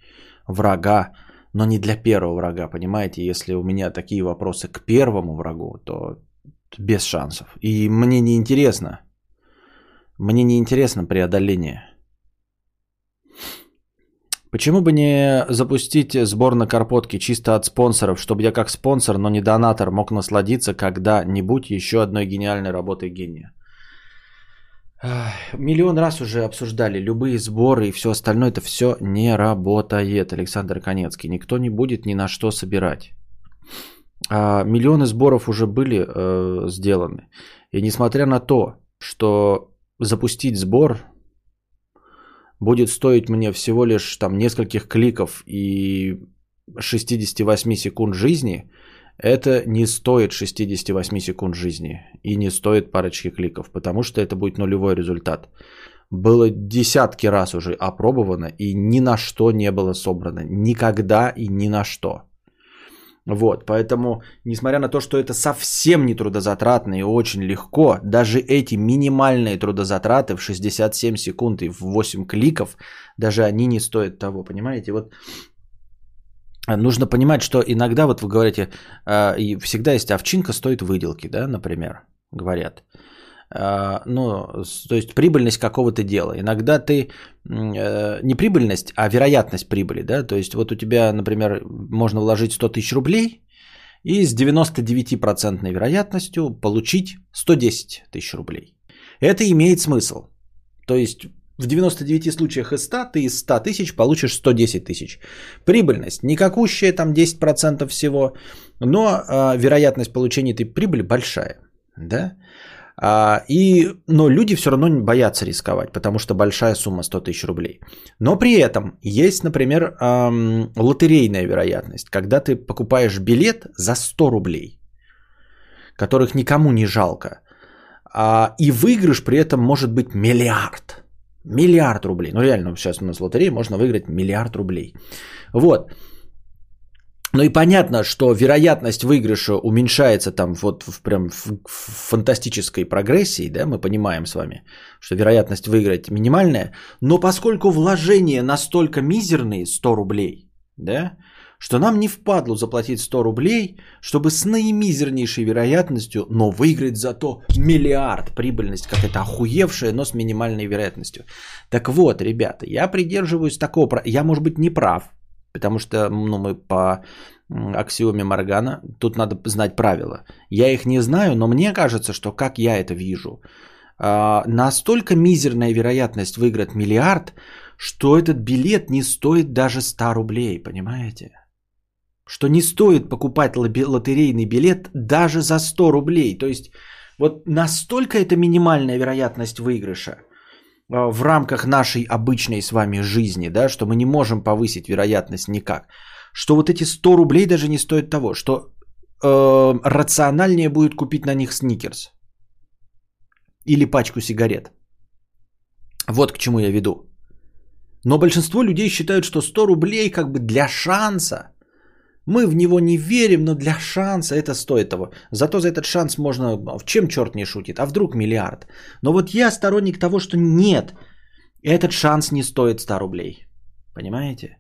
врага, но не для первого врага, понимаете? Если у меня такие вопросы к первому врагу, то без шансов. И мне не интересно. Мне не интересно преодоление. Почему бы не запустить сбор на карпотки чисто от спонсоров, чтобы я как спонсор, но не донатор, мог насладиться когда-нибудь еще одной гениальной работой гения? Миллион раз уже обсуждали любые сборы и все остальное, это все не работает, Александр Конецкий. Никто не будет ни на что собирать. А, миллионы сборов уже были э, сделаны. И несмотря на то, что запустить сбор будет стоить мне всего лишь там нескольких кликов и 68 секунд жизни, это не стоит 68 секунд жизни и не стоит парочки кликов, потому что это будет нулевой результат. Было десятки раз уже опробовано и ни на что не было собрано. Никогда и ни на что. Вот, поэтому, несмотря на то, что это совсем не трудозатратно и очень легко, даже эти минимальные трудозатраты в 67 секунд и в 8 кликов, даже они не стоят того, понимаете? Вот нужно понимать, что иногда, вот вы говорите, и всегда есть овчинка стоит выделки, да, например, говорят. Э, ну, то есть прибыльность какого-то дела. Иногда ты э, не прибыльность, а вероятность прибыли, да, то есть вот у тебя, например, можно вложить 100 тысяч рублей и с 99% вероятностью получить 110 тысяч рублей. Это имеет смысл. То есть в 99 случаях из 100 ты из 100 тысяч получишь 110 тысяч. Прибыльность никакущая, там 10% всего, но а, вероятность получения этой прибыли большая. Да? А, и, но люди все равно боятся рисковать, потому что большая сумма 100 тысяч рублей. Но при этом есть, например, ам, лотерейная вероятность, когда ты покупаешь билет за 100 рублей, которых никому не жалко, а, и выигрыш при этом может быть миллиард. Миллиард рублей. Ну реально, сейчас у нас в лотерее можно выиграть миллиард рублей. Вот. Ну и понятно, что вероятность выигрыша уменьшается там вот в прям в, фантастической прогрессии, да, мы понимаем с вами, что вероятность выиграть минимальная, но поскольку вложения настолько мизерные, 100 рублей, да, что нам не впадло заплатить 100 рублей, чтобы с наимизернейшей вероятностью, но выиграть зато миллиард прибыльность, как это охуевшая, но с минимальной вероятностью. Так вот, ребята, я придерживаюсь такого, я, может быть, не прав, потому что ну, мы по аксиоме Моргана, тут надо знать правила. Я их не знаю, но мне кажется, что как я это вижу, а, настолько мизерная вероятность выиграть миллиард, что этот билет не стоит даже 100 рублей, понимаете? Что не стоит покупать лотерейный билет даже за 100 рублей. То есть вот настолько это минимальная вероятность выигрыша в рамках нашей обычной с вами жизни, да, что мы не можем повысить вероятность никак, что вот эти 100 рублей даже не стоят того, что э, рациональнее будет купить на них сникерс или пачку сигарет. Вот к чему я веду. Но большинство людей считают, что 100 рублей как бы для шанса. Мы в него не верим, но для шанса это стоит того. Зато за этот шанс можно... В чем черт не шутит? А вдруг миллиард? Но вот я сторонник того, что нет. Этот шанс не стоит 100 рублей. Понимаете?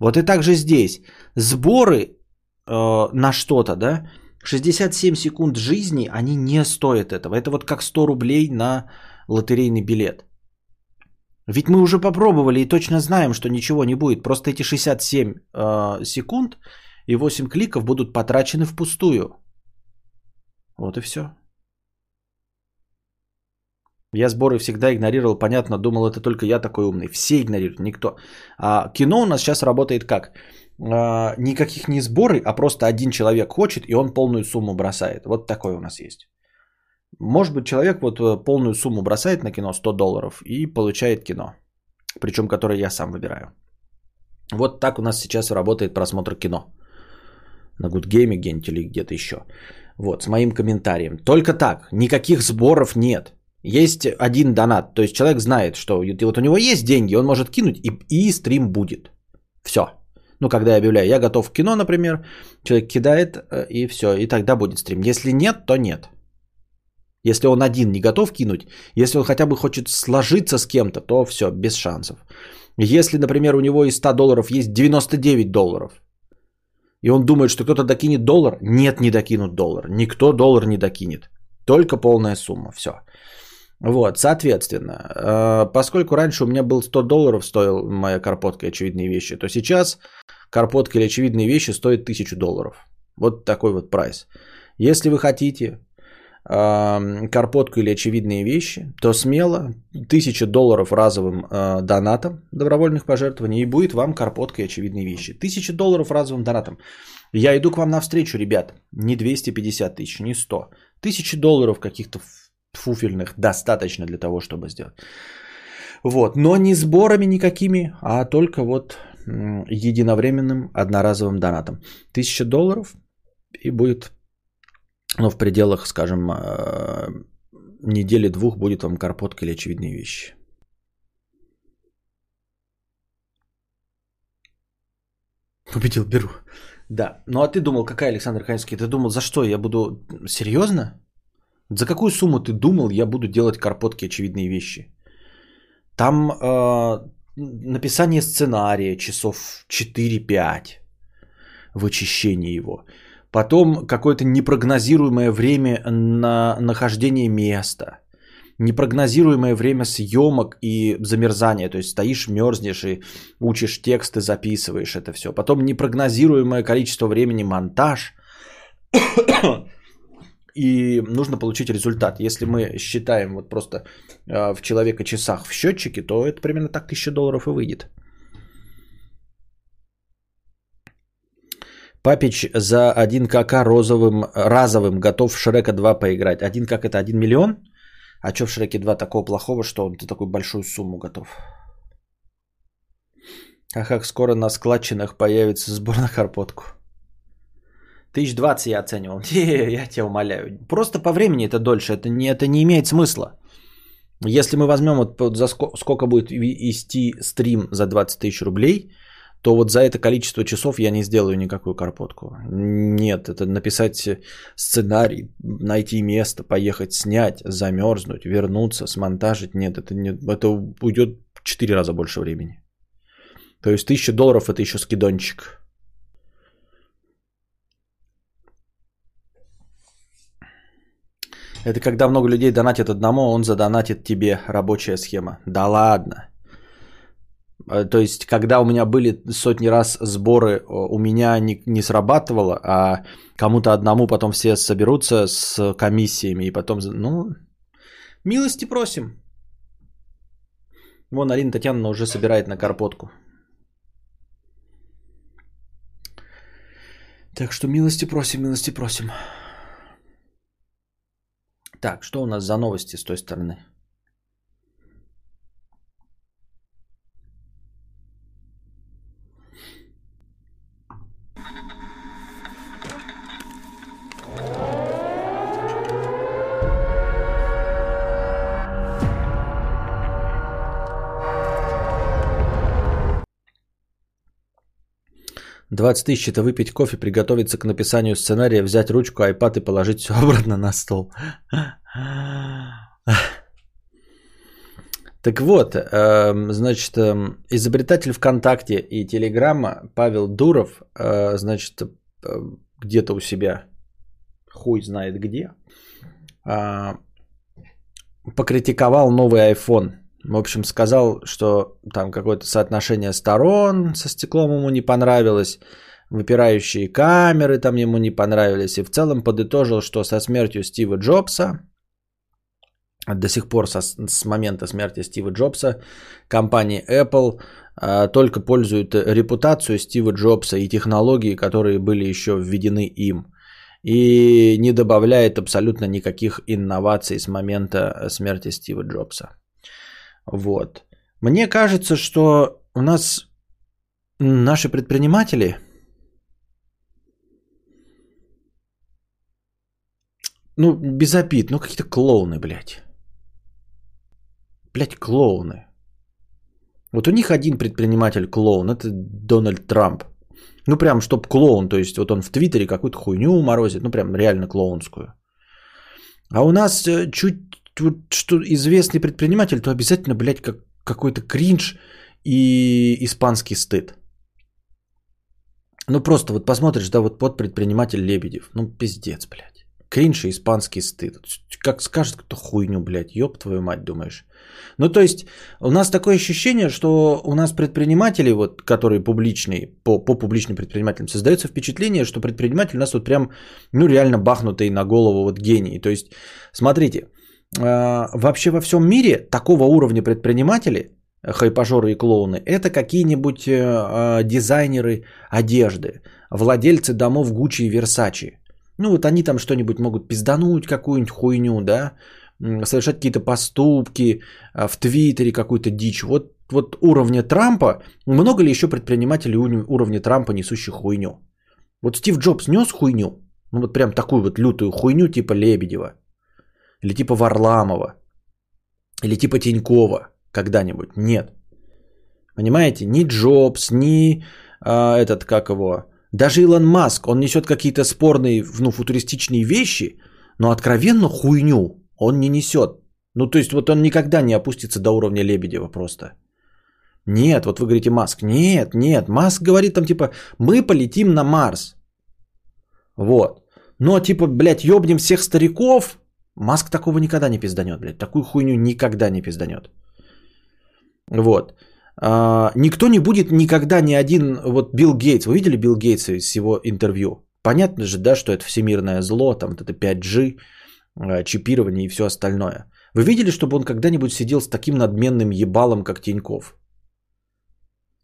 Вот и так же здесь. Сборы э, на что-то, да? 67 секунд жизни, они не стоят этого. Это вот как 100 рублей на лотерейный билет. Ведь мы уже попробовали и точно знаем, что ничего не будет. Просто эти 67 э, секунд и 8 кликов будут потрачены впустую. Вот и все. Я сборы всегда игнорировал, понятно, думал, это только я такой умный. Все игнорируют, никто. А кино у нас сейчас работает как? А, никаких не сборы, а просто один человек хочет, и он полную сумму бросает. Вот такой у нас есть. Может быть, человек вот э, полную сумму бросает на кино 100 долларов и получает кино. Причем, которое я сам выбираю. Вот так у нас сейчас работает просмотр кино. На Game где-нибудь или где-то еще. Вот, с моим комментарием. Только так, никаких сборов нет. Есть один донат. То есть человек знает, что вот у него есть деньги, он может кинуть и, и стрим будет. Все. Ну, когда я объявляю, я готов в кино, например, человек кидает э, и все, и тогда будет стрим. Если нет, то нет. Если он один не готов кинуть, если он хотя бы хочет сложиться с кем-то, то все, без шансов. Если, например, у него из 100 долларов есть 99 долларов, и он думает, что кто-то докинет доллар, нет, не докинут доллар. Никто доллар не докинет. Только полная сумма. Все. Вот, соответственно, э, поскольку раньше у меня был 100 долларов стоил моя карпотка и очевидные вещи, то сейчас карпотка или очевидные вещи стоят 1000 долларов. Вот такой вот прайс. Если вы хотите карпотку или очевидные вещи, то смело 1000 долларов разовым э, донатом добровольных пожертвований и будет вам карпотка и очевидные вещи. 1000 долларов разовым донатом. Я иду к вам навстречу, ребят. Не 250 тысяч, не 100. Тысячи долларов каких-то фуфельных достаточно для того, чтобы сделать. Вот, но не сборами никакими, а только вот единовременным одноразовым донатом. Тысяча долларов и будет, ну, в пределах, скажем, э, недели двух будет вам карпотка или очевидные вещи. Победил, беру. Да. Ну а ты думал, какая Александр Каневский? Ты думал, за что я буду... Серьезно? За какую сумму ты думал, я буду делать карпотки очевидные вещи? Там э, написание сценария часов 4-5, вычищение его. Потом какое-то непрогнозируемое время на нахождение места. Непрогнозируемое время съемок и замерзания. То есть стоишь, мерзнешь и учишь тексты, записываешь это все. Потом непрогнозируемое количество времени монтаж (coughs) и нужно получить результат. Если мы считаем вот просто э, в человека часах в счетчике, то это примерно так 1000 долларов и выйдет. Папич за 1 КК розовым, разовым готов в Шрека 2 поиграть. 1 как это 1 миллион? А что в Шреке 2 такого плохого, что он такую большую сумму готов? А как скоро на складчинах появится сбор на карпотку? 1020 я оценивал. Не, я тебя умоляю. Просто по времени это дольше. Это не, это не имеет смысла. Если мы возьмем вот за сколько, сколько будет вести стрим за 20 тысяч рублей, то вот за это количество часов я не сделаю никакую карпотку. Нет, это написать сценарий, найти место, поехать снять, замерзнуть, вернуться, смонтажить. Нет, это, не, это уйдет в 4 раза больше времени. То есть 1000 долларов это еще скидончик. Это когда много людей донатит одному, а он задонатит тебе рабочая схема. Да ладно. Э, То есть, когда у меня были сотни раз сборы, у меня не, не срабатывало, а кому-то одному потом все соберутся с комиссиями, и потом, ну, милости просим. Вон Арина Татьяновна уже собирает на карпотку. Так что милости просим, милости просим. Так, что у нас за новости с той стороны? – 20 тысяч это выпить кофе, приготовиться к написанию сценария, взять ручку, айпад и положить все обратно на стол. Так вот, эм, значит, эм, изобретатель ВКонтакте и Телеграма Павел Дуров, э, значит, э, где-то у себя, хуй знает где, а, покритиковал новый iPhone. В общем, сказал, что там какое-то соотношение сторон со стеклом ему не понравилось, выпирающие камеры там ему не понравились, и в целом подытожил, что со смертью Стива Джобса, до сих пор со, с момента смерти Стива Джобса, компания Apple а, только пользует репутацию Стива Джобса и технологии, которые были еще введены им. И не добавляет абсолютно никаких инноваций с момента смерти Стива Джобса. Вот. Мне кажется, что у нас наши предприниматели ну, без обид, ну какие-то клоуны, блядь. Блядь, клоуны. Вот у них один предприниматель клоун, это Дональд Трамп. Ну, прям, чтоб клоун, то есть вот он в Твиттере какую-то хуйню морозит, ну, прям реально клоунскую. А у нас э, чуть что известный предприниматель, то обязательно, блядь, как, какой-то кринж и испанский стыд. Ну, просто вот посмотришь, да, вот под предприниматель Лебедев. Ну, пиздец, блядь. Кринж и испанский стыд. Как скажет кто хуйню, блядь, ёб твою мать, думаешь. Ну, то есть, у нас такое ощущение, что у нас предприниматели, вот, которые публичные, по, по публичным предпринимателям, создается впечатление, что предприниматель у нас вот прям, ну, реально бахнутый на голову вот гений. То есть, смотрите, вообще во всем мире такого уровня предприниматели, хайпажоры и клоуны, это какие-нибудь э, э, дизайнеры одежды, владельцы домов Гуччи и Версачи. Ну, вот они там что-нибудь могут пиздануть, какую-нибудь хуйню, да, совершать какие-то поступки, в Твиттере какую-то дичь. Вот, вот уровня Трампа, много ли еще предпринимателей уровня Трампа, несущих хуйню? Вот Стив Джобс нес хуйню, ну вот прям такую вот лютую хуйню типа Лебедева, или типа Варламова, или типа Тинькова когда-нибудь? Нет. Понимаете, ни Джобс, ни а, этот, как его, даже Илон Маск, он несет какие-то спорные, ну, футуристичные вещи, но откровенно хуйню он не несет. Ну, то есть, вот он никогда не опустится до уровня Лебедева просто. Нет, вот вы говорите Маск. Нет, нет, Маск говорит там типа, мы полетим на Марс. Вот. Но типа, блядь, ёбнем всех стариков. Маск такого никогда не пизданет, блядь. Такую хуйню никогда не пизданет. Вот. А, никто не будет никогда ни один, вот Билл Гейтс, вы видели Билл Гейтса из его интервью? Понятно же, да, что это всемирное зло, там вот это 5G, а, чипирование и все остальное. Вы видели, чтобы он когда-нибудь сидел с таким надменным ебалом, как Тиньков?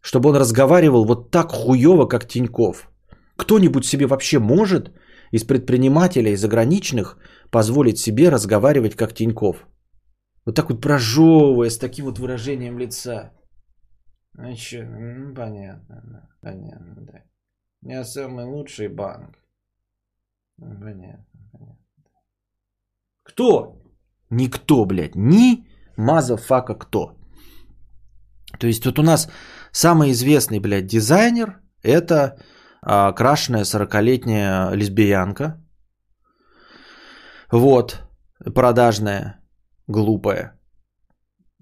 Чтобы он разговаривал вот так хуево, как Тиньков? Кто-нибудь себе вообще может из предпринимателей заграничных позволить себе разговаривать, как Тиньков? Вот так вот прожевывая, с таким вот выражением лица. Ну что, ну, понятно, да, понятно, да. Я самый лучший банк. Ну, Понятно, понятно. Кто? Никто, блядь. Ни motherfucker кто. То есть вот у нас самый известный, блядь, дизайнер это а, крашеная 40-летняя лесбиянка. Вот, продажная, глупая.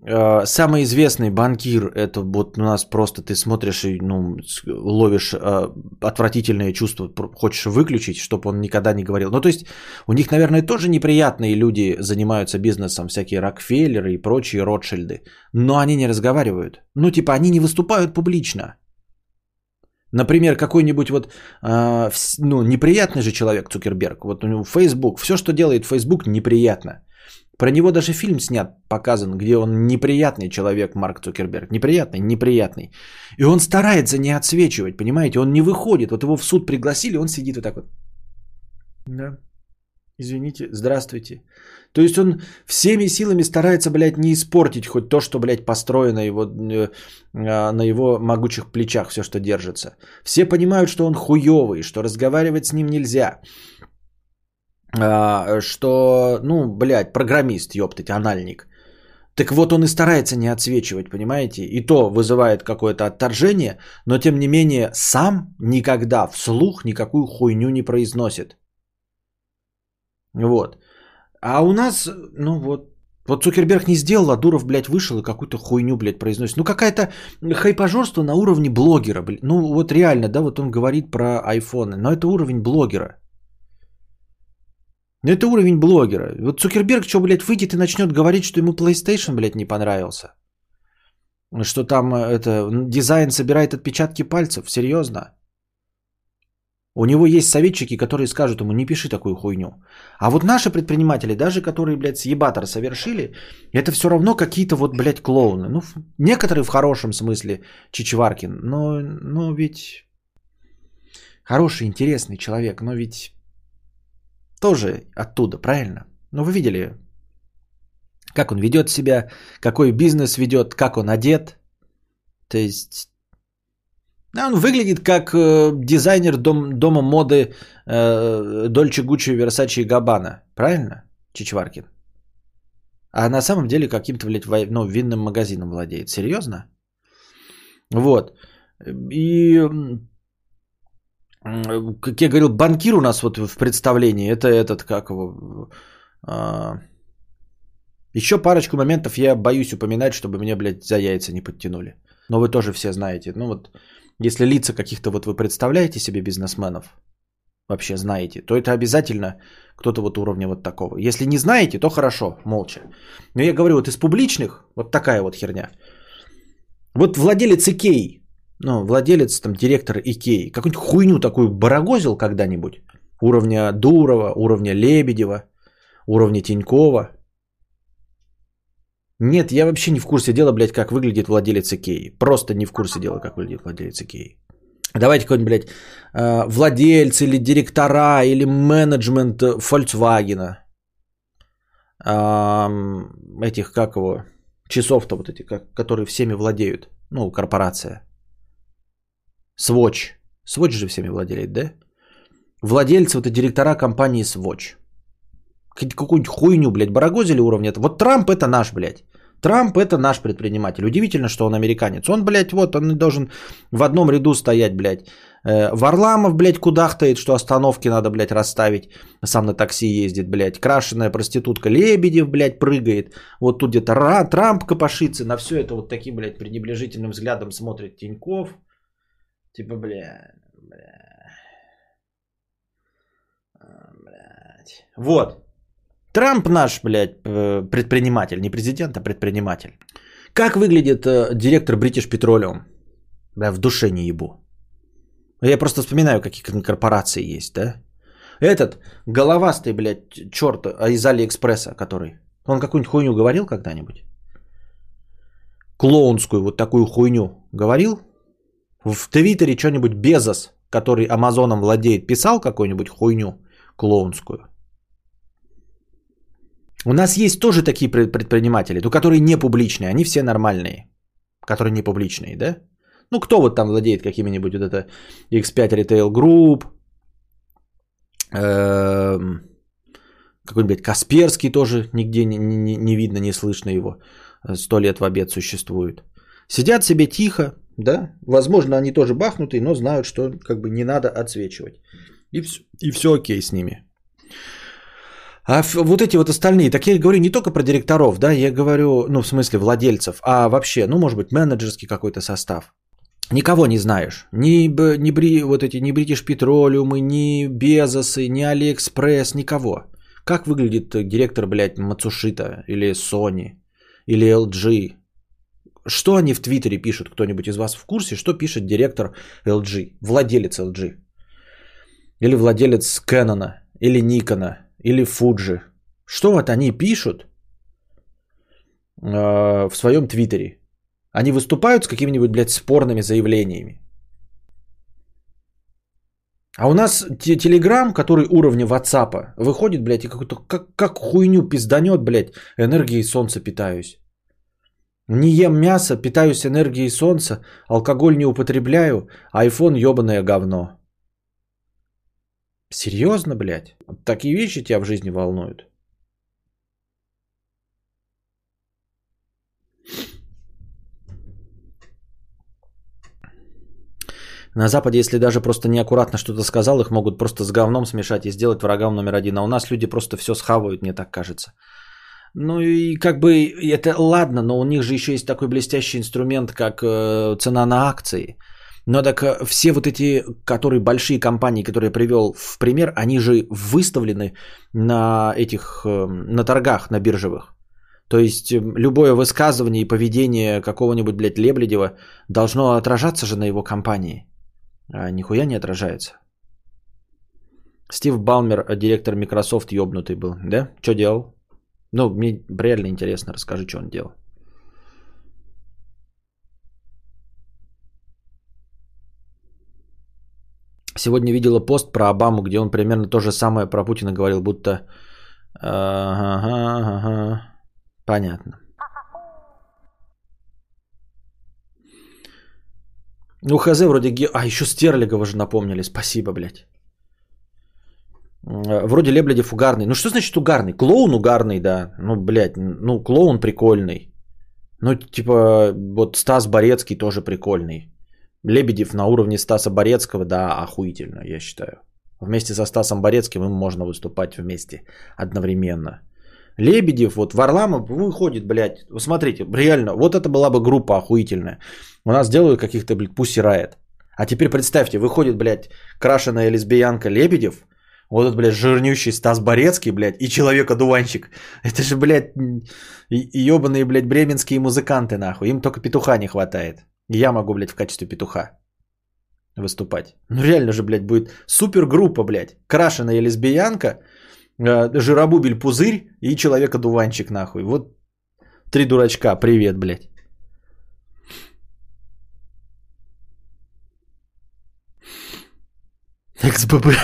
Э, Самый известный банкир, это вот у нас просто ты смотришь и ну, ловишь э, отвратительное чувство, хочешь выключить, чтобы он никогда не говорил. Ну, то есть у них, наверное, тоже неприятные люди занимаются бизнесом, всякие Рокфеллеры и прочие Ротшильды, но они не разговаривают. Ну, типа, они не выступают публично. Например, какой-нибудь вот, вс- ну, неприятный же человек Цукерберг, вот у него Facebook, все, что делает Facebook, неприятно. Про него даже фильм снят, показан, где он неприятный человек, Марк Цукерберг. Неприятный, неприятный. И он старается не отсвечивать, понимаете? Он не выходит. Вот его в суд пригласили, он сидит вот так вот. Да. Извините, здравствуйте. То есть он всеми силами старается, блядь, не испортить хоть то, что, блядь, построено его, э, а, на его могучих плечах, все, что держится. Все понимают, что он хуёвый, что разговаривать с ним нельзя. А, что, ну, блядь, программист, ёптать, анальник. Так вот он и старается не отсвечивать, понимаете? И то вызывает какое-то отторжение, но тем не менее сам никогда вслух никакую хуйню не произносит. Вот. А у нас, ну вот, вот Цукерберг не сделал, а Дуров, блядь, вышел и какую-то хуйню, блядь, произносит. Ну какая-то хайпажорство на уровне блогера, блядь. Ну вот реально, да, вот он говорит про айфоны, но это уровень блогера. Ну это уровень блогера. Вот Цукерберг что, блядь, выйдет и начнет говорить, что ему PlayStation, блядь, не понравился. Что там э, это дизайн собирает отпечатки пальцев. Серьезно? У него есть советчики, которые скажут ему, не пиши такую хуйню. А вот наши предприниматели, даже которые, блядь, съебатор совершили, это все равно какие-то вот, блядь, клоуны. Ну, некоторые в хорошем смысле Чичваркин, но, но ведь хороший, интересный человек, но ведь тоже оттуда, правильно? Ну, вы видели, как он ведет себя, какой бизнес ведет, как он одет. То есть, он выглядит как э, дизайнер дом, дома моды э, Дольче Гуччи, Версачи и Габбана. Правильно, Чичваркин? А на самом деле каким-то, блядь, ну, винным магазином владеет. Серьезно? Вот. И как я говорил, банкир у нас вот в представлении, это этот, как его, а, еще парочку моментов я боюсь упоминать, чтобы мне, блядь, за яйца не подтянули. Но вы тоже все знаете. Ну вот, если лица каких-то вот вы представляете себе бизнесменов, вообще знаете, то это обязательно кто-то вот уровня вот такого. Если не знаете, то хорошо, молча. Но я говорю, вот из публичных, вот такая вот херня. Вот владелец Икеи, ну, владелец, там, директор Икеи, какую-нибудь хуйню такую барагозил когда-нибудь? Уровня Дурова, уровня Лебедева, уровня Тинькова. Нет, я вообще не в курсе дела, блядь, как выглядит владелец Икеи. Просто не в курсе дела, как выглядит владелец Икеи. Давайте какой-нибудь, блядь, э, владельцы или директора или менеджмент э, Volkswagen. Этих, как его, часов-то вот эти, как- которые всеми владеют. Ну, корпорация. Swatch. Swatch же всеми владеет, да? Владельцы, вот и директора компании Swatch. Какую- Какую-нибудь хуйню, блядь, барагозили уровня. Вот Трамп это наш, блядь. Трамп это наш предприниматель. Удивительно, что он американец. Он, блядь, вот, он должен в одном ряду стоять, блядь. Э, Варламов, блядь, кудахтает, что остановки надо, блядь, расставить. Сам на такси ездит, блядь. Крашеная проститутка Лебедев, блядь, прыгает. Вот тут где-то Ра- Трамп копошится. На все это вот таким, блядь, пренебрежительным взглядом смотрит Тиньков. Типа, бля, бля. А, Блядь. Вот. Трамп наш, блядь, э, предприниматель. Не президент, а предприниматель. Как выглядит э, директор British Petroleum? Бля, в душе не ебу. Я просто вспоминаю, какие корпорации есть, да? Этот головастый, блядь, черт из Алиэкспресса, который. Он какую-нибудь хуйню говорил когда-нибудь? Клоунскую вот такую хуйню говорил? В Твиттере что-нибудь Безос, который Амазоном владеет, писал какую-нибудь хуйню клоунскую? У нас есть тоже такие пред- предприниматели, но которые не публичные, они все нормальные, которые не публичные, да? Ну, кто вот там владеет какими-нибудь вот это X5 Retail Group, эм, какой-нибудь Касперский тоже нигде не, не- не видно, не слышно его. Сто лет в обед существует. Сидят себе тихо, да? Возможно, они тоже бахнутые, но знают, что как бы не надо отсвечивать. И все, и все окей с ними. А вот эти вот остальные, так я говорю не только про директоров, да, я говорю, ну, в смысле владельцев, а вообще, ну, может быть, менеджерский какой-то состав. Никого не знаешь. Ни, ни Бри, вот эти, ни British Petroleum, ни Безосы, ни Алиэкспресс, никого. Как выглядит директор, блядь, Мацушита или Sony или LG? Что они в Твиттере пишут? Кто-нибудь из вас в курсе, что пишет директор LG, владелец LG? Или владелец Canon, или Nikon, или Fuji? Что вот они пишут э, в своем Твиттере? Они выступают с какими-нибудь, блядь, спорными заявлениями. А у нас те- Телеграм, который уровня WhatsApp, выходит, блядь, и какой-то как, как хуйню пизданет, блядь, энергией солнца питаюсь. Не ем мясо, питаюсь энергией солнца, алкоголь не употребляю, айфон ебаное говно. Серьезно, блядь? Такие вещи тебя в жизни волнуют? На Западе, если даже просто неаккуратно что-то сказал, их могут просто с говном смешать и сделать врагом номер один. А у нас люди просто все схавают, мне так кажется. Ну и как бы это ладно, но у них же еще есть такой блестящий инструмент, как э, цена на акции. Но так э, все вот эти, которые большие компании, которые я привел в пример, они же выставлены на этих, э, на торгах, на биржевых. То есть э, любое высказывание и поведение какого-нибудь, блядь, Лебледева должно отражаться же на его компании. А нихуя не отражается. Стив Балмер, э, директор Microsoft, ёбнутый был, да? Что делал? Ну, мне реально интересно, расскажи, что он делал. Сегодня видела пост про Обаму, где он примерно то же самое про Путина говорил, будто... Ага, ага. Понятно. Ну, ХЗ вроде... ге- А, еще Стерлигова же напомнили. Спасибо, блядь. Вроде Лебледев угарный. Ну, что значит угарный? Клоун угарный, да. Ну, блядь, ну, клоун прикольный. Ну, типа, вот Стас Борецкий тоже прикольный. Лебедев на уровне Стаса Борецкого, да, охуительно, я считаю. Вместе со Стасом Борецким им можно выступать вместе одновременно. Лебедев, вот Варламов выходит, блядь, вы смотрите, реально, вот это была бы группа охуительная. У нас делают каких-то, блядь, Pussy Riot. А теперь представьте, выходит, блядь, крашеная лесбиянка Лебедев, вот этот, блядь, жирнющий Стас Борецкий, блядь, и человек-одуванчик. Это же, блядь, ебаные, блядь, бременские музыканты, нахуй. Им только петуха не хватает. Я могу, блядь, в качестве петуха выступать. Ну реально же, блядь, будет супергруппа, блядь. Крашеная лесбиянка, э, жиробубель пузырь и человек-одуванчик, нахуй. Вот три дурачка, привет, блядь. XBB.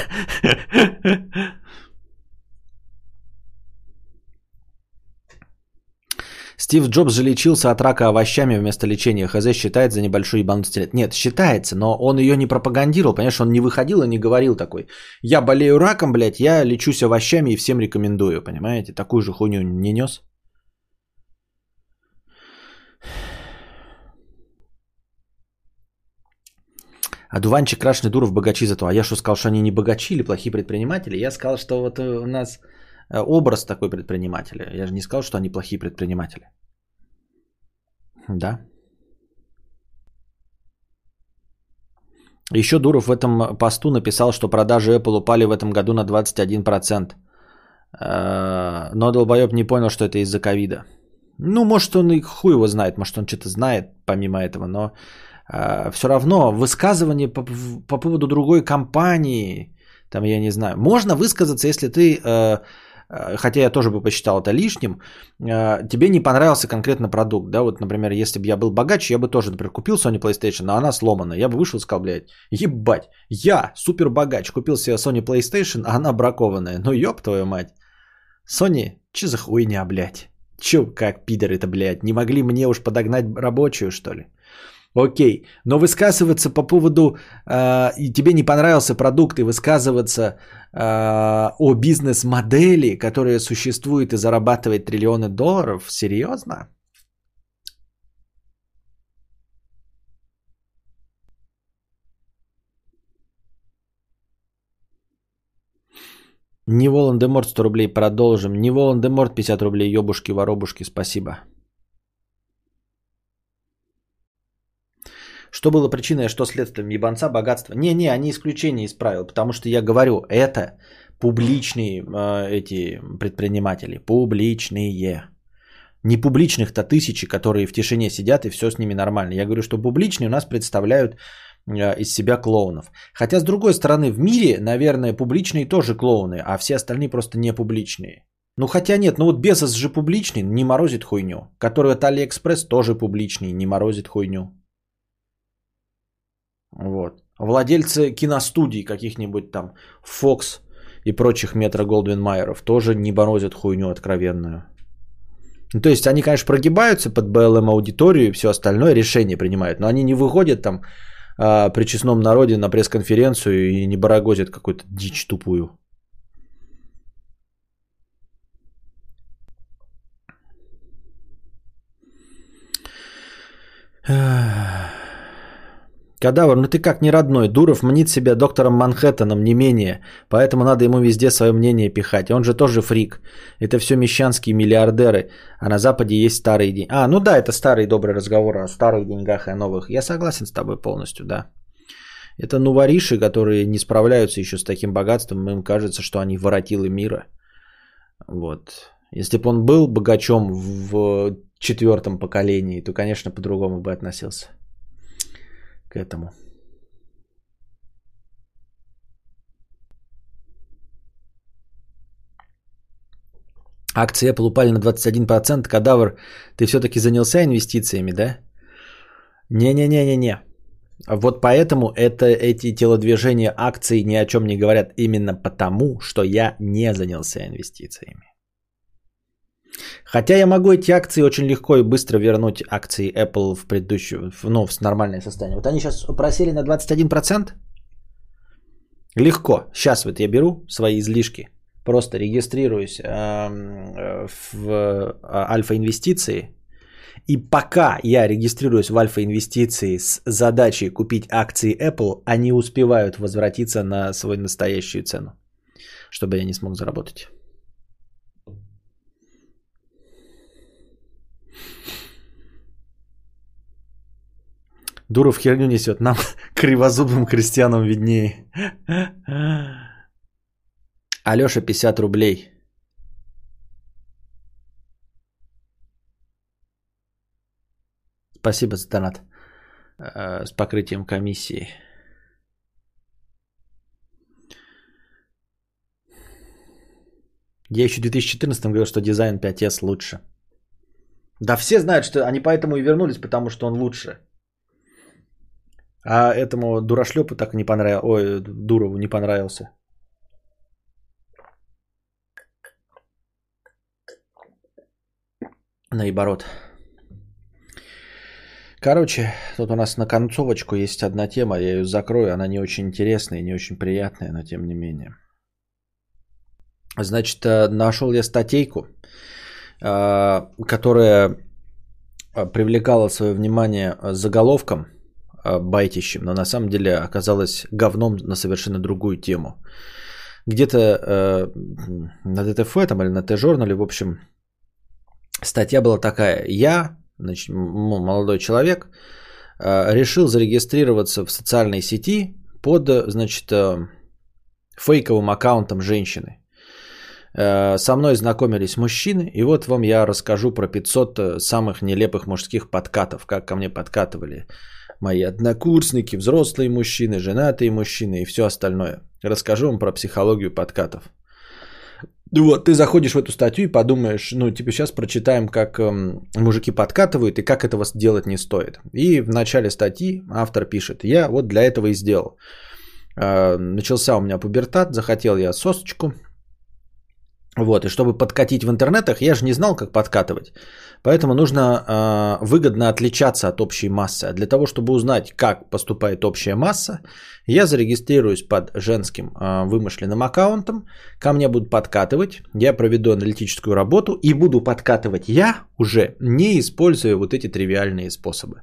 Стив Джобс же лечился от рака овощами вместо лечения. ХЗ считает за небольшую ебанутость. Нет, считается, но он ее не пропагандировал. Понимаешь, он не выходил и не говорил такой. Я болею раком, блядь, я лечусь овощами и всем рекомендую. Понимаете? Такую же хуйню не нес. А Дуванчик, Крашеный, Дуров, богачи зато. А я что сказал, что они не богачи или плохие предприниматели? Я сказал, что вот э, у нас образ такой предпринимателя. Я же не сказал, что они плохие предприниматели. Да. Еще Дуров в этом посту написал, что продажи Apple упали в этом году на 21%. Э, Но долбоеб не понял, что это из-за ковида. Ну, может, он и хуй его знает, может, он что-то знает помимо этого, но все равно высказывание по, по поводу другой компании, там, я не знаю, можно высказаться, если ты, э, э, хотя я тоже бы посчитал это лишним, э, тебе не понравился конкретно продукт, да, вот, например, если бы я был богаче, я бы тоже, например, купил Sony PlayStation, но она сломана, я бы вышел и сказал, блядь, ебать, я супер богач, купил себе Sony PlayStation, а она бракованная, ну ёб твою мать, Sony, че за хуйня, блядь, че как пидоры-то, блядь, не могли мне уж подогнать рабочую, что ли? Окей, но высказываться по поводу, э, и тебе не понравился продукт, и высказываться э, о бизнес-модели, которая существует и зарабатывает триллионы долларов, серьезно? Не Волан-де-Морт 100 рублей, продолжим. Не Волан-де-Морт 50 рублей, ёбушки, воробушки, спасибо. Что было причиной, а что следствием ебанца, богатства? Не-не, они исключение из правил, потому что я говорю, это публичные э, эти предприниматели, публичные. Не публичных-то тысячи, которые в тишине сидят и все с ними нормально. Я говорю, что публичные у нас представляют э, из себя клоунов. Хотя, с другой стороны, в мире, наверное, публичные тоже клоуны, а все остальные просто не публичные. Ну хотя нет, ну вот Безос же публичный, не морозит хуйню. Который от Алиэкспресс тоже публичный, не морозит хуйню. Вот. Владельцы киностудий каких-нибудь там, Fox и прочих Metro-Goldwyn-Mayer ов тоже не морозят хуйню откровенную. Ну, то есть они, конечно, прогибаются под BLM аудиторию и все остальное решение принимают, но они не выходят там а, при честном народе на пресс-конференцию и не барагозят какую-то дичь тупую. Кадавр, ну ты как не родной. Дуров мнит себя доктором Манхэттеном, не менее. Поэтому надо ему везде свое мнение пихать. Он же тоже фрик. Это все мещанские миллиардеры. А на Западе есть старые деньги. А, ну да, это старый добрый разговор о старых деньгах и о новых. Я согласен с тобой полностью, да. Это нувориши, которые не справляются еще с таким богатством. Им кажется, что они воротилы мира. Вот. Если бы он был богачом в четвертом поколении, то, конечно, по-другому бы относился к этому. Акции Apple упали на 21%. Кадавр, ты все-таки занялся инвестициями, да? Не-не-не-не-не. Вот поэтому это, эти телодвижения акций ни о чем не говорят. Именно потому, что я не занялся инвестициями. Хотя я могу эти акции очень легко и быстро вернуть акции Apple в предыдущую, ну, в нормальное состояние. Вот они сейчас просели на 21%. Легко. Сейчас вот я беру свои излишки, просто регистрируюсь э, в а, альфа-инвестиции. И пока я регистрируюсь в альфа-инвестиции с задачей купить акции Apple, они успевают возвратиться на свою настоящую цену, чтобы я не смог заработать. Дуров херню несет, нам (laughs) кривозубым крестьянам виднее. Алеша 50 рублей. Спасибо за донат э, с покрытием комиссии. Я еще в 2014 говорил, что дизайн 5S лучше. Да все знают, что они поэтому и вернулись, потому что он лучше. А этому дурашлепу так не понравилось. Ой, Дурову не понравился. Наоборот. Короче, тут у нас на концовочку есть одна тема, я ее закрою, она не очень интересная и не очень приятная, но тем не менее. Значит, э, нашел я статейку, э, которая э, привлекала свое внимание заголовком – байтищем, но на самом деле оказалась говном на совершенно другую тему. Где-то э, на ДТФ там, или на Т-журнале, в общем, статья была такая. Я, значит, молодой человек, э, решил зарегистрироваться в социальной сети под, значит, э, фейковым аккаунтом женщины. Э, со мной знакомились мужчины, и вот вам я расскажу про 500 э, самых нелепых мужских подкатов, как ко мне подкатывали мои однокурсники, взрослые мужчины, женатые мужчины и все остальное. Расскажу вам про психологию подкатов. Вот, ты заходишь в эту статью и подумаешь, ну, типа, сейчас прочитаем, как эм, мужики подкатывают и как этого делать не стоит. И в начале статьи автор пишет, я вот для этого и сделал. Э, начался у меня пубертат, захотел я сосочку, вот, и чтобы подкатить в интернетах, я же не знал, как подкатывать. Поэтому нужно э, выгодно отличаться от общей массы. А для того, чтобы узнать, как поступает общая масса, я зарегистрируюсь под женским э, вымышленным аккаунтом. Ко мне будут подкатывать, я проведу аналитическую работу и буду подкатывать я уже, не используя вот эти тривиальные способы.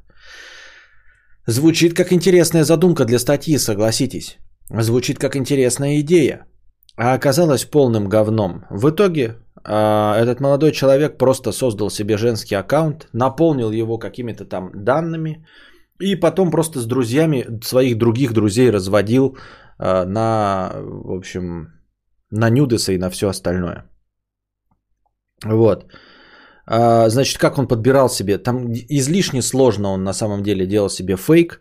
Звучит как интересная задумка для статьи, согласитесь. Звучит как интересная идея. а оказалась полным говном. В итоге этот молодой человек просто создал себе женский аккаунт, наполнил его какими-то там данными и потом просто с друзьями своих других друзей разводил а, на, в общем, на нюдесы и на все остальное. Вот. А, значит, как он подбирал себе? Там излишне сложно он на самом деле делал себе фейк,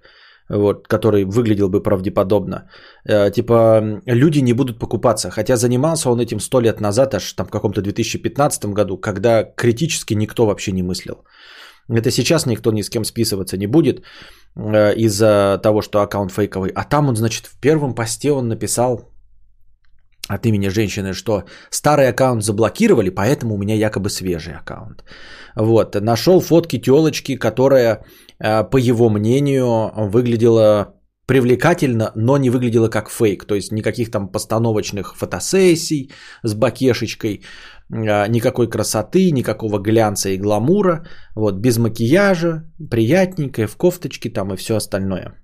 вот, который выглядел бы правдеподобно. Э, типа, люди не будут покупаться. Хотя занимался он этим сто лет назад, аж там в каком-то 2015 году, когда критически никто вообще не мыслил. Это сейчас никто ни с кем списываться не будет э, из-за того, что аккаунт фейковый. А там он, значит, в первом посте он написал от имени женщины, что старый аккаунт заблокировали, поэтому у меня якобы свежий аккаунт. Вот, нашел фотки телочки, которая, по его мнению, выглядела привлекательно, но не выглядела как фейк. То есть никаких там постановочных фотосессий с бакешечкой, э, никакой красоты, никакого глянца и гламура. Вот, без макияжа, приятненькая, в кофточке там и все остальное.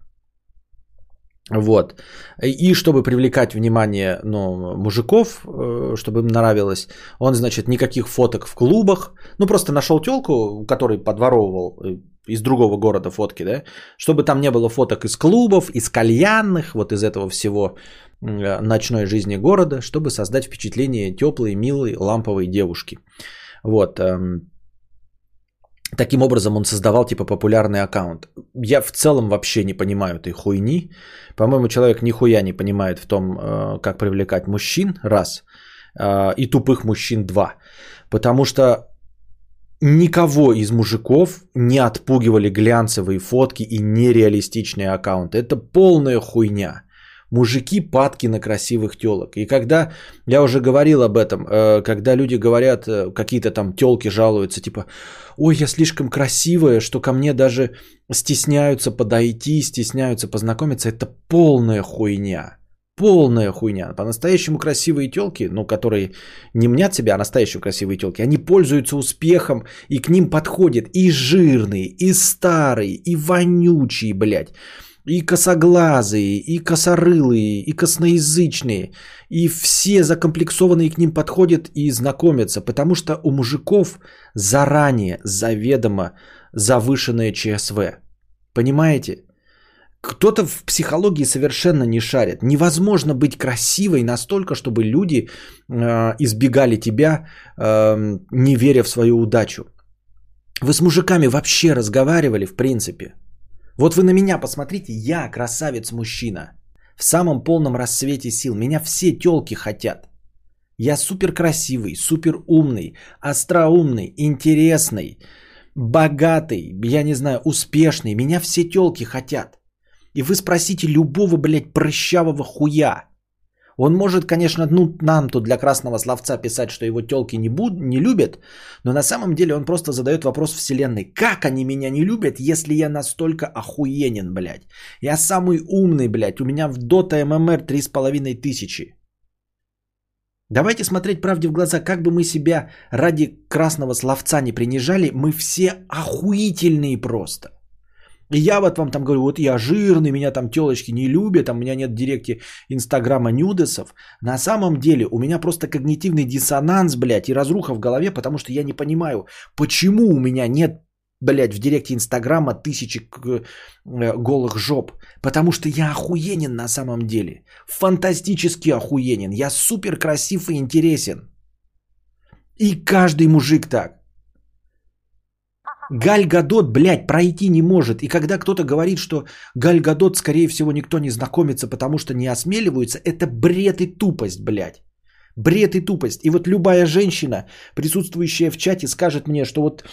Вот. И чтобы привлекать внимание ну, мужиков, э, чтобы им нравилось, он, значит, никаких фоток в клубах. Ну, просто нашел телку, который подворовывал э, из другого города фотки, да, чтобы там не было фоток из клубов, из кальянных, вот из этого всего э, ночной жизни города, чтобы создать впечатление теплой, милой, ламповой девушки. Вот. Эм, Таким образом он создавал типа популярный аккаунт. Я в целом вообще не понимаю этой хуйни. По-моему, человек нихуя не понимает в том, э, как привлекать мужчин, раз, э, и тупых мужчин, два. Потому что никого из мужиков не отпугивали глянцевые фотки и нереалистичные аккаунты. Это полная хуйня мужики падки на красивых телок. И когда, я уже говорил об этом, э, когда люди говорят, э, какие-то там телки жалуются, типа, ой, я слишком красивая, что ко мне даже стесняются подойти, стесняются познакомиться, это полная хуйня. Полная хуйня. По-настоящему красивые телки, ну, которые не мнят себя, а настоящие красивые телки, они пользуются успехом, и к ним подходят и жирные, и старые, и вонючие, блядь и косоглазые, и косорылые, и косноязычные, и все закомплексованные к ним подходят и знакомятся, потому что у мужиков заранее заведомо завышенное ЧСВ. Понимаете? Кто-то в психологии совершенно не шарит. Невозможно быть красивой настолько, чтобы люди э, избегали тебя, э, не веря в свою удачу. Вы с мужиками вообще разговаривали, в принципе? Вот вы на меня посмотрите, я красавец-мужчина. В самом полном расцвете сил. Меня все телки хотят. Я супер красивый, супер умный, остроумный, интересный, богатый, я не знаю, успешный. Меня все телки хотят. И вы спросите любого, блядь, прыщавого хуя. Он может, конечно, ну, нам тут для красного словца писать, что его телки не, буд, не любят, но на самом деле он просто задает вопрос вселенной. Как они меня не любят, если я настолько охуенен, блядь? Я самый умный, блядь. У меня в Dota MMR 3,5 тысячи. Давайте смотреть правде в глаза, как бы мы себя ради красного словца не принижали, мы все охуительные просто. И я вот вам там говорю, вот я жирный, меня там телочки не любят, там у меня нет директе инстаграма нюдесов. На самом деле у меня просто когнитивный диссонанс, блядь, и разруха в голове, потому что я не понимаю, почему у меня нет, блядь, в директе инстаграма тысячи э, голых жоп. Потому что я охуенен на самом деле. Фантастически охуенен. Я супер красив и интересен. И каждый мужик так. Галь Гадот, блядь, пройти не может. И когда кто-то говорит, что Галь Гадот, скорее всего, никто не знакомится, потому что не осмеливаются, это бред и тупость, блядь. Бред и тупость. И вот любая женщина, присутствующая в чате, скажет мне, что вот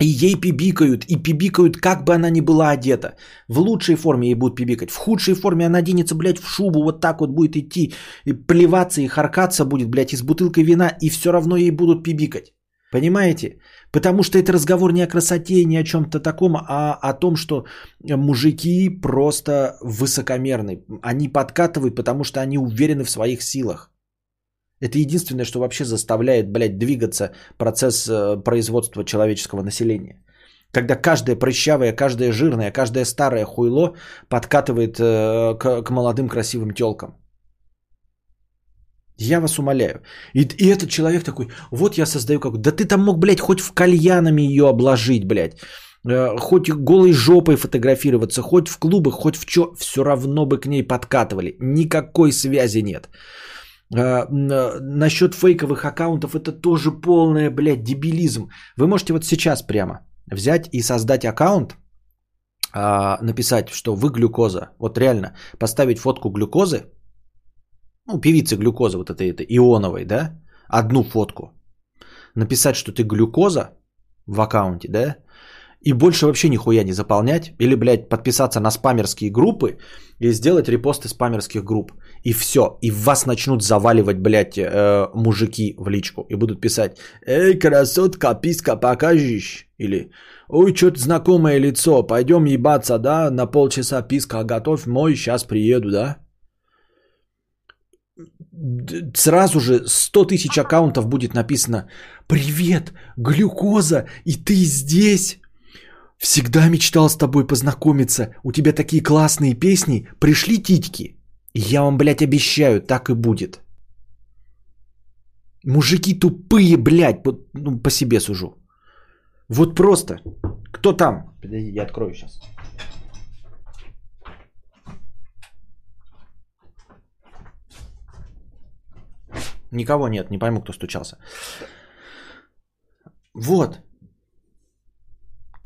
и ей пибикают, и пибикают, как бы она ни была одета. В лучшей форме ей будут пибикать. В худшей форме она оденется, блядь, в шубу, вот так вот будет идти, и плеваться и харкаться будет, блядь, из бутылкой вина, и все равно ей будут пибикать. Понимаете? Потому что это разговор не о красоте, не о чем-то таком, а о том, что мужики просто высокомерны. Они подкатывают, потому что они уверены в своих силах. Это единственное, что вообще заставляет, блядь, двигаться процесс э, производства человеческого населения. Когда каждая прыщавая, каждая жирная, каждое старое хуйло подкатывает э, к, к молодым красивым телкам. Я вас умоляю. И, и этот человек такой, вот я создаю как... Да ты там мог, блядь, хоть в кальянами ее обложить, блядь. Э, Хоть голой жопой фотографироваться, хоть в клубах, хоть в чё, все равно бы к ней подкатывали. Никакой связи нет. А, н- насчет фейковых аккаунтов это тоже полная, блядь, дебилизм. Вы можете вот сейчас прямо взять и создать аккаунт, а, написать, что вы глюкоза. Вот реально, поставить фотку глюкозы, ну, певицы глюкозы вот этой, этой ионовой, да, одну фотку. Написать, что ты глюкоза в аккаунте, да, и больше вообще нихуя не заполнять. Или, блядь, подписаться на спамерские группы и сделать репосты спамерских групп. И все. И вас начнут заваливать, блядь, э, мужики в личку. И будут писать, эй, красотка, писка покажешь. Или, ой, что-то знакомое лицо, пойдем ебаться, да, на полчаса писка готовь, мой, сейчас приеду, да. Сразу же 100 тысяч аккаунтов будет написано «Привет, глюкоза, и ты здесь?» Всегда мечтал с тобой познакомиться. У тебя такие классные песни. Пришли титьки. Я вам, блядь, обещаю, так и будет. Мужики тупые, блядь, вот, ну, по себе сужу. Вот просто. Кто там? Подожди, я открою сейчас. Никого нет, не пойму, кто стучался. Вот.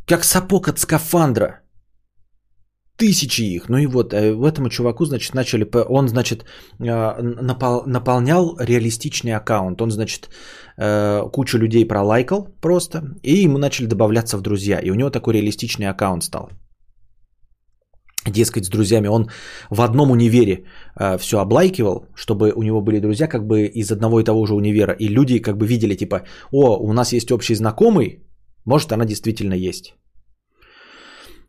Как сапог от скафандра. Тысячи их. Ну и вот, э, этому чуваку, значит, начали... Он, значит, э, напол- наполнял реалистичный аккаунт. Он, значит, э, кучу людей пролайкал просто. И ему начали добавляться в друзья. И у него такой реалистичный аккаунт стал. Дескать, с друзьями он в одном универе все облайкивал, чтобы у него были друзья как бы из одного и того же универа. И люди как бы видели, типа, о, у нас есть общий знакомый, может, она действительно есть.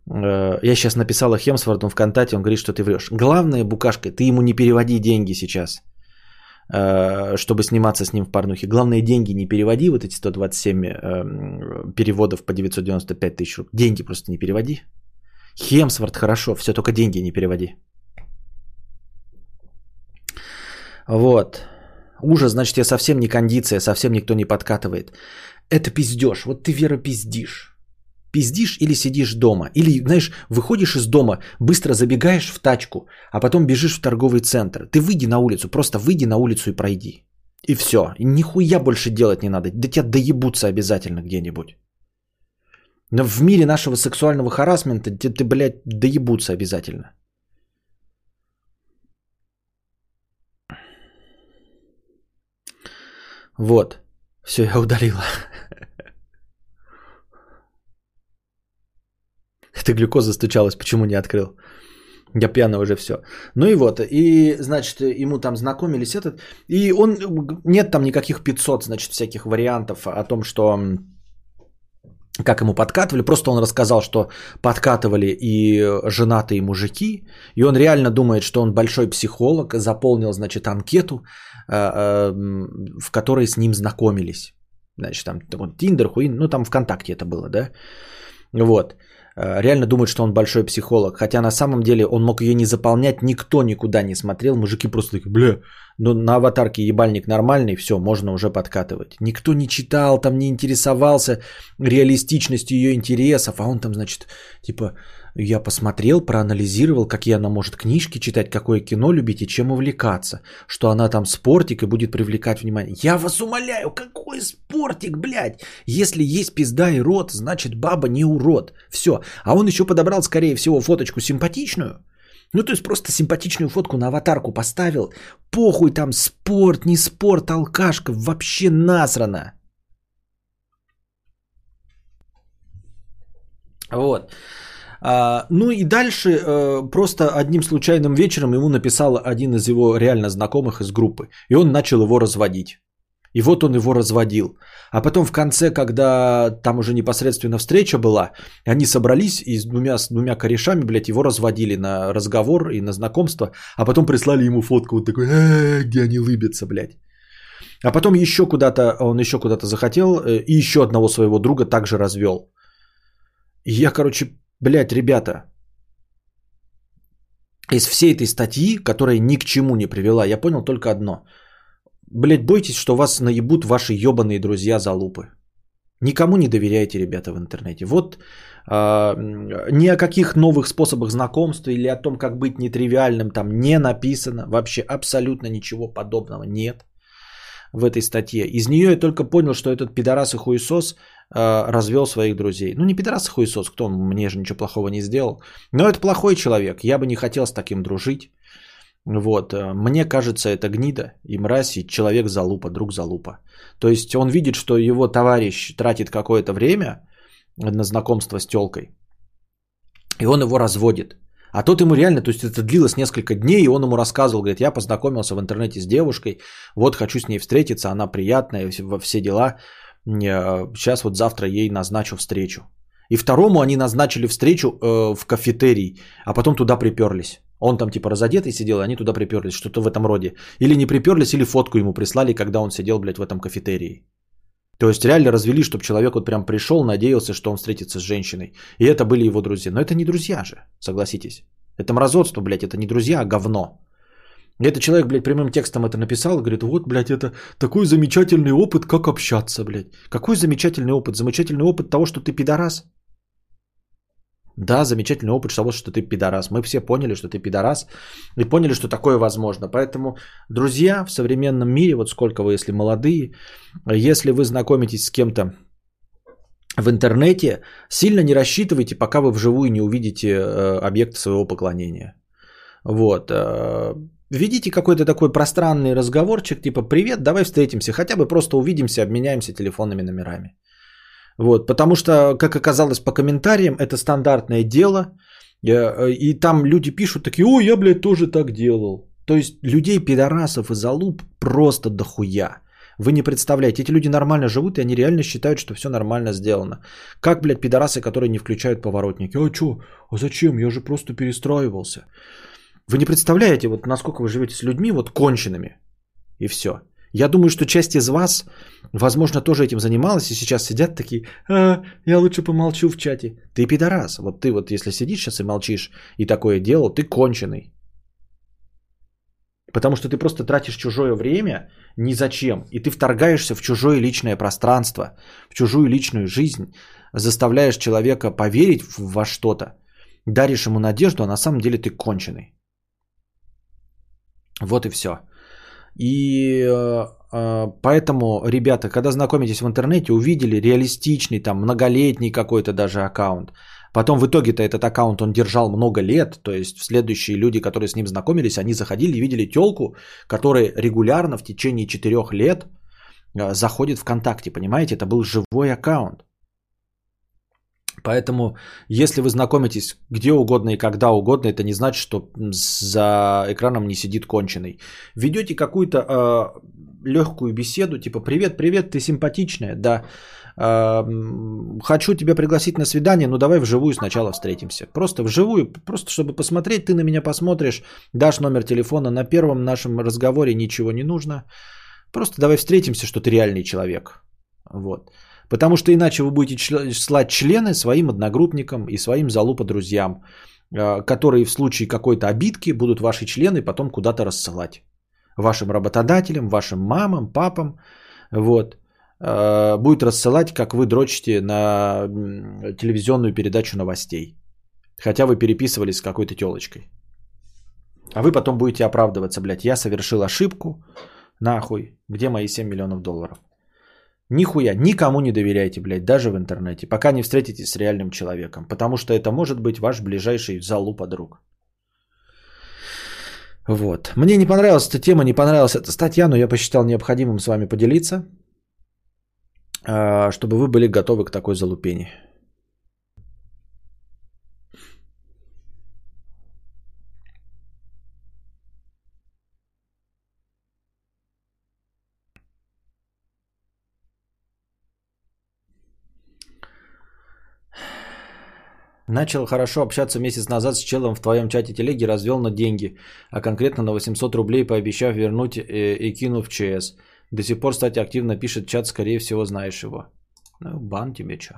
Э, Я сейчас написала Хемсворду ВКонтакте, он говорит, что ты врешь. Главное, Букашка, ты ему не переводи деньги сейчас, э, чтобы сниматься с ним в порнухе. Главное, деньги не переводи, вот эти 127 э, переводов по 995 тысяч рублей. Деньги просто не переводи. Хемсворт, хорошо, все, только деньги не переводи. Вот. Ужас, значит, я совсем не кондиция, совсем никто не подкатывает. Это пиздеж. Вот ты, Вера, пиздишь. Пиздишь или сидишь дома. Или, знаешь, выходишь из дома, быстро забегаешь в тачку, а потом бежишь в торговый центр. Ты выйди на улицу, просто выйди на улицу и пройди. И все. И нихуя больше делать не надо. Да тебя доебутся обязательно где-нибудь. Но в мире нашего сексуального харасмента ты, ты блядь, доебутся обязательно. Вот. Все, я удалила. Это (laughs) глюкоза стучалась, почему не открыл? Я пьяный уже все. Ну и вот, и, значит, ему там знакомились этот, и он, нет там никаких 500, значит, всяких вариантов о том, что как ему подкатывали, просто он рассказал, что подкатывали и женатые мужики, и он реально думает, что он большой психолог, заполнил, значит, анкету, э, э, в которой с ним знакомились. Значит, там Тиндер, Хуин, ну там ВКонтакте это было, да? Вот. Э, Реально думает, что он большой психолог. Хотя на самом деле он мог ее не заполнять, никто никуда не смотрел. Мужики просто такие, бля, ну на аватарке ебальник нормальный, все, можно уже подкатывать. Никто не читал, там не интересовался реалистичностью ее интересов. А он там, значит, типа, я посмотрел, проанализировал, какие она может книжки читать, какое кино любить и чем увлекаться. Что она там спортик и будет привлекать внимание. Я вас умоляю, какой спортик, блядь? Если есть пизда и рот, значит баба не урод. Все. А он еще подобрал, скорее всего, фоточку симпатичную. Ну, то есть просто симпатичную фотку на аватарку поставил. Похуй там спорт, не спорт, алкашка, вообще насрано. Вот. А, ну и дальше э, просто одним случайным вечером ему написал один из его реально знакомых из группы. И он начал его разводить. И вот он его разводил. А потом в конце, когда там уже непосредственно встреча была, они собрались и с двумя, с двумя корешами, блядь, его разводили на разговор и на знакомство. А потом прислали ему фотку вот такой, «Э, где они лыбятся, блядь. А потом еще куда-то, он еще куда-то захотел э, и еще одного своего друга также развел. И я, короче, блядь, ребята, из всей этой статьи, которая ни к чему не привела, я понял только одно. блядь, бойтесь, что вас наебут ваши ебаные друзья за лупы. Никому не доверяйте, ребята, в интернете. Вот э, ни о каких новых способах знакомства или о том, как быть нетривиальным, там не написано. Вообще абсолютно ничего подобного нет в этой статье. Из нее я только понял, что этот пидорас и хуесос развел своих друзей. Ну не пидорас хуесос, кто он мне же ничего плохого не сделал. Но это плохой человек, я бы не хотел с таким дружить. Вот, э, мне кажется, это гнида и мразь, и человек залупа, друг залупа. То есть он видит, что его товарищ тратит какое-то время на знакомство с телкой, и он его разводит. А тот ему реально, то есть это длилось несколько дней, и он ему рассказывал, говорит, я познакомился в интернете с девушкой, вот хочу с ней встретиться, она приятная, все дела, сейчас вот завтра ей назначу встречу. И второму они назначили встречу э, в кафетерий, а потом туда приперлись. Он там типа разодетый сидел, и они туда приперлись, что-то в этом роде. Или не приперлись, или фотку ему прислали, когда он сидел, блядь, в этом кафетерии. То есть реально развели, чтобы человек вот прям пришел, надеялся, что он встретится с женщиной. И это были его друзья. Но это не друзья же, согласитесь. Это мразотство, блядь, это не друзья, а говно. Этот человек, блядь, прямым текстом это написал, говорит, вот, блядь, это такой замечательный опыт, как общаться, блядь. Какой замечательный опыт? Замечательный опыт того, что ты пидорас. Да, замечательный опыт того, что ты пидорас. Мы все поняли, что ты пидорас и поняли, что такое возможно. Поэтому, друзья, в современном мире, вот сколько вы, если молодые, если вы знакомитесь с кем-то в интернете, сильно не рассчитывайте, пока вы вживую не увидите э, объект своего поклонения. Вот. Э, ведите какой-то такой пространный разговорчик, типа «Привет, давай встретимся», хотя бы просто увидимся, обменяемся телефонными номерами. Вот, потому что, как оказалось по комментариям, это стандартное дело. Э, и там люди пишут такие, ой, я, блядь, тоже так делал. То есть людей, пидорасов и залуп просто дохуя. Вы не представляете, эти люди нормально живут, и они реально считают, что все нормально сделано. Как, блядь, пидорасы, которые не включают поворотники? А что? А зачем? Я же просто перестраивался. Вы не представляете, вот насколько вы живете с людьми, вот конченными. И все. Я думаю, что часть из вас, возможно, тоже этим занималась и сейчас сидят такие, а, я лучше помолчу в чате. Ты пидорас. Вот ты вот если сидишь сейчас и молчишь и такое делал, ты конченый. Потому что ты просто тратишь чужое время ни зачем. И ты вторгаешься в чужое личное пространство, в чужую личную жизнь, заставляешь человека поверить во что-то, даришь ему надежду, а на самом деле ты конченый. Вот и все. И э, э, поэтому, ребята, когда знакомитесь в интернете, увидели реалистичный, там, многолетний какой-то даже аккаунт. Потом в итоге-то этот аккаунт он держал много лет, то есть следующие люди, которые с ним знакомились, они заходили и видели телку, которая регулярно в течение четырех лет э, заходит ВКонтакте, понимаете? Это был живой аккаунт. Поэтому, если вы знакомитесь где угодно и когда угодно, это не значит, что за экраном не сидит конченый. Ведете какую-то э, легкую беседу, типа «Привет, привет, ты симпатичная, да, э, хочу тебя пригласить на свидание, ну давай вживую сначала встретимся». Просто вживую, просто чтобы посмотреть, ты на меня посмотришь, дашь номер телефона, на первом нашем разговоре ничего не нужно. Просто давай встретимся, что ты реальный человек. Вот. Потому что иначе вы будете слать члены своим одногруппникам и своим залупа друзьям, э, которые в случае какой-то обидки будут ваши члены потом куда-то рассылать. Вашим работодателям, вашим мамам, папам. Вот. Э, будет рассылать, как вы дрочите на телевизионную передачу новостей. Хотя вы переписывались с какой-то телочкой. А вы потом будете оправдываться, блядь, я совершил ошибку, нахуй, где мои 7 миллионов долларов? Нихуя, никому не доверяйте, блядь, даже в интернете, пока не встретитесь с реальным человеком, потому что это может быть ваш ближайший залупа друг. Вот. Мне не понравилась эта тема, не понравилась эта статья, но я посчитал необходимым с вами поделиться, а, чтобы вы были готовы к такой залупени. Начал хорошо общаться месяц назад с челом в твоем чате телеги, развел на деньги, а конкретно на 800 рублей, пообещав вернуть э, и кинув ЧС. До сих пор, кстати, активно пишет чат, скорее всего, знаешь его. Ну, бан тебе чё.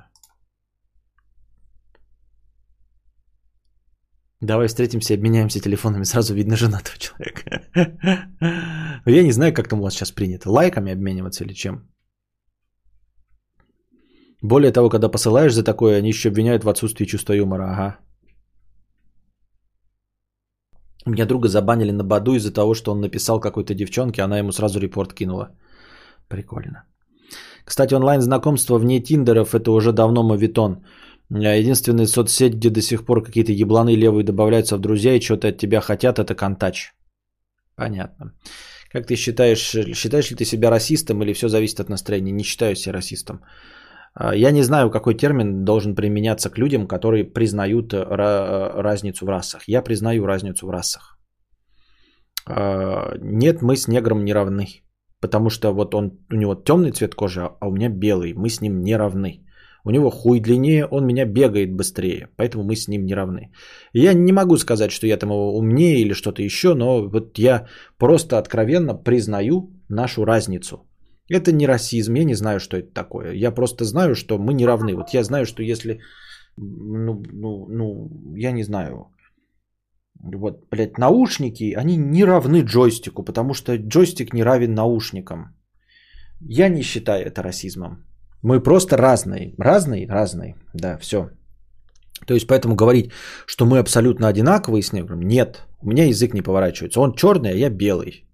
Давай встретимся, обменяемся телефонами, сразу видно женатого (laughs) человека. Я не знаю, как там у вас сейчас принято. Лайками обмениваться или чем? Более того, когда посылаешь за такое, они еще обвиняют в отсутствии чувства юмора. Ага. Меня друга забанили на Баду из-за того, что он написал какой-то девчонке, она ему сразу репорт кинула. Прикольно. Кстати, онлайн-знакомство вне Тиндеров это уже давно мавитон. Единственная соцсеть, где до сих пор какие-то ебланы левые добавляются в друзья и что-то от тебя хотят, это Контач. Понятно. Как ты считаешь, считаешь ли ты себя расистом или все зависит от настроения? Не считаю себя расистом. А, я не знаю, какой термин должен применяться к людям, которые признают разницу в расах. Я признаю разницу в расах. А, нет, мы с негром не равны. Потому что вот он, у него темный цвет кожи, а у меня белый. Мы с ним не равны. У него хуй длиннее, он меня бегает быстрее. Поэтому мы с ним не равны. Я не могу сказать, что я там его умнее или что-то еще, но вот я просто откровенно признаю нашу разницу. Это не расизм, я не знаю, что это такое. Я просто знаю, что мы не равны. Вот я знаю, что если, ну, ну, ну я не знаю, вот, блядь, наушники, они не равны джойстику, потому что джойстик не равен наушникам. Я не считаю это расизмом. Мы просто разные. Разные? Разные. Да, все. То есть, поэтому говорить, что мы абсолютно одинаковые с негром, нет. У меня язык не поворачивается. Он черный, а я белый.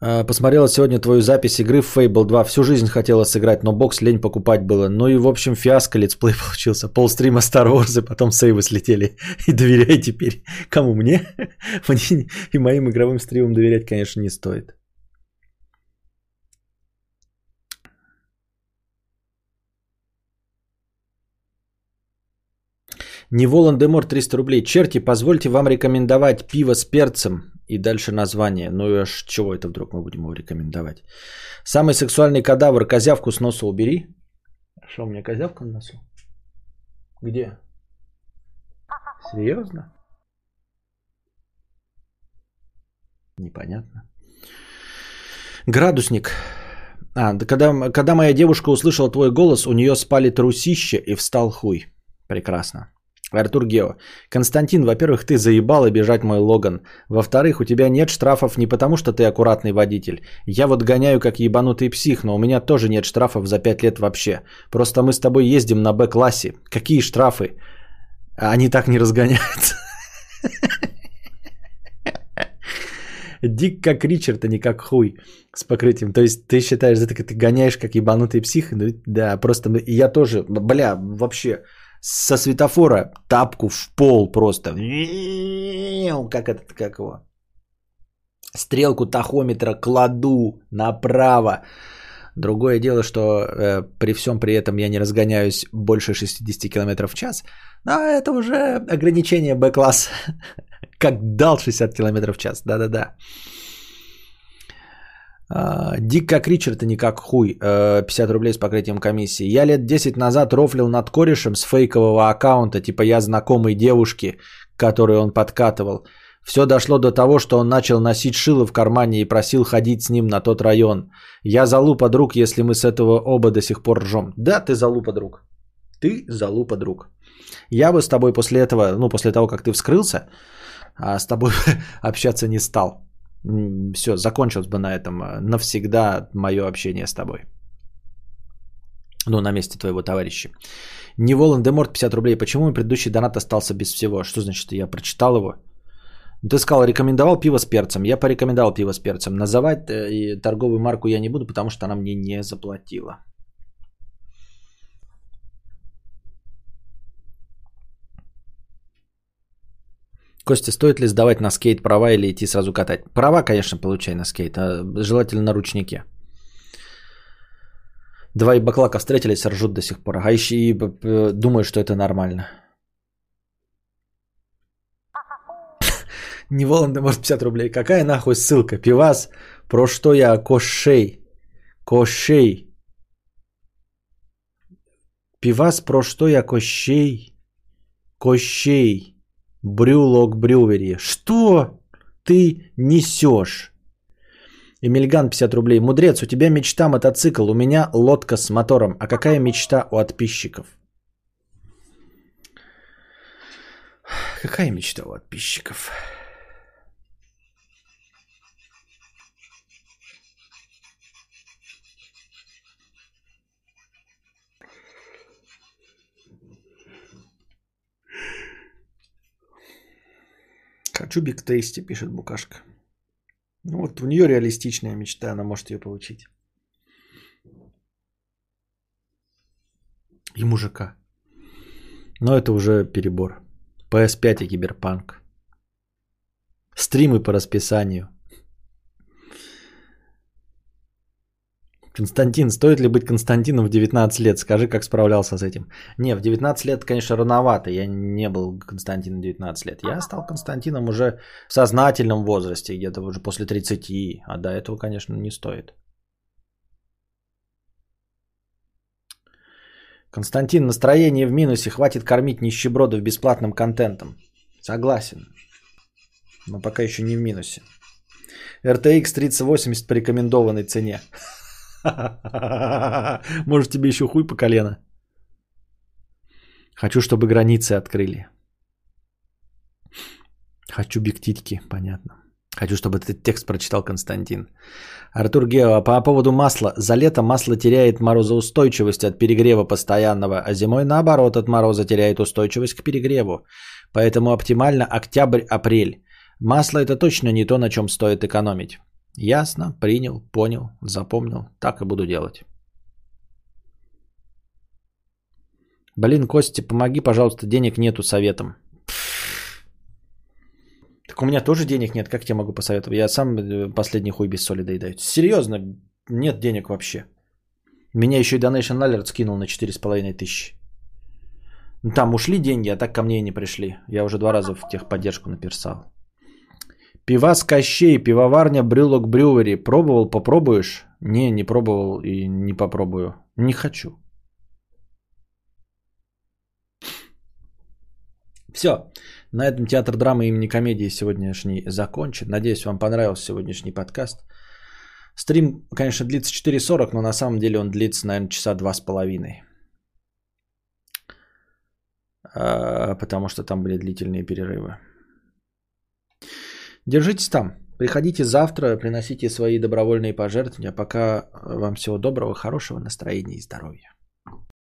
Посмотрела сегодня твою запись игры в Fable 2. Всю жизнь хотела сыграть, но бокс лень покупать было. Ну и в общем фиаско летсплей (laughs) получился. Пол стрима Star Wars и потом сейвы слетели. (laughs) И доверяй теперь. Кому? Мне? (laughs) Мне и моим игровым стримам доверять, конечно, не стоит. Не Волан-де-Мор 300 рублей. Черти, позвольте вам рекомендовать пиво с перцем и дальше название. Ну и а с чего это вдруг мы будем его рекомендовать? Самый сексуальный кадавр. Козявку с носа убери. Что, у меня козявка на носу? Где? Серьезно? Непонятно. Градусник. А, да когда, когда моя девушка услышала твой голос, у нее спали трусище и встал хуй. Прекрасно. Артур Гео. Константин, во-первых, ты заебал обижать мой Логан. Во-вторых, у тебя нет штрафов не потому, что ты аккуратный водитель. Я вот гоняю как ебанутый псих, но у меня тоже нет штрафов за 5 лет вообще. Просто мы с тобой ездим на Б-классе. Какие штрафы? Они так не разгоняются. Дик как Ричард, а не как хуй с покрытием. То есть ты считаешь, ты гоняешь как ебанутый псих? Ну, да, просто я тоже, бля, вообще со светофора тапку в пол просто. Как это, как его? Стрелку тахометра кладу направо. Другое дело, что э, при всем при этом я не разгоняюсь больше 60 км в час. Но это уже ограничение Б-класса. (laughs) Как дал 60 км в час. Да-да-да. А, Дик как Ричард, а не как хуй. 50 рублей с покрытием комиссии. Я лет 10 назад рофлил над корешем с фейкового аккаунта, типа я знакомой девушки, которую он подкатывал. Все дошло до того, что он начал носить шило в кармане и просил ходить с ним на тот район. Я залупа друг, если мы с этого оба до сих пор ржем. Да, ты залупа друг. Ты залупа друг. Я бы с тобой после этого, ну, после того, как ты вскрылся, а с тобой (laughs) общаться не стал. Все, закончилось бы на этом э, навсегда мое общение с тобой. Ну, на месте твоего товарища. Не Волан Деморт 50 рублей. Почему мой предыдущий донат остался без всего? Что значит, я прочитал его? Ты сказал, рекомендовал пиво с перцем. Я порекомендовал пиво с перцем. Называть э, торговую марку я не буду, потому что она мне не заплатила. Костя, стоит ли сдавать на скейт права или идти сразу катать? Права, конечно, получай на скейт, а желательно на ручнике. Два и баклака встретились, ржут до сих пор. А еще и думают, что это нормально. (laughs) Не Воланда, может 50 рублей. Какая нахуй ссылка? Пивас, про что я кошей? Кошей. Пивас, про что я кощей? Кощей. Брюлок Брювери. Что ты несешь? Эмильган 50 рублей. Мудрец, у тебя мечта мотоцикл, у меня лодка с мотором. А какая мечта у подписчиков? Какая мечта у подписчиков? Хочу биг тейсти, пишет Букашка. Ну вот у нее реалистичная мечта, она может ее получить. И мужика. Но это уже перебор. PS5 и Киберпанк. Стримы по расписанию. Константин, стоит ли быть Константином в 19 лет? Скажи, как справлялся с этим. Не, в 19 лет, конечно, рановато. Я не был Константином в 19 лет. Я стал Константином уже в сознательном возрасте, где-то уже после 30. А до этого, конечно, не стоит. Константин, настроение в минусе. Хватит кормить нищебродов бесплатным контентом. Согласен. Но пока еще не в минусе. RTX 3080 по рекомендованной цене. (laughs) (laughs) Может, тебе еще хуй по колено. Хочу, чтобы границы открыли. Хочу бигтитьки, понятно. Хочу, чтобы этот текст прочитал Константин. Артур Гео, по поводу масла. За лето масло теряет морозоустойчивость от перегрева постоянного, а зимой наоборот от мороза теряет устойчивость к перегреву. Поэтому оптимально октябрь-апрель. Масло это точно не то, на чем стоит экономить. Ясно, принял, понял, запомнил. Так и буду делать. Блин, Костя, помоги, пожалуйста, денег нету советом. Так у меня тоже денег нет, как я могу посоветовать? Я сам э, последний хуй без соли доедаю. Серьезно, нет денег вообще. Меня еще и Donation Alert скинул на 4,5 тысячи. Там ушли деньги, а так ко мне и не пришли. Я уже два раза в техподдержку написал. Пивас Кощей, пивоварня Брюлок Брювери. Пробовал, попробуешь? Не, не пробовал и не попробую. Не хочу. Все. На этом театр драмы имени комедии сегодняшний закончен. Надеюсь, вам понравился сегодняшний подкаст. Стрим, конечно, длится 4.40, но на самом деле он длится, наверное, часа два с половиной. А, потому что там были длительные перерывы. Держитесь там. Приходите завтра, приносите свои добровольные пожертвования. Пока вам всего доброго, хорошего настроения и здоровья.